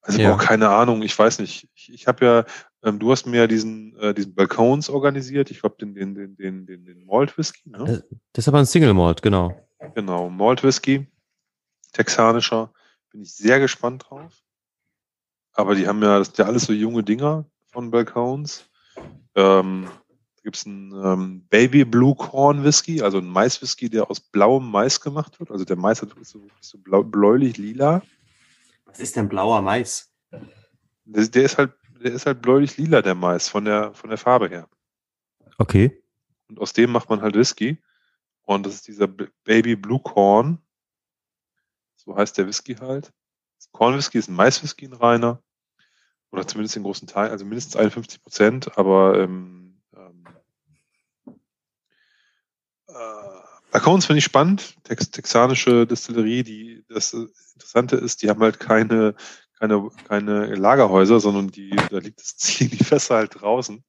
Also Ja. auch keine Ahnung, ich weiß nicht. Ich, ich habe ja, ähm, du hast mir ja diesen, äh, diesen Balkons organisiert. Ich glaube, den, den, den, den, den, den Malt Whisky, ne? Das ist aber ein Single Malt, genau. Genau, Malt Whisky, texanischer. Bin ich sehr gespannt drauf. Aber die haben ja, das sind ja alles so junge Dinger von Balcones. Ähm, da gibt's einen ähm, Baby Blue Corn Whisky, also ein Maiswhisky, der aus blauem Mais gemacht wird. Also der Mais hat ist so, so blau, bläulich lila. Was ist denn blauer Mais? Der, der ist halt, der ist halt bläulich lila, der Mais, von der, von der Farbe her. Okay. Und aus dem macht man halt Whisky. Und das ist dieser B- Baby Blue Corn. So heißt der Whisky halt. Das Corn Whisky ist ein Maiswhisky, ein reiner. Oder zumindest in großen Teilen, also mindestens 51 Prozent, aber ähm, ähm, äh, Balkons finde ich spannend. Tex texanische Distillerie, die das äh, Interessante ist, die haben halt keine, keine, keine Lagerhäuser, sondern die, da liegt das (laughs) Ziel, die Fässer halt draußen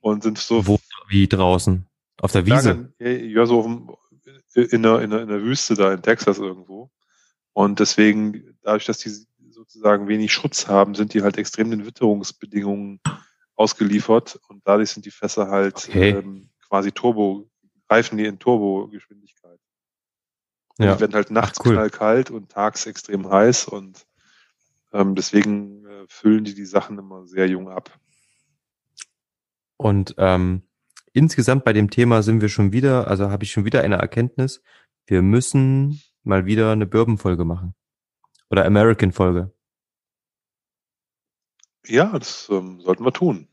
und sind so Wo, wie draußen? Auf der Wiese? Ja, so in, der, in, der, in der Wüste da in Texas irgendwo. Und deswegen, dadurch, dass die sozusagen wenig Schutz haben, sind die halt extrem den Witterungsbedingungen ausgeliefert. Und dadurch sind die Fässer halt Okay. ähm, quasi Turbo, reifen die in Turbogeschwindigkeit. Ja. Die werden halt nachts Ach, cool. knallkalt und tags extrem heiß und ähm, deswegen äh, füllen die die Sachen immer sehr jung ab. Und ähm, insgesamt bei dem Thema sind wir schon wieder, also habe ich schon wieder eine Erkenntnis, wir müssen mal wieder eine Bourbon-Folge machen. Oder American-Folge. Ja, das ähm, sollten wir tun.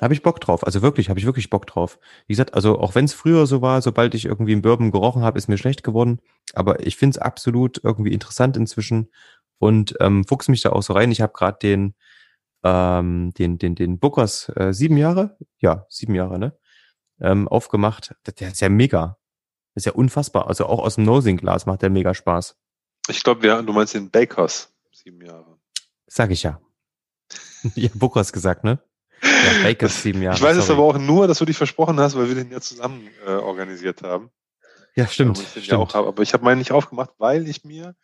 Habe ich Bock drauf. Also wirklich, habe ich wirklich Bock drauf. Wie gesagt, also auch wenn es früher so war, sobald ich irgendwie einen Bourbon gerochen habe, ist mir schlecht geworden. Aber ich finde es absolut irgendwie interessant inzwischen und ähm, fuchs mich da auch so rein. Ich habe gerade den, ähm, den, den, den Bookers äh, sieben Jahre, ja, sieben Jahre, ne? Ähm, aufgemacht. Der, ist ja mega. Das ist ja unfassbar. Also auch aus dem Nosing-Glas macht der mega Spaß. Ich glaube, ja, du meinst den Bakers, sieben Jahre. Sag ich ja. (laughs) ja, Bookers gesagt, ne? Ja, Bakers sieben (laughs) Jahre. ich weiß es aber auch nur, dass du dich versprochen hast, weil wir den ja zusammen äh, organisiert haben. Ja, stimmt. Weil ich stimmt. Ja auch habe. Aber ich habe meinen nicht aufgemacht, weil ich mir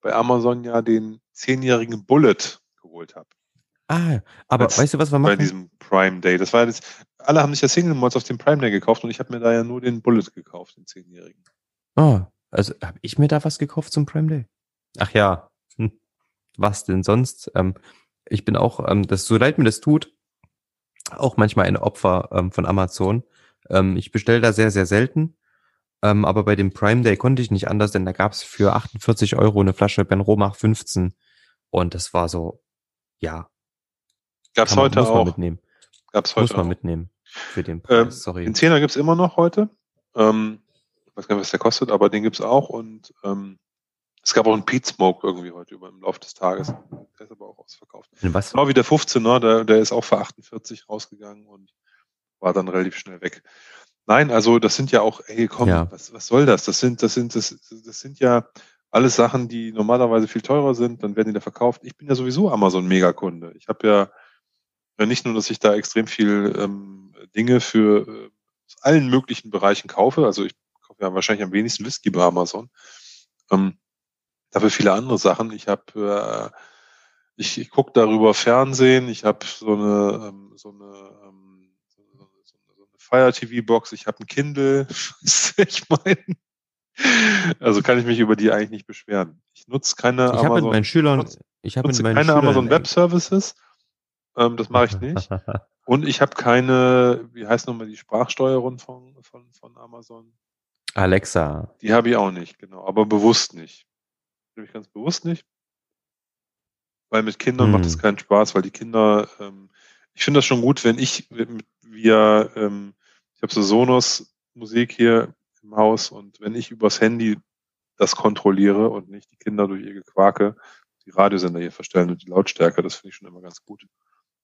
bei Amazon ja den zehnjährigen Bullet geholt habe. Ah, aber Als- weißt du, was wir Bei machen? diesem Prime Day. Das war jetzt, alle haben sich ja Single Mods auf dem Prime Day gekauft und ich habe mir da ja nur den Bullet gekauft, den zehnjährigen. Oh, also habe ich mir da was gekauft zum Prime Day? Ach ja. Was denn sonst? Ähm, ich bin auch, ähm, das so leid mir das tut, auch manchmal ein Opfer ähm, von Amazon. Ähm, ich bestelle da sehr, sehr selten. Ähm, aber bei dem Prime Day konnte ich nicht anders, denn da gab es für 48 Euro eine Flasche Ben Romach 15. Und das war so, ja, Gab's kann man, heute muss man auch. mitnehmen. Gab's Muss heute man auch. mitnehmen für den Preis. Ähm, Sorry. Den Zehner gibt's immer noch heute. Ähm, ich weiß gar nicht, was der kostet, aber den gibt's auch. Und ähm, es gab auch einen Pete Smoke irgendwie heute über im Laufe des Tages. Der ist aber auch ausverkauft. Was? Genau wie der 15er, der, der ist auch für 48 rausgegangen und war dann relativ schnell weg. Nein, also das sind ja auch, ey, komm, Ja. was, was soll das? Das sind, das sind, das, das sind ja alles Sachen, die normalerweise viel teurer sind, dann werden die da verkauft. Ich bin ja sowieso Amazon-Megakunde. Ich habe ja, ja nicht nur, dass ich da extrem viel ähm, Dinge für äh, aus allen möglichen Bereichen kaufe. Also ich kaufe ja wahrscheinlich am wenigsten Whisky bei Amazon. Ähm, dafür viele andere Sachen. Ich habe, äh, ich, ich gucke darüber Fernsehen. Ich habe so eine, ähm, so eine, ähm, so eine, so Fire TV Box. Ich habe ein Kindle. (laughs) ich meine, also kann ich mich über die eigentlich nicht beschweren. Ich nutze keine Ich habe mit Amazon. meinen Schülern, ich habe keine Schülern Amazon Web Services. Ähm, das mache ich nicht. (laughs) Und ich habe keine, wie heißt nochmal die Sprachsteuerung von, von, von Amazon? Alexa. Die habe ich auch nicht, genau, aber bewusst nicht. Nämlich ganz bewusst nicht. Weil mit Kindern hm. macht es keinen Spaß, weil die Kinder, ähm, ich finde das schon gut, wenn ich, wir, ähm, ich habe so Sonos Musik hier im Haus und wenn ich übers Handy das kontrolliere und nicht die Kinder durch ihr Gequake die Radiosender hier verstellen und die Lautstärke, das finde ich schon immer ganz gut.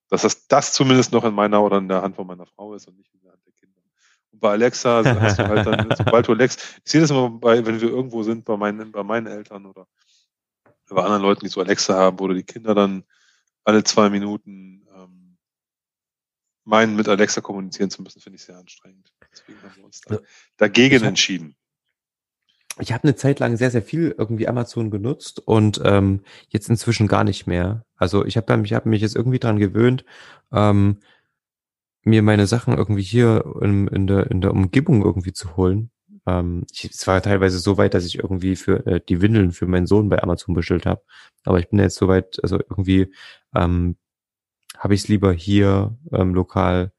Dass das, das zumindest noch in meiner oder in der Hand von meiner Frau ist und nicht in der Hand der Kinder. Und bei Alexa hast du halt dann, (laughs) sobald du Alexa, ich sehe das immer bei, wenn wir irgendwo sind, bei meinen, bei meinen Eltern oder bei anderen Leuten, die so Alexa haben, wo die Kinder dann alle zwei Minuten ähm, meinen, mit Alexa kommunizieren zu müssen, finde ich sehr anstrengend. Deswegen haben wir uns da dagegen entschieden ich habe eine Zeit lang sehr, sehr viel irgendwie Amazon genutzt und ähm, jetzt inzwischen gar nicht mehr. Also ich habe ich hab mich jetzt irgendwie dran gewöhnt, ähm, mir meine Sachen irgendwie hier in, in, der, in der Umgebung irgendwie zu holen. Ähm, ich, es war teilweise so weit, dass ich irgendwie für äh, die Windeln für meinen Sohn bei Amazon bestellt habe. Aber ich bin jetzt so weit, also irgendwie ähm, habe ich es lieber hier ähm, lokal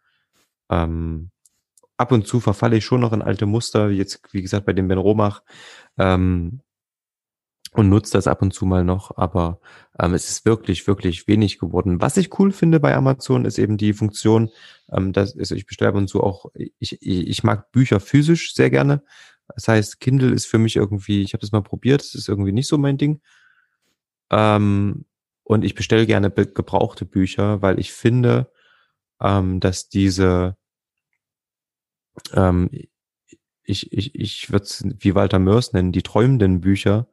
ähm, ab und zu verfalle ich schon noch in alte Muster, jetzt wie gesagt bei dem Ben Romach ähm, und nutze das ab und zu mal noch, aber ähm, es ist wirklich, wirklich wenig geworden. Was ich cool finde bei Amazon ist eben die Funktion, ähm, dass also ich bestelle ab und zu auch, ich, ich mag Bücher physisch sehr gerne. Das heißt, Kindle ist für mich irgendwie, ich habe das mal probiert, es ist irgendwie nicht so mein Ding. Ähm, und ich bestelle gerne gebrauchte Bücher, weil ich finde, ähm, dass diese ähm, ich, ich, ich würde es wie Walter Mörs nennen, die träumenden Bücher,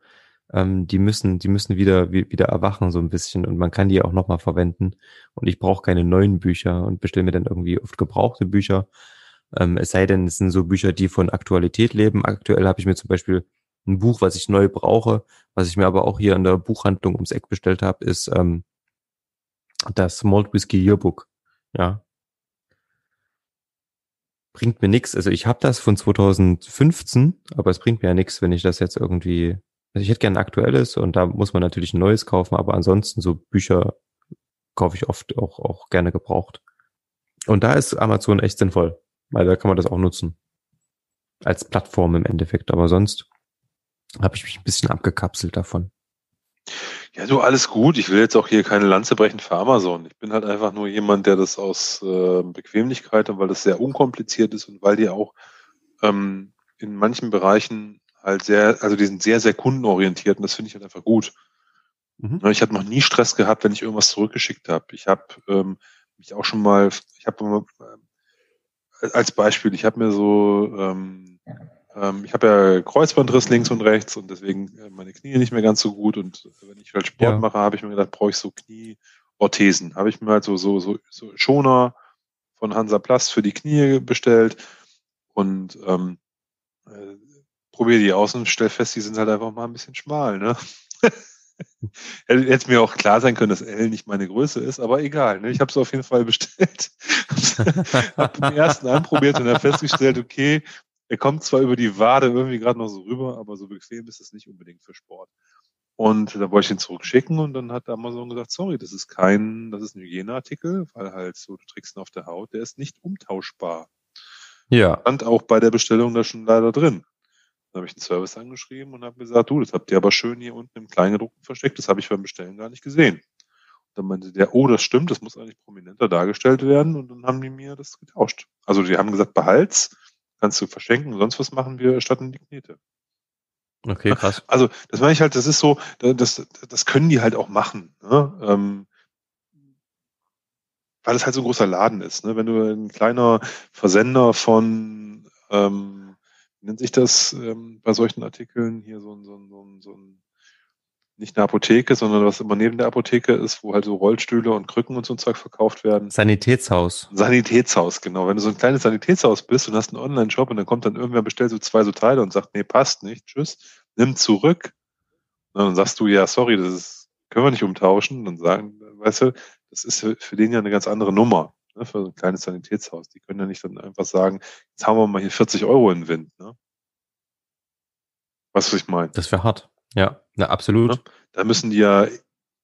ähm, die müssen, die müssen wieder, wieder erwachen so ein bisschen und man kann die auch nochmal verwenden. Und ich brauche keine neuen Bücher und bestelle mir dann irgendwie oft gebrauchte Bücher. Ähm, es sei denn, es sind so Bücher, die von Aktualität leben. Aktuell habe ich mir zum Beispiel ein Buch, was ich neu brauche, was ich mir aber auch hier in der Buchhandlung ums Eck bestellt habe, ist ähm, das Malt Whisky Yearbook. Ja, bringt mir nichts. Also ich habe das von 2015, aber es bringt mir ja nichts, wenn ich das jetzt irgendwie. Also ich hätte gerne ein aktuelles und da muss man natürlich ein neues kaufen, aber ansonsten so Bücher kaufe ich oft auch, auch gerne gebraucht. Und da ist Amazon echt sinnvoll, weil da kann man das auch nutzen. Als Plattform im Endeffekt. Aber sonst habe ich mich ein bisschen abgekapselt davon. Ja, du, alles gut. Ich will jetzt auch hier keine Lanze brechen für Amazon. Ich bin halt einfach nur jemand, der das aus äh, Bequemlichkeit und weil das sehr unkompliziert ist und weil die auch ähm, in manchen Bereichen halt sehr, also die sind sehr, sehr kundenorientiert und das finde ich halt einfach gut. Mhm. Ich habe noch nie Stress gehabt, wenn ich irgendwas zurückgeschickt habe. Ich habe ähm, mich auch schon mal, ich habe äh, als Beispiel, ich habe mir so ähm, ähm, ich habe ja Kreuzbandriss links und rechts und deswegen äh, meine Knie nicht mehr ganz so gut. Und wenn ich halt Sport ja. mache, habe ich mir gedacht, brauche ich so Knieorthesen. Habe ich mir halt so, so, so, so Schoner von Hansa Plast für die Knie bestellt und ähm, äh, probiere die aus und stell fest, die sind halt einfach mal ein bisschen schmal. Ne? (laughs) Hätte mir auch klar sein können, dass L nicht meine Größe ist, aber egal. Ne? Ich habe es auf jeden Fall bestellt. (laughs) habe den ersten anprobiert und dann festgestellt, okay, er kommt zwar über die Wade irgendwie gerade noch so rüber, aber so bequem ist es nicht unbedingt für Sport. Und da wollte ich ihn zurückschicken und dann hat Amazon gesagt, sorry, das ist kein, das ist ein Hygieneartikel, weil halt so, du trägst ihn auf der Haut, der ist nicht umtauschbar. Ja. Stand auch bei der Bestellung da schon leider drin. Dann habe ich den Service angeschrieben und habe gesagt, du, das habt ihr aber schön hier unten im Kleingedruckten versteckt, das habe ich beim Bestellen gar nicht gesehen. Und dann meinte der, oh, das stimmt, das muss eigentlich prominenter dargestellt werden und dann haben die mir das getauscht. Also die haben gesagt, behalt's, kannst du verschenken, sonst was machen wir statt in die Knete. Okay, krass. Also, das meine ich halt, das ist so, das, das können die halt auch machen. Ne? Ähm, weil es halt so ein großer Laden ist. Ne? Wenn du ein kleiner Versender von, ähm, nennt sich das ähm, bei solchen Artikeln, hier so ein, so ein, so ein, so ein nicht eine Apotheke, sondern was immer neben der Apotheke ist, wo halt so Rollstühle und Krücken und so ein Zeug verkauft werden. Sanitätshaus. Sanitätshaus, genau. Wenn du so ein kleines Sanitätshaus bist und hast einen Online-Shop und dann kommt dann irgendwer, bestellt so zwei so Teile und sagt, nee, passt nicht, tschüss, nimm zurück. Und dann sagst du, ja, sorry, das ist, können wir nicht umtauschen. Dann sagen, weißt du, das ist für den ja eine ganz andere Nummer, ne, für so ein kleines Sanitätshaus. Die können ja nicht dann einfach sagen, jetzt haben wir mal hier 40 Euro in den Wind, ne? Was ich meine. Das wäre hart. Ja, na, absolut. Ne? Da müssen die ja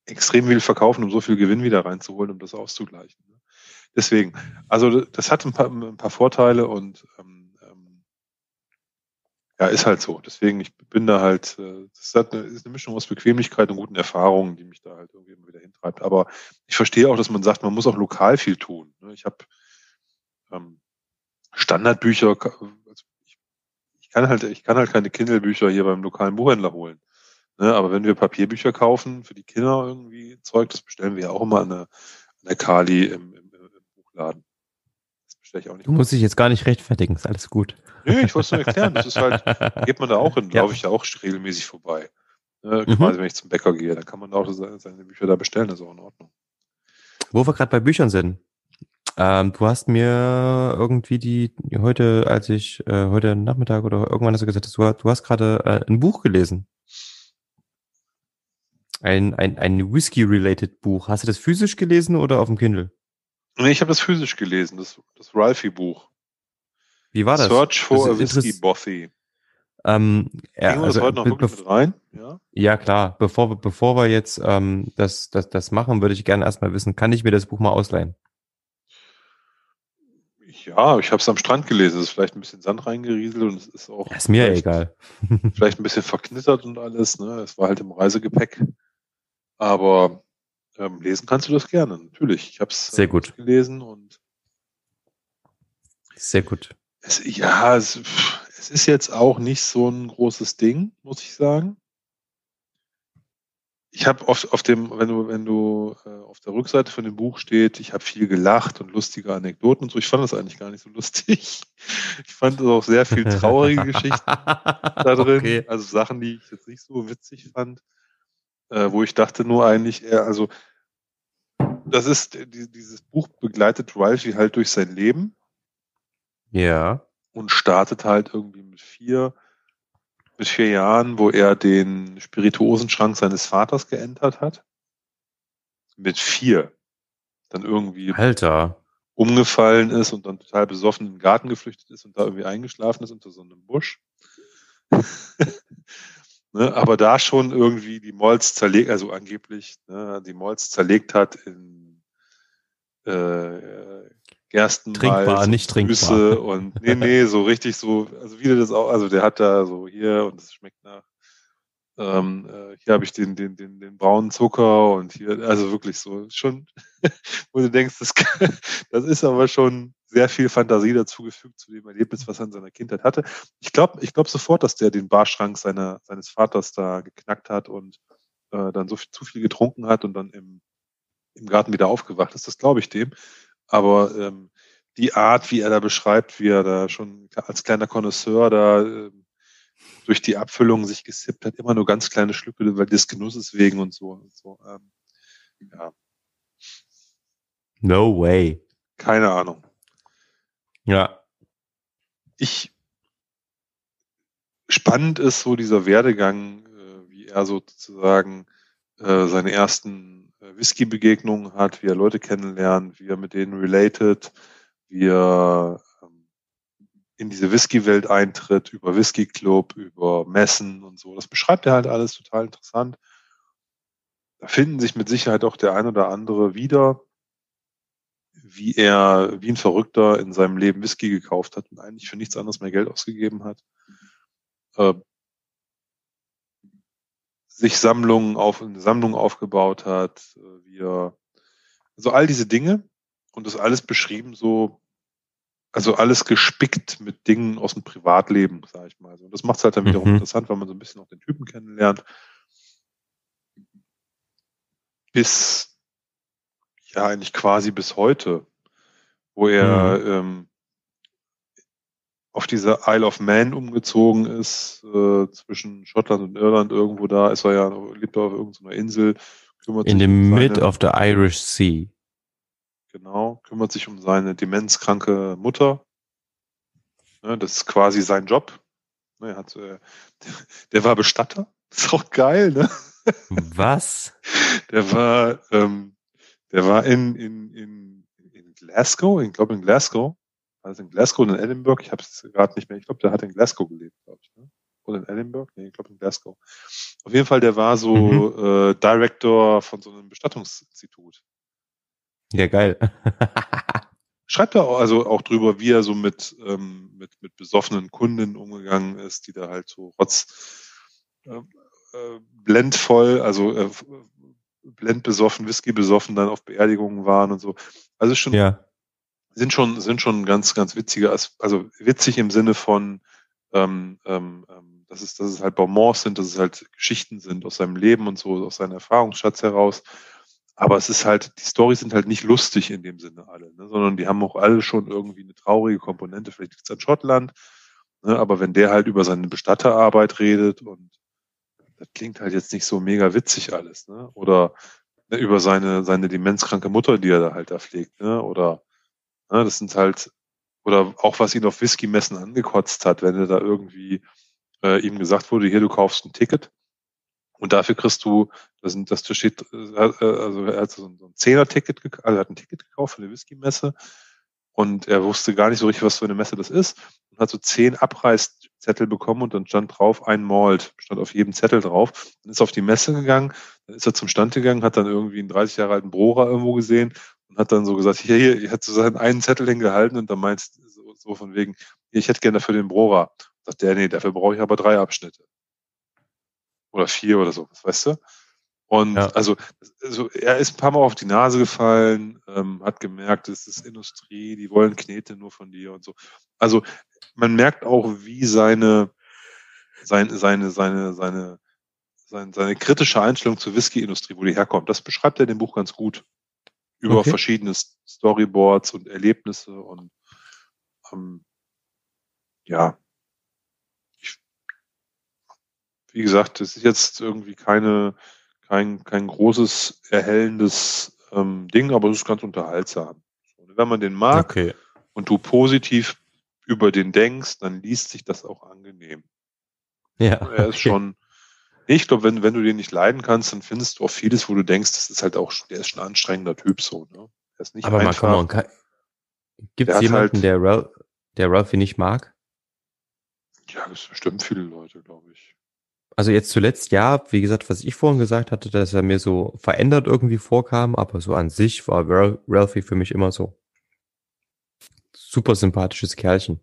extrem viel verkaufen, um so viel Gewinn wieder reinzuholen, um das auszugleichen. Ne? Deswegen, also das hat ein paar, ein paar Vorteile und ähm, ähm, ja, ist halt so. Deswegen, ich bin da halt, äh, das ist, halt eine, ist eine Mischung aus Bequemlichkeit und guten Erfahrungen, die mich da halt irgendwie immer wieder hintreibt. Aber ich verstehe auch, dass man sagt, man muss auch lokal viel tun. Ne? Ich habe ähm, Standardbücher, also ich, ich kann halt, ich kann halt keine Kindle-Bücher hier beim lokalen Buchhändler holen. Ne? Aber wenn wir Papierbücher kaufen für die Kinder irgendwie Zeug, das bestellen wir ja auch immer an der, an der Kali im, im, im Buchladen. Ich auch nicht. Du musst dich jetzt gar nicht rechtfertigen, ist alles gut. Nee, ich wollte es nur erklären. Das ist halt, (laughs) geht man da auch hin, ja. laufe ich ja auch regelmäßig vorbei. Ne? Mhm. Quasi, wenn ich zum Bäcker gehe, dann kann man auch seine Bücher da bestellen, das ist auch in Ordnung. Wo wir gerade bei Büchern sind. Ähm, du hast mir irgendwie die heute, als ich äh, heute Nachmittag oder irgendwann hast du gesagt, du, du hast gerade äh, ein Buch gelesen. Ein, ein, ein Whisky-related Buch. Hast du das physisch gelesen oder auf dem Kindle? Nee, ich habe das physisch gelesen, das, das Ralphie-Buch. Wie war das? Search for das a Whiskey Bothy. Ähm, ja, Gehen wir also, das heute noch wirklich mit rein? Ja, ja klar. Bevor, bevor wir jetzt ähm, das, das, das machen, würde ich gerne erstmal wissen, kann ich mir das Buch mal ausleihen? Ja, ich habe es am Strand gelesen. Es ist vielleicht ein bisschen Sand reingerieselt und es ist auch. ist mir egal. vielleicht ein bisschen verknittert und alles. Ne? Es war halt im Reisegepäck. Aber ähm, lesen kannst du das gerne, natürlich. Ich habe es Sehr gut. gelesen und. Sehr gut. Es, ja, es, es ist jetzt auch nicht so ein großes Ding, muss ich sagen. Ich habe oft auf dem, wenn du, wenn du äh, auf der Rückseite von dem Buch steht, ich habe viel gelacht und lustige Anekdoten und so. Ich fand das eigentlich gar nicht so lustig. Ich fand auch sehr viel traurige Geschichten (laughs) da drin. Okay. Also Sachen, die ich jetzt nicht so witzig fand, äh, wo ich dachte nur eigentlich eher, also das ist, die, dieses Buch begleitet Ralphie halt durch sein Leben ja. Und startet halt irgendwie mit vier, mit vier Jahren, wo er den Spirituosenschrank seines Vaters geentert hat. Mit vier. Dann irgendwie Alter. umgefallen ist und dann total besoffen in den Garten geflüchtet ist und da irgendwie eingeschlafen ist unter so einem Busch. (laughs) ne, aber da schon irgendwie die Molz zerlegt, also angeblich ne, die Molz zerlegt hat in äh, Gerstenmalz, trinkbar, nicht trinkbar. und nee, nee, so richtig so, also wieder das auch, also der hat da so hier und es schmeckt nach. Ähm, äh, hier habe ich den, den, den, den braunen Zucker und hier, also wirklich so schon, (laughs) wo du denkst, das, (laughs) das ist aber schon sehr viel Fantasie dazugefügt zu dem Erlebnis, was er in seiner Kindheit hatte. Ich glaube, ich glaube sofort, dass der den Barschrank seiner, seines Vaters da geknackt hat und äh, dann so viel, zu viel getrunken hat und dann im, im Garten wieder aufgewacht ist. Das glaube ich dem. Aber ähm, die Art, wie er da beschreibt, wie er da schon als kleiner Connoisseur da äh, durch die Abfüllung sich gesippt hat, immer nur ganz kleine Schlücke, weil des Genusses wegen und so. Und so ähm, ja. No way. Keine Ahnung. Ja. Ich spannend ist so dieser Werdegang, äh, wie er sozusagen äh, seine ersten äh, Whisky-Begegnungen hat, wie er Leute kennenlernt, wie er mit denen related, wie er ähm, in diese Whisky-Welt eintritt, über Whisky-Club, über Messen und so. Das beschreibt er halt alles total interessant. Da finden sich mit Sicherheit auch der ein oder andere wieder, wie er wie ein Verrückter in seinem Leben Whisky gekauft hat und eigentlich für nichts anderes mehr Geld ausgegeben hat. Äh, sich Sammlungen auf, eine Sammlung aufgebaut hat, äh, wie er, also all diese Dinge und das alles beschrieben so, also alles gespickt mit Dingen aus dem Privatleben, sage ich mal. Und das macht es halt dann wiederum mhm. interessant, weil man so ein bisschen auch den Typen kennenlernt. Bis, ja, eigentlich quasi bis heute, wo er mhm. ähm, auf diese Isle of Man umgezogen ist, äh, zwischen Schottland und Irland irgendwo da, ist er ja, lebt er auf irgendeiner Insel. Kümmert In the um mid of the Irish Sea. Genau, kümmert sich um seine demenzkranke Mutter. Ne, das ist quasi sein Job. Ne, er hat, äh, der, (laughs) der war Bestatter. (laughs) Ist auch geil, ne? Was? Der war, ähm, der war in, in, in, in Glasgow, ich glaube in Glasgow, also in Glasgow und in Edinburgh, ich habe es gerade nicht mehr, ich glaube, der hat in Glasgow gelebt, glaube ich. Ne? Oder in Edinburgh? Nee, ich glaube in Glasgow. Auf jeden Fall, der war so mhm. äh, Director von so einem Bestattungsinstitut. Ja, geil. schreibt er also auch drüber, wie er so mit, ähm, mit, mit besoffenen Kunden umgegangen ist, die da halt so rotz äh, äh, blendvoll, also äh, blendbesoffen, Whisky besoffen dann auf Beerdigungen waren und so. Also schon, ja. sind schon, sind schon ganz, ganz witzige, also witzig im Sinne von, ähm, ähm, ähm, dass es, dass es halt Bonbons sind, dass es halt Geschichten sind aus seinem Leben und so, aus seinem Erfahrungsschatz heraus. Aber es ist halt, die Storys sind halt nicht lustig in dem Sinne alle, ne, sondern die haben auch alle schon irgendwie eine traurige Komponente. Vielleicht liegt es an Schottland, ne, aber wenn der halt über seine Bestatterarbeit redet und das klingt halt jetzt nicht so mega witzig alles, ne? Oder ne, über seine, seine demenzkranke Mutter, die er da halt da pflegt, ne? Oder ne, das sind halt, oder auch was ihn auf Whisky-Messen angekotzt hat, wenn er da irgendwie äh, ihm gesagt wurde, hier, du kaufst ein Ticket und dafür kriegst du, das, das steht, äh, also er hat so ein Zehner-Ticket, also er hat ein Ticket gekauft für eine Whisky-Messe und er wusste gar nicht so richtig, was für eine Messe das ist und hat so zehn Abreißzettel bekommen und dann stand drauf ein Malt, stand auf jedem Zettel drauf. Dann ist auf die Messe gegangen, dann ist er zum Stand gegangen, hat dann irgendwie einen 30 Jahre alten Brorer irgendwo gesehen und hat dann so gesagt, hier, hier, ich hat so seinen einen Zettel hingehalten und dann meinst so, so von wegen, ich hätte gerne dafür den Brorer. Sagt der, nee, dafür brauche ich aber drei Abschnitte oder vier oder so, weißt du? Und ja. also, also er ist ein paar Mal auf die Nase gefallen, ähm, hat gemerkt, es ist Industrie, die wollen Knete nur von dir und so. Also man merkt auch, wie seine, seine, seine, seine, seine, seine, seine kritische Einstellung zur Whisky-Industrie, wo die herkommt, das beschreibt er in dem Buch ganz gut. Über okay. verschiedene Storyboards und Erlebnisse und ähm, ja, wie gesagt, das ist jetzt irgendwie keine, kein, kein großes, erhellendes ähm, Ding, aber es ist ganz unterhaltsam. wenn man den mag okay. und du positiv über den denkst, dann liest sich das auch angenehm. Ja. Er ist schon, ich glaube, wenn, wenn du den nicht leiden kannst, dann findest du auch vieles, wo du denkst, das ist halt auch, der ist schon ein anstrengender Typ so, ne? Der ist nicht aber einfach. mal, komm Gibt es jemanden, halt, der, Ralph, der Ralphie nicht mag? Ja, das bestimmt viele Leute, glaube ich. Also jetzt zuletzt ja, wie gesagt, was ich vorhin gesagt hatte, dass er mir so verändert irgendwie vorkam, aber so an sich war Ralphie für mich immer so super sympathisches Kerlchen.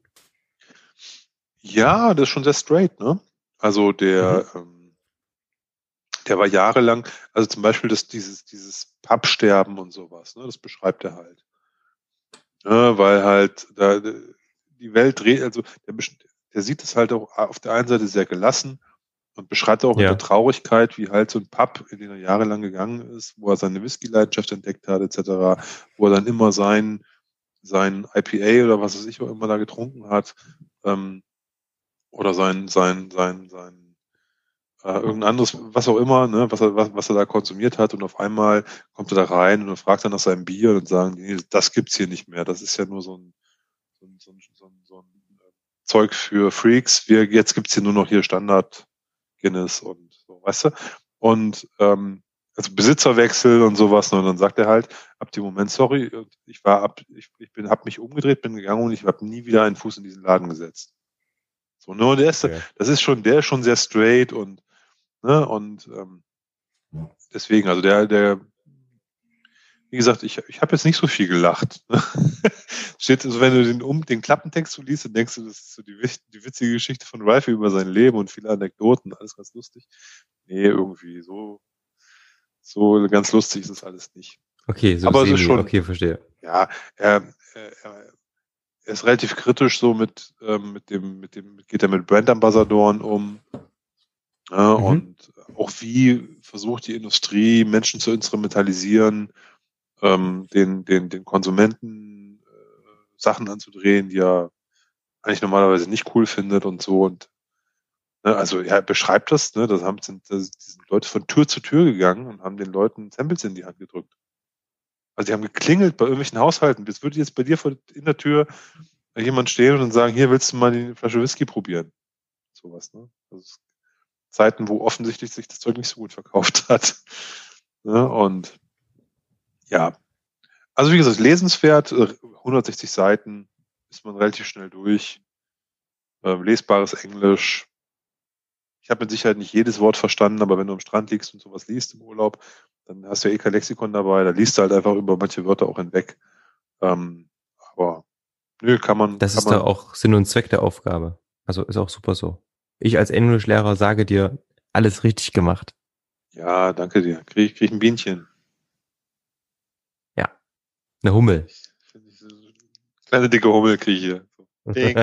Ja, das ist schon sehr straight, ne? Also der, mhm. ähm, der war jahrelang, also zum Beispiel das, dieses, dieses Pappsterben und sowas, ne? Das beschreibt er halt. Ne, weil halt da die Welt dreht, also der, der sieht es halt auch auf der einen Seite sehr gelassen und beschreibt auch ja. mit der Traurigkeit, wie halt so ein Pub, in den er jahrelang gegangen ist, wo er seine Whisky-Leidenschaft entdeckt hat, etc., wo er dann immer sein, sein IPA oder was weiß ich auch immer da getrunken hat, ähm, oder sein, sein, sein, sein, äh, irgendein anderes, was auch immer, ne, was er, was, was er da konsumiert hat und auf einmal kommt er da rein und fragt dann nach seinem Bier und sagen, nee, das gibt's hier nicht mehr, das ist ja nur so ein, so ein, so ein, so ein, so ein äh, Zeug für Freaks, wir, jetzt gibt's hier nur noch hier Standard Guinness und so, weißt du? Und ähm, also Besitzerwechsel und sowas, ne? und dann sagt er halt, ab dem Moment, sorry, ich war ab, ich, ich bin, hab mich umgedreht, bin gegangen und ich habe nie wieder einen Fuß in diesen Laden gesetzt. So, ne, und der ist, okay. das ist schon, der ist schon sehr straight und, ne, und ähm, deswegen, also der, der, wie gesagt, ich, ich habe jetzt nicht so viel gelacht. (laughs) Steht, also wenn du den, um, den Klappentext so liest, dann denkst du, das ist so die, die witzige Geschichte von Ralphie über sein Leben und viele Anekdoten, alles ganz lustig. Nee, irgendwie so, so ganz lustig ist es alles nicht. Okay, so Aber es ist schon, okay, verstehe. Ja, er, er, er ist relativ kritisch so mit, ähm, mit dem, mit dem, geht er mit Brandambassadoren um. Ja, mhm. Und auch wie versucht die Industrie Menschen zu instrumentalisieren, ähm, den, den, den Konsumenten äh, Sachen anzudrehen, die er eigentlich normalerweise nicht cool findet und so. Und ne, also er beschreibt das, ne, das haben sind, das, sind Leute von Tür zu Tür gegangen und haben den Leuten Samples in die Hand gedrückt. Also die haben geklingelt bei irgendwelchen Haushalten. Das würde jetzt bei dir vor, in der Tür jemand stehen und sagen, hier willst du mal die Flasche Whisky probieren. Sowas, ne? Also Zeiten, wo offensichtlich sich das Zeug nicht so gut verkauft (laughs) hat. Ne? Und ja. Also wie gesagt, lesenswert, 160 äh, Seiten, ist man relativ schnell durch. Ähm, lesbares Englisch. Ich habe mit Sicherheit nicht jedes Wort verstanden, aber wenn du am Strand liegst und sowas liest im Urlaub, dann hast du ja eh kein Lexikon dabei, da liest du halt einfach über manche Wörter auch hinweg. Ähm, Aber nö, kann man. Das kann ist man, doch auch Sinn und Zweck der Aufgabe. Also ist auch super so. Ich als Englischlehrer sage dir, alles richtig gemacht. Ja, danke dir. Krieg, krieg ein Bienchen. Eine Hummel. Kleine dicke Hummel kriege ich hier. So, (laughs) Ding.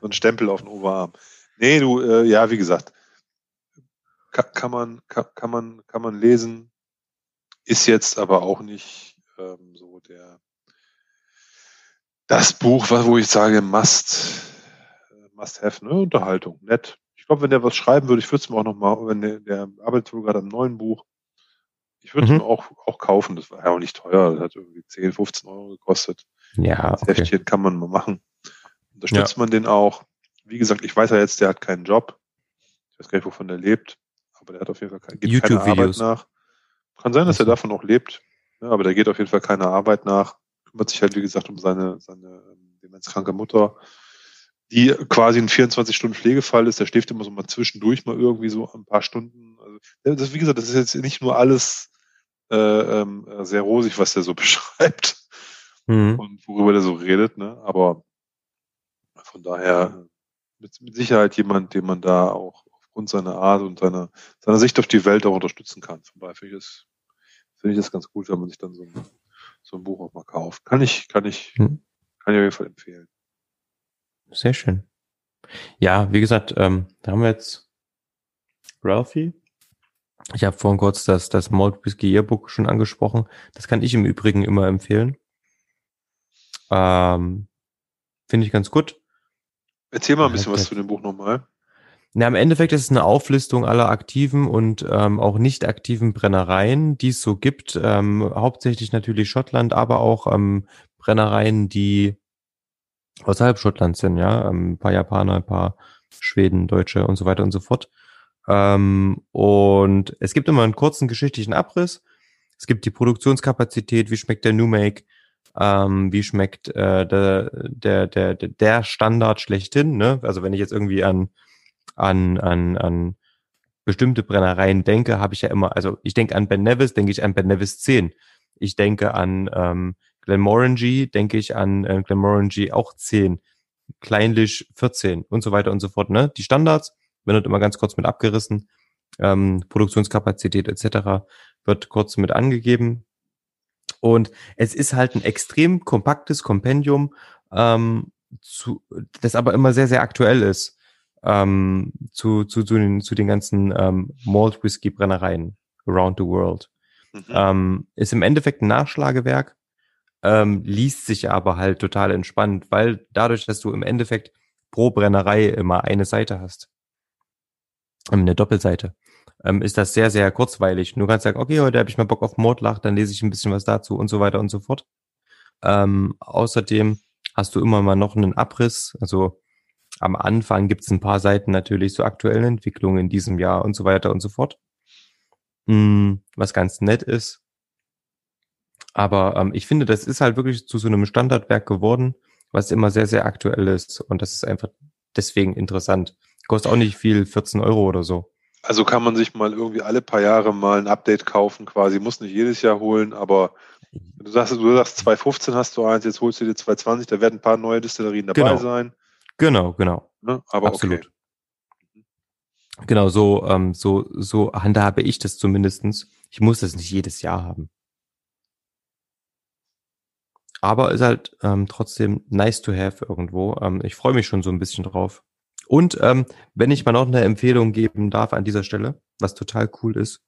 so ein Stempel auf den Oberarm. Nee, du, äh, ja, wie gesagt, kann, kann man, kann, kann man, kann man lesen, ist jetzt aber auch nicht ähm, so der das Buch, wo ich sage, must, äh, must have, ne? Unterhaltung, nett. Ich glaube, wenn der was schreiben würde, ich würde es mir auch noch mal, wenn der, der arbeitet gerade am neuen Buch, ich würde es Mhm. mir auch, auch kaufen. Das war ja auch nicht teuer, das hat irgendwie 10, 15 Euro gekostet. ja, Das okay. Heftchen kann man mal machen. Unterstützt man den auch. Wie gesagt, ich weiß ja jetzt, der hat keinen Job. Ich weiß gar nicht, wovon der lebt. Aber der hat auf jeden Fall kein, gibt keine Arbeit nach. Kann sein, dass er davon auch lebt. Ja, aber der geht auf jeden Fall keine Arbeit nach. Kümmert sich halt, wie gesagt, um seine, seine ähm, demenzkranke Mutter, die quasi ein 24-Stunden-Pflegefall ist. Der schläft immer so mal zwischendurch mal irgendwie so ein paar Stunden. Also, das, wie gesagt, das ist jetzt nicht nur alles äh, ähm, äh, sehr rosig, was der so (laughs) beschreibt Mhm. und worüber der so redet, ne? Aber von daher mit, mit Sicherheit jemand, den man da auch aufgrund seiner Art und seiner, seiner Sicht auf die Welt auch unterstützen kann. Von daher finde ich das, finde ich das ganz gut, wenn man sich dann so ein, so ein Buch auch mal kauft. Kann ich, kann ich, Mhm. kann ich auf jeden Fall empfehlen. Sehr schön. Ja, wie gesagt, ähm, da haben wir jetzt Ralphie. Ich habe vorhin kurz das, das Malt Whisky Yearbook schon angesprochen. Das kann ich im Übrigen immer empfehlen. Ähm, Finde ich ganz gut. Erzähl mal ein Ja, bisschen was zu dem Buch nochmal. Na, im Endeffekt ist es eine Auflistung aller aktiven und ähm, auch nicht aktiven Brennereien, die es so gibt. Ähm, hauptsächlich natürlich Schottland, aber auch ähm, Brennereien, die außerhalb Schottlands sind, ja. Ähm, ein paar Japaner, ein paar Schweden, Deutsche und so weiter und so fort. Ähm, und es gibt immer einen kurzen geschichtlichen Abriss. Es gibt die Produktionskapazität, wie schmeckt der New Make, ähm, wie schmeckt äh, der, der, der, der Standard schlechthin, ne? Also wenn ich jetzt irgendwie an an, an, an bestimmte Brennereien denke, habe ich ja immer, also ich denke an Ben Nevis, denke ich an Ben Nevis 10. Ich denke an ähm, Glenmorangie, denke ich an äh, Glenmorangie auch 10. Kleinlich 14 und so weiter und so fort. Ne? Die Standards dort immer ganz kurz mit abgerissen. Ähm, Produktionskapazität etc. wird kurz mit angegeben. Und es ist halt ein extrem kompaktes Kompendium, ähm, zu, das aber immer sehr, sehr aktuell ist ähm, zu, zu, zu, den, zu den ganzen ähm, Malt Whisky Brennereien around the world. Mhm. Ähm, ist im Endeffekt ein Nachschlagewerk, ähm, liest sich aber halt total entspannt, weil dadurch, dass du im Endeffekt pro Brennerei immer eine Seite hast, eine Doppelseite, ähm, ist das sehr, sehr kurzweilig. Du kannst sagen, okay, heute habe ich mal Bock auf Mordlach, dann lese ich ein bisschen was dazu und so weiter und so fort. Ähm, außerdem hast du immer mal noch einen Abriss, also am Anfang gibt es ein paar Seiten natürlich zu aktuellen Entwicklungen in diesem Jahr und so weiter und so fort. Hm, was ganz nett ist. Aber ähm, ich finde, das ist halt wirklich zu so einem Standardwerk geworden, was immer sehr, sehr aktuell ist. Und das ist einfach deswegen interessant. Kostet auch nicht viel, 14 Euro oder so. Also kann man sich mal irgendwie alle paar Jahre mal ein Update kaufen, quasi, muss nicht jedes Jahr holen, aber du sagst, du sagst 2015 hast du eins, jetzt holst du dir 2020, da werden ein paar neue Distillerien dabei Genau. sein. Genau, genau. Ne? Aber Absolut. okay. Genau, so, ähm, so, so handhabe ich das zumindestens. Ich muss das nicht jedes Jahr haben. Aber ist halt ähm, trotzdem nice to have irgendwo. Ähm, ich freue mich schon so ein bisschen drauf. Und ähm, wenn ich mal noch eine Empfehlung geben darf an dieser Stelle, was total cool ist.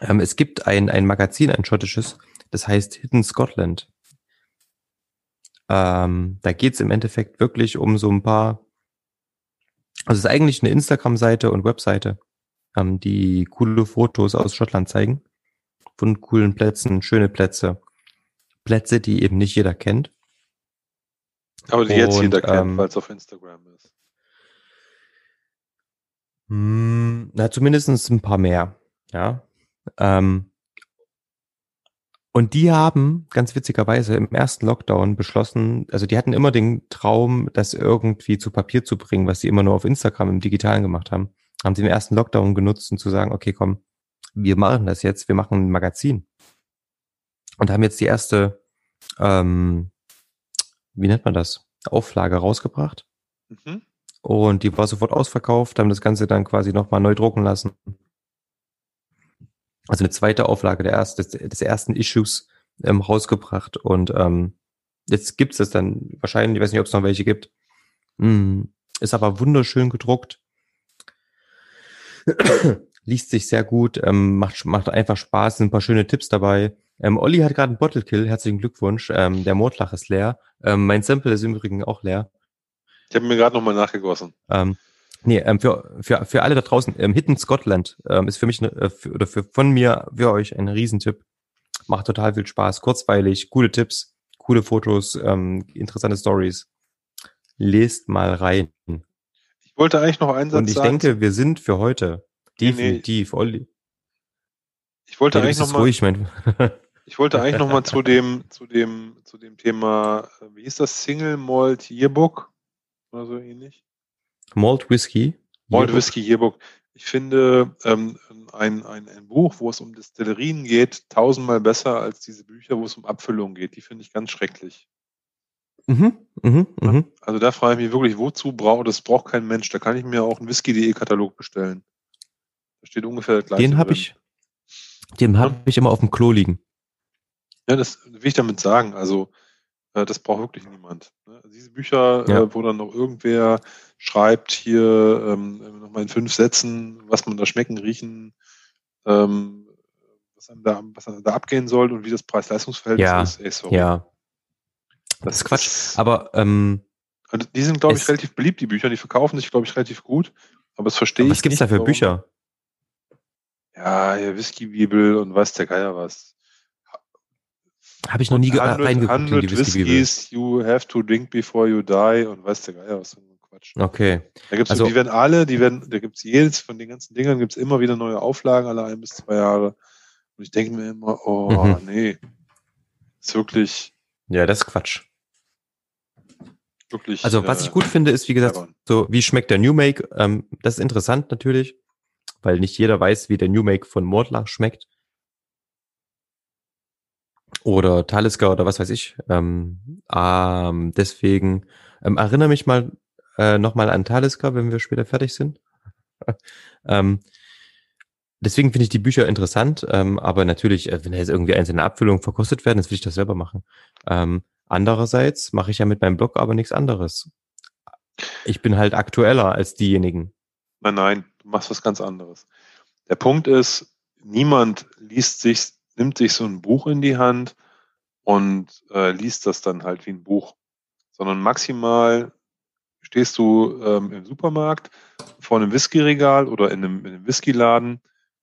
Ähm, es gibt ein, ein Magazin, ein schottisches, das heißt Hidden Scotland. Ähm, da geht's im Endeffekt wirklich um so ein paar also es ist eigentlich eine Instagram-Seite und Webseite, ähm, die coole Fotos aus Schottland zeigen. Von coolen Plätzen, schöne Plätze. Plätze, die eben nicht jeder kennt. Aber die jetzt jeder kennt, ähm, weil es auf Instagram ist. Hm, na, zumindestens ein paar mehr. Ja. Ähm, und die haben ganz witzigerweise im ersten Lockdown beschlossen, also die hatten immer den Traum, das irgendwie zu Papier zu bringen, was sie immer nur auf Instagram im Digitalen gemacht haben. Haben sie im ersten Lockdown genutzt, um zu sagen, okay, komm, wir machen das jetzt, wir machen ein Magazin. Und haben jetzt die erste, ähm, wie nennt man das? Auflage rausgebracht. Mhm. Und die war sofort ausverkauft, haben das Ganze dann quasi nochmal neu drucken lassen. Also eine zweite Auflage der erst, des, des ersten Issues ähm, rausgebracht. Und ähm, jetzt gibt's das dann wahrscheinlich, ich weiß nicht, ob es noch welche gibt. Mm, ist aber wunderschön gedruckt. (clears throat) Liest sich sehr gut, ähm, macht, macht einfach Spaß, sind ein paar schöne Tipps dabei. Ähm, Olli hat gerade einen Bottle Kill, herzlichen Glückwunsch. Ähm, der Mordlach ist leer. Ähm, mein Sample ist im Übrigen auch leer. Ich habe mir gerade nochmal nachgegossen. Ähm, nee, ähm, für, für, für alle da draußen, ähm, Hidden Scotland ähm, ist für mich, ne, äh, für, oder für, von mir, für euch ein Riesentipp. Macht total viel Spaß, kurzweilig, coole Tipps, coole Fotos, ähm, interessante Stories. Lest mal rein. Ich wollte eigentlich noch einen Satz Und ich sagen. denke, wir sind für heute Nee, nee. definitiv, Olli. ich wollte Ja, eigentlich noch mal, ruhig, mein. (laughs) ich wollte eigentlich noch mal zu dem, (laughs) zu dem, zu dem Thema, äh, wie hieß das, Single Malt Yearbook oder so ähnlich? Malt Whisky. Malt Whisky Yearbook. Ich finde ähm, ein, ein, ein Buch, wo es um Destillerien geht, tausendmal besser als diese Bücher, wo es um Abfüllung geht. Die finde ich ganz schrecklich. Mhm, mhm, mhm. Also da frage ich mich wirklich, wozu braucht das braucht kein Mensch. Da kann ich mir auch einen Whisky.de Katalog bestellen. Da steht ungefähr das gleiche. Den habe ich, den habe ich immer auf dem Klo liegen. Ja, das will ich damit sagen. Also, äh, das braucht wirklich niemand. Ne? Also diese Bücher, Ja. äh, wo dann noch irgendwer schreibt, hier ähm, nochmal in fünf Sätzen, was man da schmecken, riechen, ähm, was, einem da, was einem da abgehen soll und wie das Preis-Leistungs-Verhältnis Ja, ist. Ey, sorry. Ja. Das ist Quatsch. ist- Aber ähm, Also die sind, glaube ich, es- relativ beliebt, die Bücher. Die verkaufen sich, glaube ich, relativ gut. Aber das verstehe ich was gibt's nicht, da für Bücher? Ja, ja Whisky-Bibel und weiß der Geier was. Habe ich noch nie ge- äh, 100, reingeguckt in 100 die Whisky-Bibel. Whiskys you have to drink before you die und weiß der Geier was. für ein Quatsch. Okay. Da gibt's Also- die werden alle, die werden, da gibt's jedes von den ganzen Dingern gibt's immer wieder neue Auflagen, alle ein bis zwei Jahre. Und ich denke mir immer, oh Mhm. nee, ist wirklich, Ja, das ist Quatsch. wirklich. Also was äh, ich gut finde, ist, wie gesagt, so wie schmeckt der New Make? Ähm, das ist interessant natürlich, weil nicht jeder weiß, wie der New Make von Mordlach schmeckt. Oder Talisker oder was weiß ich. Ähm, ähm, deswegen ähm, erinnere mich mal äh, nochmal an Talisker, wenn wir später fertig sind. (laughs) ähm, deswegen finde ich die Bücher interessant, ähm, aber natürlich, äh, wenn jetzt irgendwie einzelne Abfüllungen verkostet werden, dann will ich das selber machen. Ähm, andererseits mache ich ja mit meinem Blog aber nichts anderes. Ich bin halt aktueller als diejenigen. Nein, nein, du machst was ganz anderes. Der Punkt ist, niemand liest sich, nimmt sich so ein Buch in die Hand und äh, liest das dann halt wie ein Buch, sondern maximal stehst du ähm, im Supermarkt vor einem Whiskyregal oder in einem, in einem Whiskyladen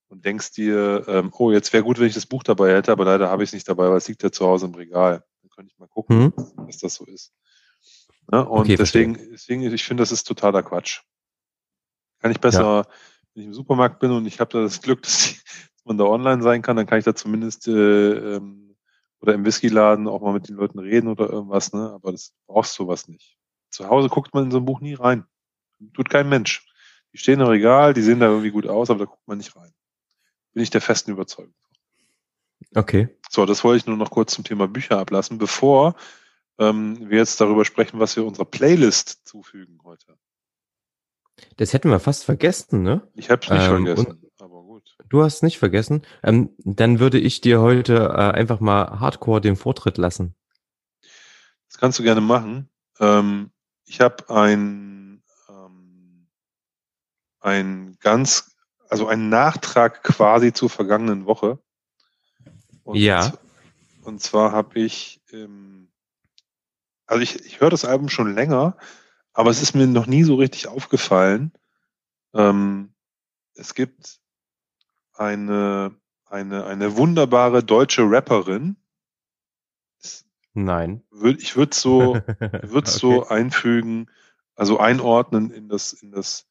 und denkst dir, ähm, oh, jetzt wäre gut, wenn ich das Buch dabei hätte, aber leider habe ich es nicht dabei, weil es liegt ja zu Hause im Regal. Dann könnte ich mal gucken, Hm? was das so ist. Ja, und Okay, deswegen, deswegen, ich finde, das ist totaler Quatsch. Kann ich besser, wenn ich im Supermarkt bin und ich habe da das Glück, dass, die, dass man da online sein kann, dann kann ich da zumindest äh, ähm, oder im Whiskyladen auch mal mit den Leuten reden oder irgendwas, ne? Aber das brauchst du sowas nicht. Zu Hause guckt man in so ein Buch nie rein. Tut kein Mensch. Die stehen im Regal, die sehen da irgendwie gut aus, aber da guckt man nicht rein. Bin ich der festen Überzeugung. Okay. So, das wollte ich nur noch kurz zum Thema Bücher ablassen, bevor ähm, wir jetzt darüber sprechen, was wir unserer Playlist zufügen heute. Das hätten wir fast vergessen, ne? Ich habe es nicht Ähm, vergessen, aber gut. Du hast nicht vergessen. Ähm, dann würde ich dir heute äh, einfach mal Hardcore den Vortritt lassen. Das kannst du gerne machen. Ähm, ich habe ein, ähm, ein ganz, also einen Nachtrag quasi zur vergangenen Woche. Und Ja. Und zwar habe ich, ähm, also ich, ich höre das Album schon länger, aber es ist mir noch nie so richtig aufgefallen. Ähm, es gibt eine, eine, eine wunderbare deutsche Rapperin. Nein. Ich würde so, (laughs) würde so einfügen, also einordnen in das, in das,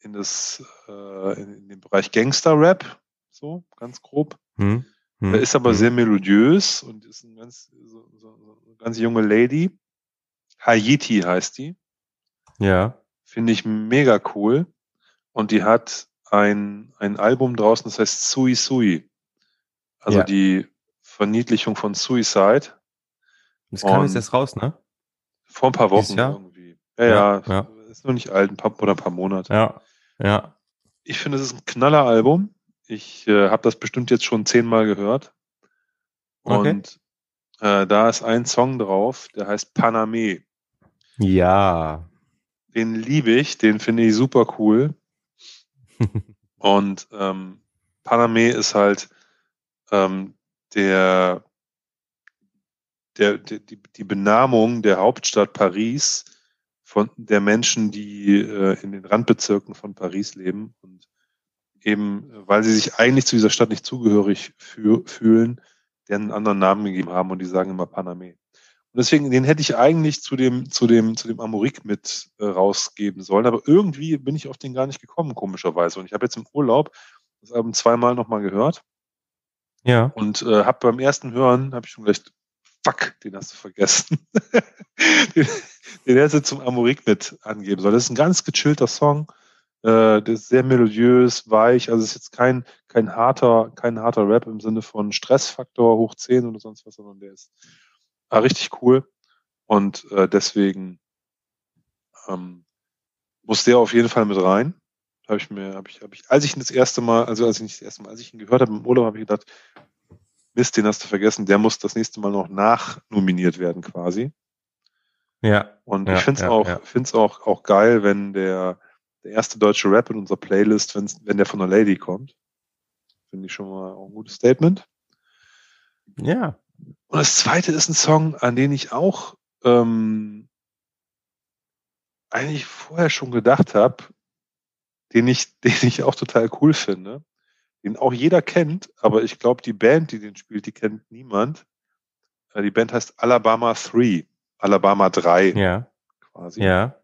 in das, äh, in, den Bereich Gangster-Rap, so ganz grob. Hm? Hm? Er ist aber hm. sehr melodiös und ist ein ganz, so, so, so eine ganz junge Lady. Haiti heißt die. Ja. Finde ich mega cool. Und die hat ein, ein Album draußen, das heißt Sui Sui. Also Ja. die Verniedlichung von Suicide. Das kam jetzt erst raus, ne? Vor ein paar Wochen irgendwie. Ja, ja, Ja, ist noch nicht alt, ein paar, oder ein paar Monate. Ja, ja. Ich finde, es ist ein Knalleralbum. Ich äh, habe das bestimmt jetzt schon zehnmal gehört. Okay. Und äh, da ist ein Song drauf, der heißt Paname. Ja. Den liebe ich, den finde ich super cool. Und ähm, Paname ist halt ähm, der, der, der die, die Benamung der Hauptstadt Paris von der Menschen, die äh, in den Randbezirken von Paris leben und eben, weil sie sich eigentlich zu dieser Stadt nicht zugehörig fü fühlen, deren einen anderen Namen gegeben haben und die sagen immer Paname. Und deswegen, den hätte ich eigentlich zu dem, zu dem, zu dem Amorik mit äh, rausgeben sollen, aber irgendwie bin ich auf den gar nicht gekommen, komischerweise. Und ich habe jetzt im Urlaub das Album zweimal nochmal gehört Ja. und äh, habe beim ersten Hören, habe ich schon gleich, fuck, den hast du vergessen. (laughs) den, den hätte zum Amorik mit angeben sollen. Das ist ein ganz gechillter Song. Äh, der ist sehr melodiös, weich. Also es ist jetzt kein, kein harter, kein harter Rap im Sinne von Stressfaktor hoch 10 oder sonst was, sondern der ist ah, richtig cool. Und äh, deswegen ähm, muss der auf jeden Fall mit rein. Habe ich mir, habe ich, habe ich, als ich ihn das erste Mal, also als ich nicht das erste Mal, als ich ihn gehört habe im Urlaub, habe ich gedacht, Mist, den hast du vergessen, der muss das nächste Mal noch nachnominiert werden quasi. Ja. Und Ja, ich finde es ja, auch, ja. find's auch, auch geil, wenn der, der erste deutsche Rap in unserer Playlist, wenn's, wenn der von einer Lady kommt. Finde ich schon mal auch ein gutes Statement. Ja. Und das zweite ist ein Song, an den ich auch ähm, eigentlich vorher schon gedacht habe, den ich, (laughs) den ich auch total cool finde, den auch jeder kennt, aber ich glaube, die Band, die den spielt, die kennt niemand. Äh, Die Band heißt Alabama 3, Alabama 3 Ja. quasi. Ja.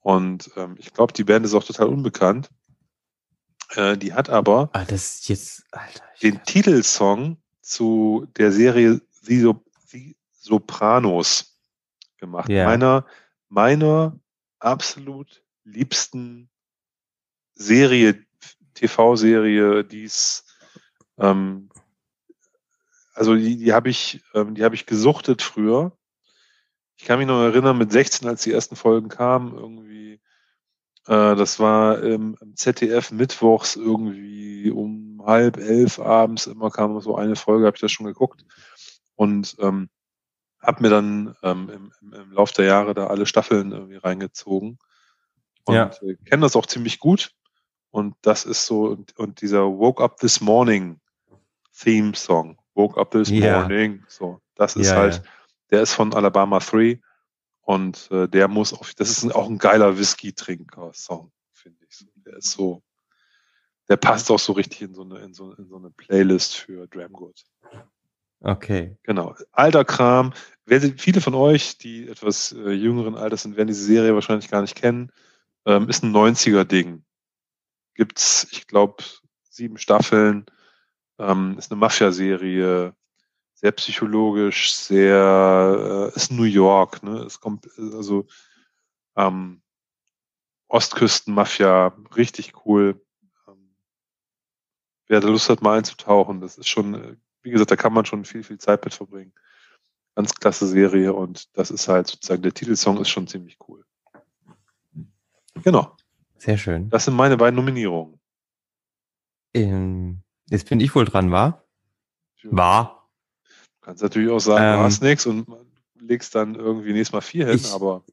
Und ähm, ich glaube, die Band ist auch total unbekannt. Äh, die hat aber Ah, das jetzt, Alter. den Titelsong zu der Serie The Sopranos gemacht. Ja. Meiner, meiner absolut liebsten Serie, TV-Serie, die es, ähm, also die, die habe ich, ähm, die habe ich gesuchtet früher. Ich kann mich noch erinnern, mit 16, als die ersten Folgen kamen, irgendwie, das war im, ZDF mittwochs irgendwie um halb elf abends, immer kam so eine Folge, habe ich das schon geguckt und ähm, habe mir dann ähm, im, im, im Lauf der Jahre da alle Staffeln irgendwie reingezogen und Ja. äh, kenne das auch ziemlich gut und das ist so und, und dieser Woke Up This Morning Theme Song, Woke Up This Ja. Morning, so, das ist Ja, halt ja. der ist von Alabama 3 und äh, der muss auf, das ist ein, auch ein geiler Whisky-Trinker-Song, finde ich. Der ist so, der passt auch so richtig in so eine, in so, in so eine Playlist für Dramgood. Okay. Genau. Alter Kram. Wer, viele von euch, die etwas äh, jüngeren Alters sind, werden diese Serie wahrscheinlich gar nicht kennen. Ähm, ist ein 90er-Ding. Gibt's, ich glaube, sieben Staffeln. Ähm, ist eine Mafia-Serie. Sehr psychologisch, sehr, äh, ist New York, ne? Es kommt, also, ähm, Ostküsten-Mafia, richtig cool. Ähm, wer da Lust hat, mal einzutauchen, das ist schon, wie gesagt, da kann man schon viel, viel Zeit mit verbringen. Ganz klasse Serie und das ist halt sozusagen, der Titelsong ist schon ziemlich cool. Genau, Sehr schön. das sind meine beiden Nominierungen. Ähm, jetzt bin ich wohl dran, war? War. Du kannst natürlich auch sagen, Ähm, du hast nichts und legst dann irgendwie nächstes Mal vier hin, Ich- aber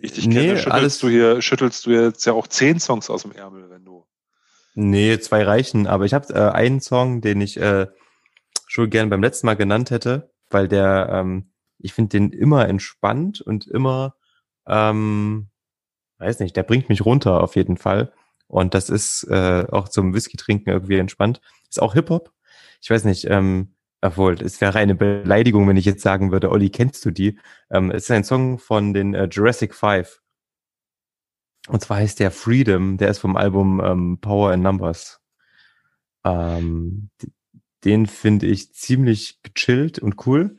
ich dich nee, kenne, schüttelst alles, du hier, schüttelst du jetzt ja auch zehn Songs aus dem Ärmel, wenn du. nee, zwei reichen, aber ich habe äh, einen Song, den ich äh, schon gern beim letzten Mal genannt hätte, weil der, ähm, ich finde den immer entspannt und immer, ähm, weiß nicht, der bringt mich runter auf jeden Fall. Und das ist äh, auch zum Whisky trinken irgendwie entspannt. Ist auch Hip-Hop. Ich weiß nicht, ähm, obwohl, es wäre eine Beleidigung, wenn ich jetzt sagen würde, Olli, kennst du die? Ähm, es ist ein Song von den äh, Jurassic Five. Und zwar heißt der Freedom, der ist vom Album ähm, Power in Numbers. Ähm, den finde ich ziemlich gechillt und cool.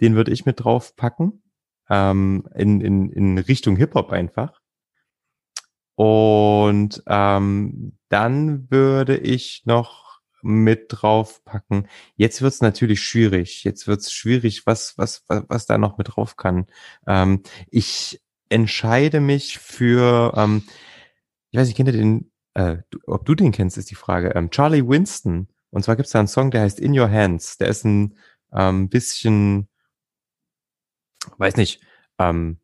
Den würde ich mit drauf packen. Ähm, in, in, in Richtung Hip-Hop einfach. Und ähm, dann würde ich noch mit draufpacken. Jetzt wird's natürlich schwierig. Jetzt wird's schwierig, was, was, was, was da noch mit drauf kann. Ähm, ich entscheide mich für, ähm, ich weiß nicht, kennt ihr den, äh, ob du den kennst, ist die Frage. Ähm, Charlie Winston. Und zwar gibt's da einen Song, der heißt In Your Hands. Der ist ein ähm, bisschen, weiß nicht, ähm,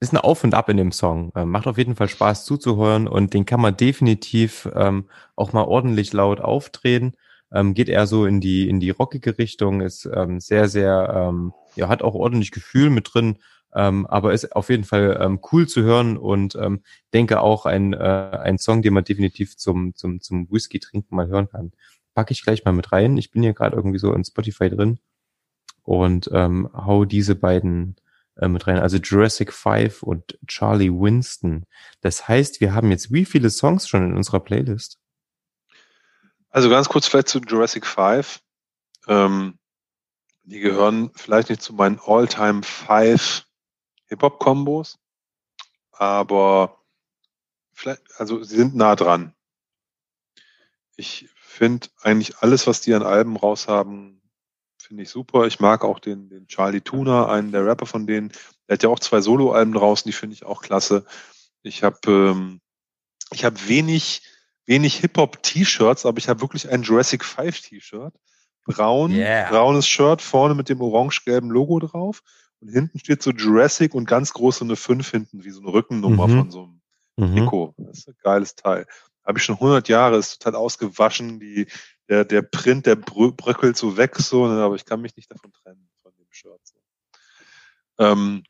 ist ein Auf und Ab in dem Song. Ähm, macht auf jeden Fall Spaß zuzuhören und den kann man definitiv ähm, auch mal ordentlich laut aufdrehen. Ähm, geht eher so in die in die rockige Richtung, ist ähm, sehr sehr ähm, ja hat auch ordentlich Gefühl mit drin, ähm, aber ist auf jeden Fall ähm, cool zu hören und ähm, denke auch ein äh, ein Song, den man definitiv zum zum zum Whisky trinken mal hören kann. Packe ich gleich mal mit rein. Ich bin hier gerade irgendwie so in Spotify drin und ähm, hau diese beiden äh, mit rein. Also Jurassic 5 und Charlie Winston. Das heißt, wir haben jetzt wie viele Songs schon in unserer Playlist? Also ganz kurz vielleicht zu Jurassic 5. Ähm, die gehören vielleicht nicht zu meinen All-Time 5 Hip-Hop-Kombos, aber vielleicht, also sie sind nah dran. Ich finde eigentlich alles, was die an Alben raushaben, finde ich super. Ich mag auch den, den Charlie Tuna, einen der Rapper von denen. Der hat ja auch zwei Soloalben draußen, die finde ich auch klasse. Ich habe ähm, ich habe wenig wenig Hip-Hop-T-Shirts, aber ich habe wirklich ein Jurassic 5 T-Shirt. Braun, yeah. braunes Shirt, vorne mit dem orange-gelben Logo drauf. Und hinten steht so Jurassic und ganz groß so eine 5 hinten, wie so eine Rückennummer mhm. von so einem mhm. Nico. Das ist ein geiles Teil. Habe ich schon 100 Jahre, ist total ausgewaschen. Die, der, der Print, der bröckelt so weg, so, ne, aber ich kann mich nicht davon trennen, von dem Shirt. So. Ähm,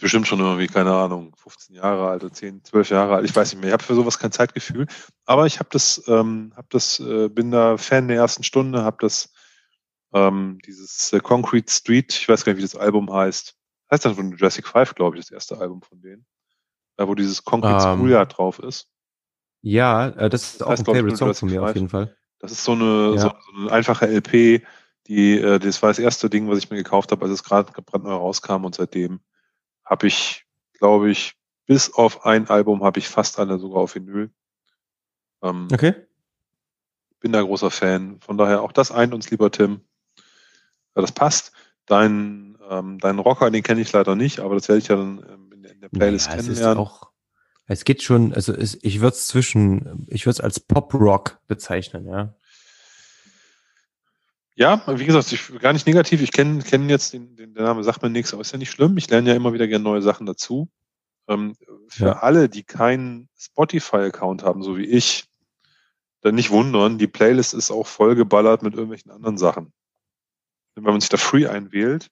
bestimmt schon irgendwie, keine Ahnung, 15 Jahre alt oder 10, 12 Jahre alt, ich weiß nicht mehr. Ich habe für sowas kein Zeitgefühl, aber ich habe das, ähm, hab das, äh, bin da Fan der ersten Stunde, habe das, ähm, dieses äh, Concrete Street, ich weiß gar nicht, wie das Album heißt. Das heißt dann von Jurassic 5, glaube ich, das erste Album von denen. Da, wo dieses Concrete um, ähm. Schoolyard drauf ist. Ja, äh, das ist das heißt, auch ein Favorite Song von mir 5. auf jeden Fall. Das ist so eine, ja. so, so eine einfache LP, die, äh, das war das erste Ding, was ich mir gekauft habe, als es gerade brandneu rauskam und seitdem habe ich, glaube ich, bis auf ein Album habe ich fast alle sogar auf Vinyl. Ähm, okay. Bin da großer Fan. Von daher auch das eint uns, lieber Tim. Ja, das passt. Dein, ähm, dein Rocker, den kenne ich leider nicht, aber das werde ich ja dann ähm, in, in der Playlist ja, kennenlernen. auch, es geht schon, also es, ich würde es zwischen, ich würde es als Pop-Rock bezeichnen, ja. Ja, wie gesagt, ich gar nicht negativ. Ich kenne kenn jetzt den, den, der Name sagt mir nichts, aber ist ja nicht schlimm. Ich lerne ja immer wieder gerne neue Sachen dazu. Ähm, für ja. alle, die keinen Spotify-Account haben, so wie ich, dann nicht wundern, die Playlist ist auch vollgeballert mit irgendwelchen anderen Sachen. Wenn man sich da free einwählt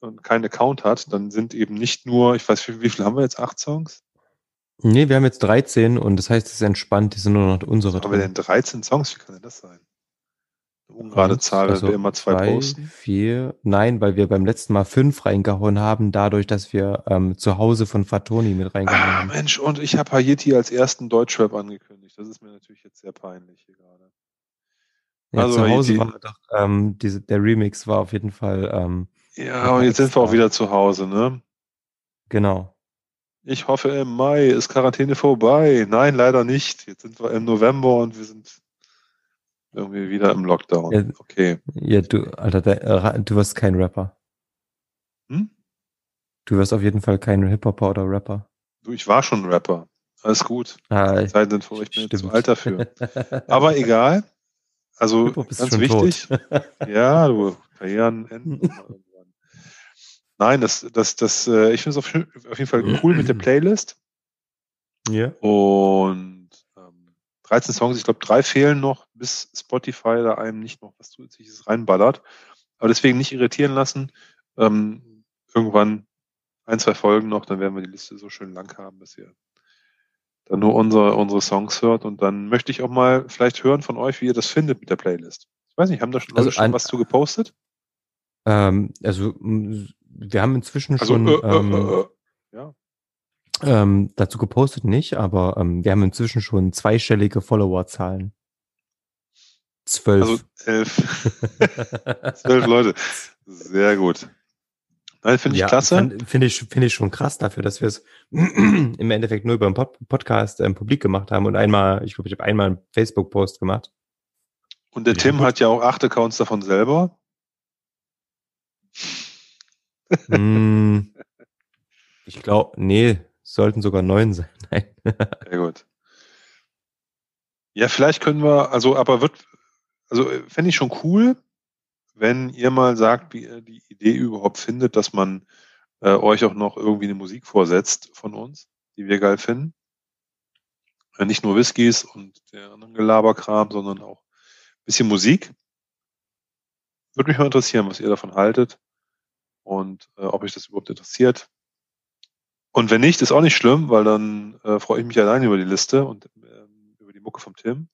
und keinen Account hat, dann sind eben nicht nur, ich weiß, wie, wie viel haben wir jetzt? Acht Songs? Nee, wir haben jetzt 13 und das heißt, es ist entspannt, die sind nur noch unsere. Aber denn 13 Songs, wie kann denn das sein? Eine ungerade Zahl, also wir immer zwei, zwei posten. Vier, nein, weil wir beim letzten Mal fünf reingehauen haben, dadurch, dass wir ähm, zu Hause von Fatoni mit reingehauen ah, haben. Mensch, und ich habe Haiti als ersten Deutschrap angekündigt. Das ist mir natürlich jetzt sehr peinlich hier gerade. Ja, also zu Hause war doch, ähm, diese, der Remix war auf jeden Fall. Ähm, ja, und jetzt sind wir auch wieder zu Hause, ne? Genau. Ich hoffe, im Mai ist Quarantäne vorbei. Nein, leider nicht. Jetzt sind wir im November und wir sind irgendwie wieder im Lockdown. Ja, okay. Ja, du, Alter, der, du wirst kein Rapper. Hm? Du wirst auf jeden Fall kein Hip-Hopper oder Rapper. Du, ich war schon Rapper. Alles gut. Ah, Zeit sind vor, ich bin zu alt dafür. (laughs) Aber egal. Also ganz wichtig. ja, du, Karrieren enden. (laughs) Nein, das, das, das, äh, ich finde es auf, auf, jeden Fall cool mit der Playlist. Ja. Und ähm, 13 Songs, ich glaube, drei fehlen noch, bis Spotify da einem nicht noch was zusätzliches reinballert. Aber deswegen nicht irritieren lassen. Ähm, irgendwann ein, zwei Folgen noch, dann werden wir die Liste so schön lang haben, dass ihr dann nur unsere, unsere Songs hört. Und dann möchte ich auch mal vielleicht hören von euch, wie ihr das findet mit der Playlist. Ich weiß nicht, haben da schon, also schon was zu gepostet? Ähm, also wir haben inzwischen also, schon äh, äh, ähm, äh, äh, ja. ähm, dazu gepostet nicht, aber ähm, wir haben inzwischen schon zweistellige Followerzahlen. Zwölf. Also elf. (laughs) Zwölf Leute. Sehr gut. Finde ich ja, klasse. Finde ich, finde ich schon krass dafür, dass wir es (clears throat) im Endeffekt nur über einen Pod Podcast ähm, publik gemacht haben und einmal, ich glaube, ich habe einmal einen Facebook-Post gemacht. Und der Ja, Tim gut. hat ja auch acht Accounts davon selber. Hm, ich glaube, nee, sollten sogar neun sein. (laughs) Nein. Sehr gut. Ja, vielleicht können wir, also, aber wird, also äh, fände ich schon cool, wenn ihr mal sagt, wie ihr die Idee überhaupt findet, dass man äh, euch auch noch irgendwie eine Musik vorsetzt von uns, die wir geil finden. Äh, nicht nur Whiskys und der anderen Gelaberkram, sondern auch ein bisschen Musik. Würde mich mal interessieren, was ihr davon haltet und äh, ob euch das überhaupt interessiert. Und wenn nicht, ist auch nicht schlimm, weil dann äh, freue ich mich allein über die Liste und ähm, über die Mucke vom Tim.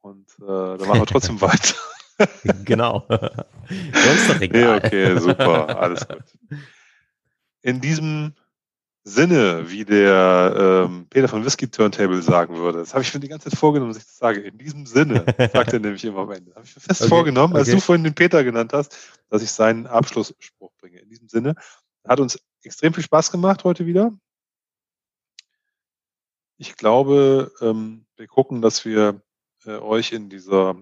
Und äh, dann machen wir trotzdem (laughs) weiter. genau. (laughs) Sonst doch Nee, egal. okay, super, alles (laughs) gut. In diesem Sinne, wie der ähm, Peter von Whisky Turntable sagen würde, das habe ich mir die ganze Zeit vorgenommen, dass ich das sage. In diesem Sinne, (laughs) sagt er nämlich immer am Ende. Habe ich mir fest Okay, vorgenommen, als okay. du vorhin den Peter genannt hast, dass ich seinen Abschlussspruch bringe. In diesem Sinne, hat uns extrem viel Spaß gemacht heute wieder. Ich glaube, ähm, wir gucken, dass wir äh, euch in dieser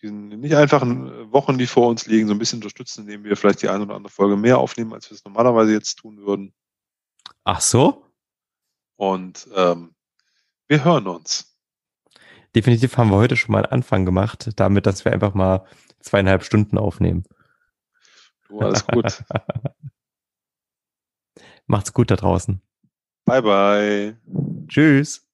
diesen nicht einfachen äh, Wochen, die vor uns liegen, so ein bisschen unterstützen, indem wir vielleicht die eine oder andere Folge mehr aufnehmen, als wir es normalerweise jetzt tun würden. Ach so? Und ähm, wir hören uns. Definitiv haben wir heute schon mal einen Anfang gemacht, damit, dass wir einfach mal zweieinhalb Stunden aufnehmen. Du, alles gut. (laughs) Macht's gut da draußen. bye, bye. Tschüss.